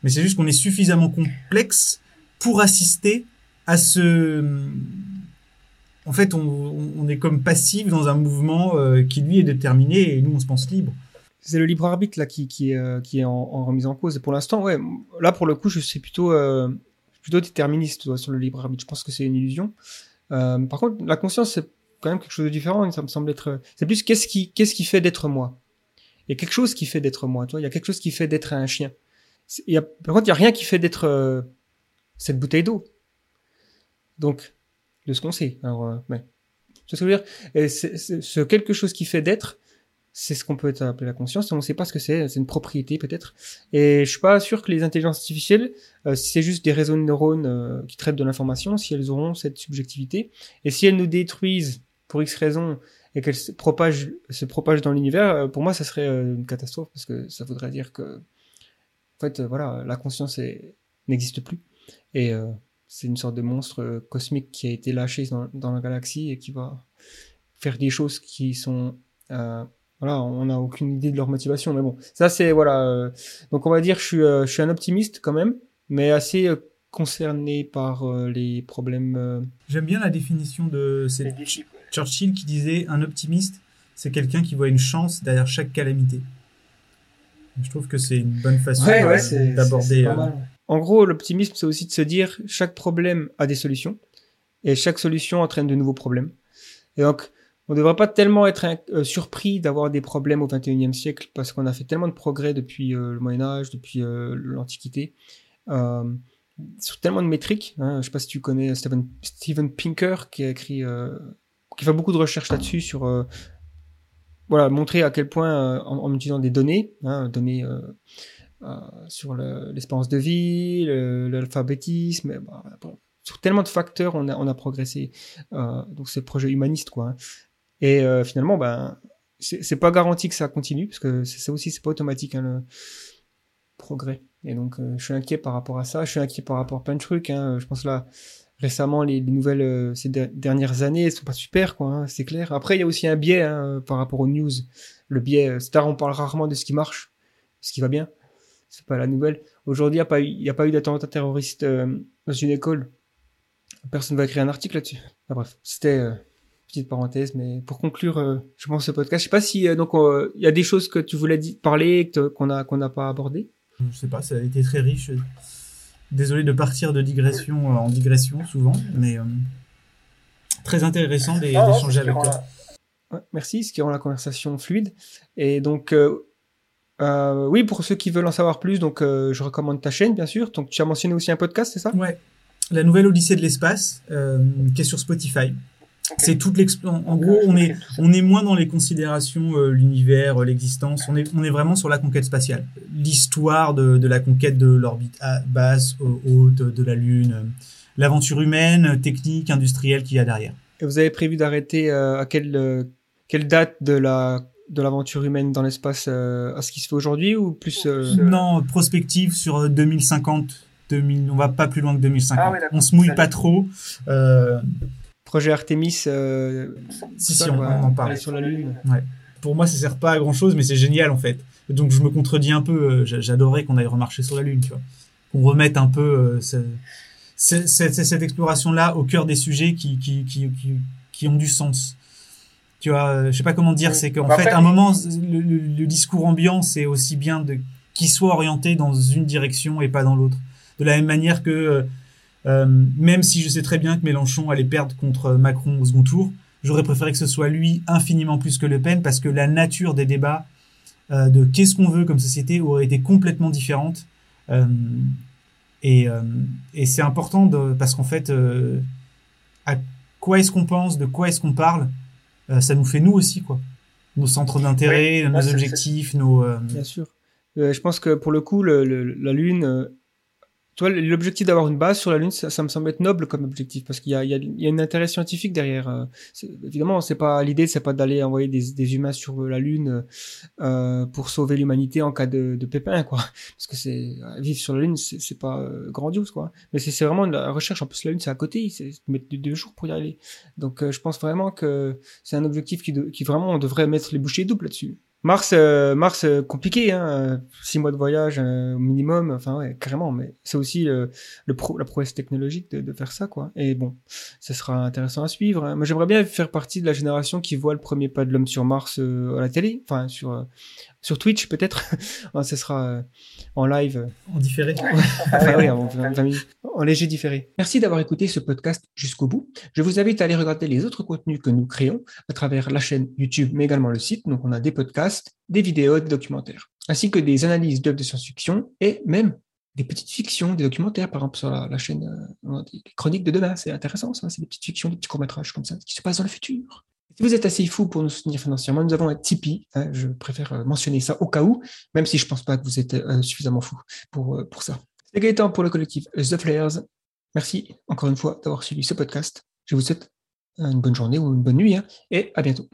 Mais c'est juste qu'on est suffisamment complexe pour assister à ce... En fait, on, on est comme passif dans un mouvement euh, qui, lui, est déterminé et nous, on se pense libre. C'est le libre arbitre là qui, qui, euh, qui est en, en remise en cause. Et pour l'instant, ouais, là pour le coup, je suis plutôt, euh, plutôt déterministe tu vois, sur le libre arbitre. Je pense que c'est une illusion. Euh, par contre, la conscience, c'est quand même quelque chose de différent. Ça me semble être. C'est plus qu'est-ce qui, qu'est-ce qui fait d'être moi. Il y a quelque chose qui fait d'être moi. Tu vois, il y a quelque chose qui fait d'être un chien. Il y a, par contre, il y a rien qui fait d'être euh, cette bouteille d'eau. Donc, de ce qu'on sait. Alors, euh, ce que je veux dire? Ce quelque chose qui fait d'être, c'est ce qu'on peut appeler la conscience. On ne sait pas ce que c'est. C'est une propriété peut-être. Et je suis pas sûr que les intelligences artificielles, euh, si c'est juste des réseaux de neurones euh, qui traitent de l'information, si elles auront cette subjectivité. Et si elles nous détruisent pour X raisons et qu'elles se propagent, se propagent dans l'univers, pour moi, ça serait une catastrophe parce que ça voudrait dire que, en fait, voilà, la conscience n'existe plus. Et c'est une sorte de monstre cosmique qui a été lâché dans, dans, la galaxie et qui va faire des choses qui sont voilà, on n'a aucune idée de leur motivation, mais bon, ça c'est voilà. Euh, donc on va dire, je suis, euh, je suis un optimiste quand même, mais assez euh, concerné par les problèmes. J'aime bien la définition de Churchill qui disait un optimiste, c'est quelqu'un qui voit une chance derrière chaque calamité. Je trouve que c'est une bonne façon d'aborder. En gros, l'optimisme, c'est aussi de se dire chaque problème a des solutions et chaque solution entraîne de nouveaux problèmes. Et donc, on ne devrait pas tellement être euh, surpris d'avoir des problèmes au 21e siècle parce qu'on a fait tellement de progrès depuis euh, le Moyen Âge, depuis euh, l'Antiquité, sur tellement de métriques. Hein, je ne sais pas si tu connais Steven, Steven Pinker qui a écrit, qui fait beaucoup de recherches là-dessus sur voilà montrer à quel point en, utilisant des données, hein, données sur l'espérance de vie, l'alphabétisme, bah, sur tellement de facteurs, on a, progressé. donc c'est projet humaniste, quoi. Hein. Et euh, finalement, ben, c'est pas garanti que ça continue, parce que ça aussi, c'est pas automatique, hein, le progrès. Et donc, euh, je suis inquiet par rapport à ça. Je suis inquiet par rapport à plein de trucs. Hein. Je pense là, récemment, les, nouvelles euh, ces dernières années, elles sont pas super, quoi. C'est clair. Après, il y a aussi un biais par rapport aux news. Le biais, c'est on parle rarement de ce qui marche, ce qui va bien. C'est pas la nouvelle. Aujourd'hui, il n'y a pas eu, y a pas eu d'attentat terroriste dans une école. Personne va écrire un article là-dessus. bref, c'était petite parenthèse, mais pour conclure, euh, je pense ce podcast, je sais pas si euh, donc il y a des choses que tu voulais parler qu'on a qu'on n'a pas abordé. Je sais pas, ça a été très riche. Désolé de partir de digression euh, en digression souvent, mais très intéressant ah d'échanger avec toi. merci, ce qui rend la conversation fluide. Et donc oui, pour ceux qui veulent en savoir plus, donc je recommande ta chaîne bien sûr. Donc tu as mentionné aussi un podcast, c'est ça? Ouais. La nouvelle Odyssée de l'espace, qui est sur Spotify. C'est toute En, gros, on est, on est moins dans les considérations, euh, l'univers, euh, l'existence. On est, on est vraiment sur la conquête spatiale. L'histoire de, de, la conquête de l'orbite basse, haute, de la Lune, euh, l'aventure humaine, technique, industrielle qu'il y a derrière. Et vous avez prévu d'arrêter à quelle, quelle date de la de l'aventure humaine dans l'espace à ce qui se fait aujourd'hui ou plus Non, prospective sur 2050. 2000, on va pas plus loin que 2050. Ah on se mouille pas trop projet Artemis. Euh, si, si, on, en parle. Sur la Lune. Ouais. Pour moi, ça sert pas à grand chose, mais c'est génial en fait. Donc je me contredis un peu. Euh, j'adorais qu'on aille remarcher sur la Lune, tu vois. Qu'on remette un peu euh, cette, exploration-là au cœur des sujets qui, qui, qui, qui, ont du sens. Tu vois, je sais pas comment dire, c'est qu'en bah, fait, à un moment, le, discours ambiant, c'est aussi bien de qu'il soit orienté dans une direction et pas dans l'autre. De la même manière que euh, même si je sais très bien que Mélenchon allait perdre contre Macron au second tour, j'aurais préféré que ce soit lui infiniment plus que Le Pen parce que la nature des débats euh, de qu'est-ce qu'on veut comme société aurait été complètement différente. Euh, et, et c'est important de, parce qu'en fait, à quoi est-ce qu'on pense, de quoi est-ce qu'on parle, ça nous fait nous aussi quoi. Nos centres d'intérêt, nos objectifs, nos. Bien sûr. je pense que pour le coup, le, la Lune tu l'objectif d'avoir une base sur la Lune, ça, me semble être noble comme objectif parce qu'il y a, il y, a, il y a un intérêt scientifique derrière. Euh, évidemment, c'est pas l'idée, c'est pas d'aller envoyer des, des, humains sur la Lune euh, pour sauver l'humanité en cas de, de, pépin, quoi. Parce que c'est vivre sur la Lune, c'est pas euh, grandiose, quoi. Mais c'est vraiment la recherche. En plus, la Lune, c'est à côté, c'est mettre deux jours pour y aller. Donc, euh, je pense vraiment que c'est un objectif qui, qui vraiment on devrait mettre les bouchées doubles là-dessus. Mars, euh, Mars euh, compliqué, hein, euh, six mois de voyage au minimum, enfin ouais, carrément. Mais c'est aussi le pro, la prouesse technologique de, de, faire ça, quoi. Et bon, ça sera intéressant à suivre. Hein. Moi, j'aimerais bien faire partie de la génération qui voit le premier pas de l'homme sur Mars à la télé, enfin sur sur Twitch peut-être. ce sera euh, en live. En différé. enfin, oui, en, léger différé. Merci d'avoir écouté ce podcast jusqu'au bout. Je vous invite à aller regarder les autres contenus que nous créons à travers la chaîne YouTube, mais également le site. Donc, on a des podcasts, des vidéos, des documentaires, ainsi que des analyses d'œuvres de science-fiction et même des petites fictions, des documentaires, par exemple sur la, chaîne euh, des chroniques de demain. C'est intéressant, ça. C'est des petites fictions, des petits courts-métrages comme ça, qui se passent dans le futur. Si vous êtes assez fou pour nous soutenir financièrement, nous avons un Tipeee. hein, je préfère euh, mentionner ça au cas où, même si je ne pense pas que vous êtes euh, suffisamment fou pour, euh, pour ça. C'est Gaëtan pour le collectif The Flares. Merci encore une fois d'avoir suivi ce podcast. Je vous souhaite une bonne journée ou une bonne nuit hein, et à bientôt.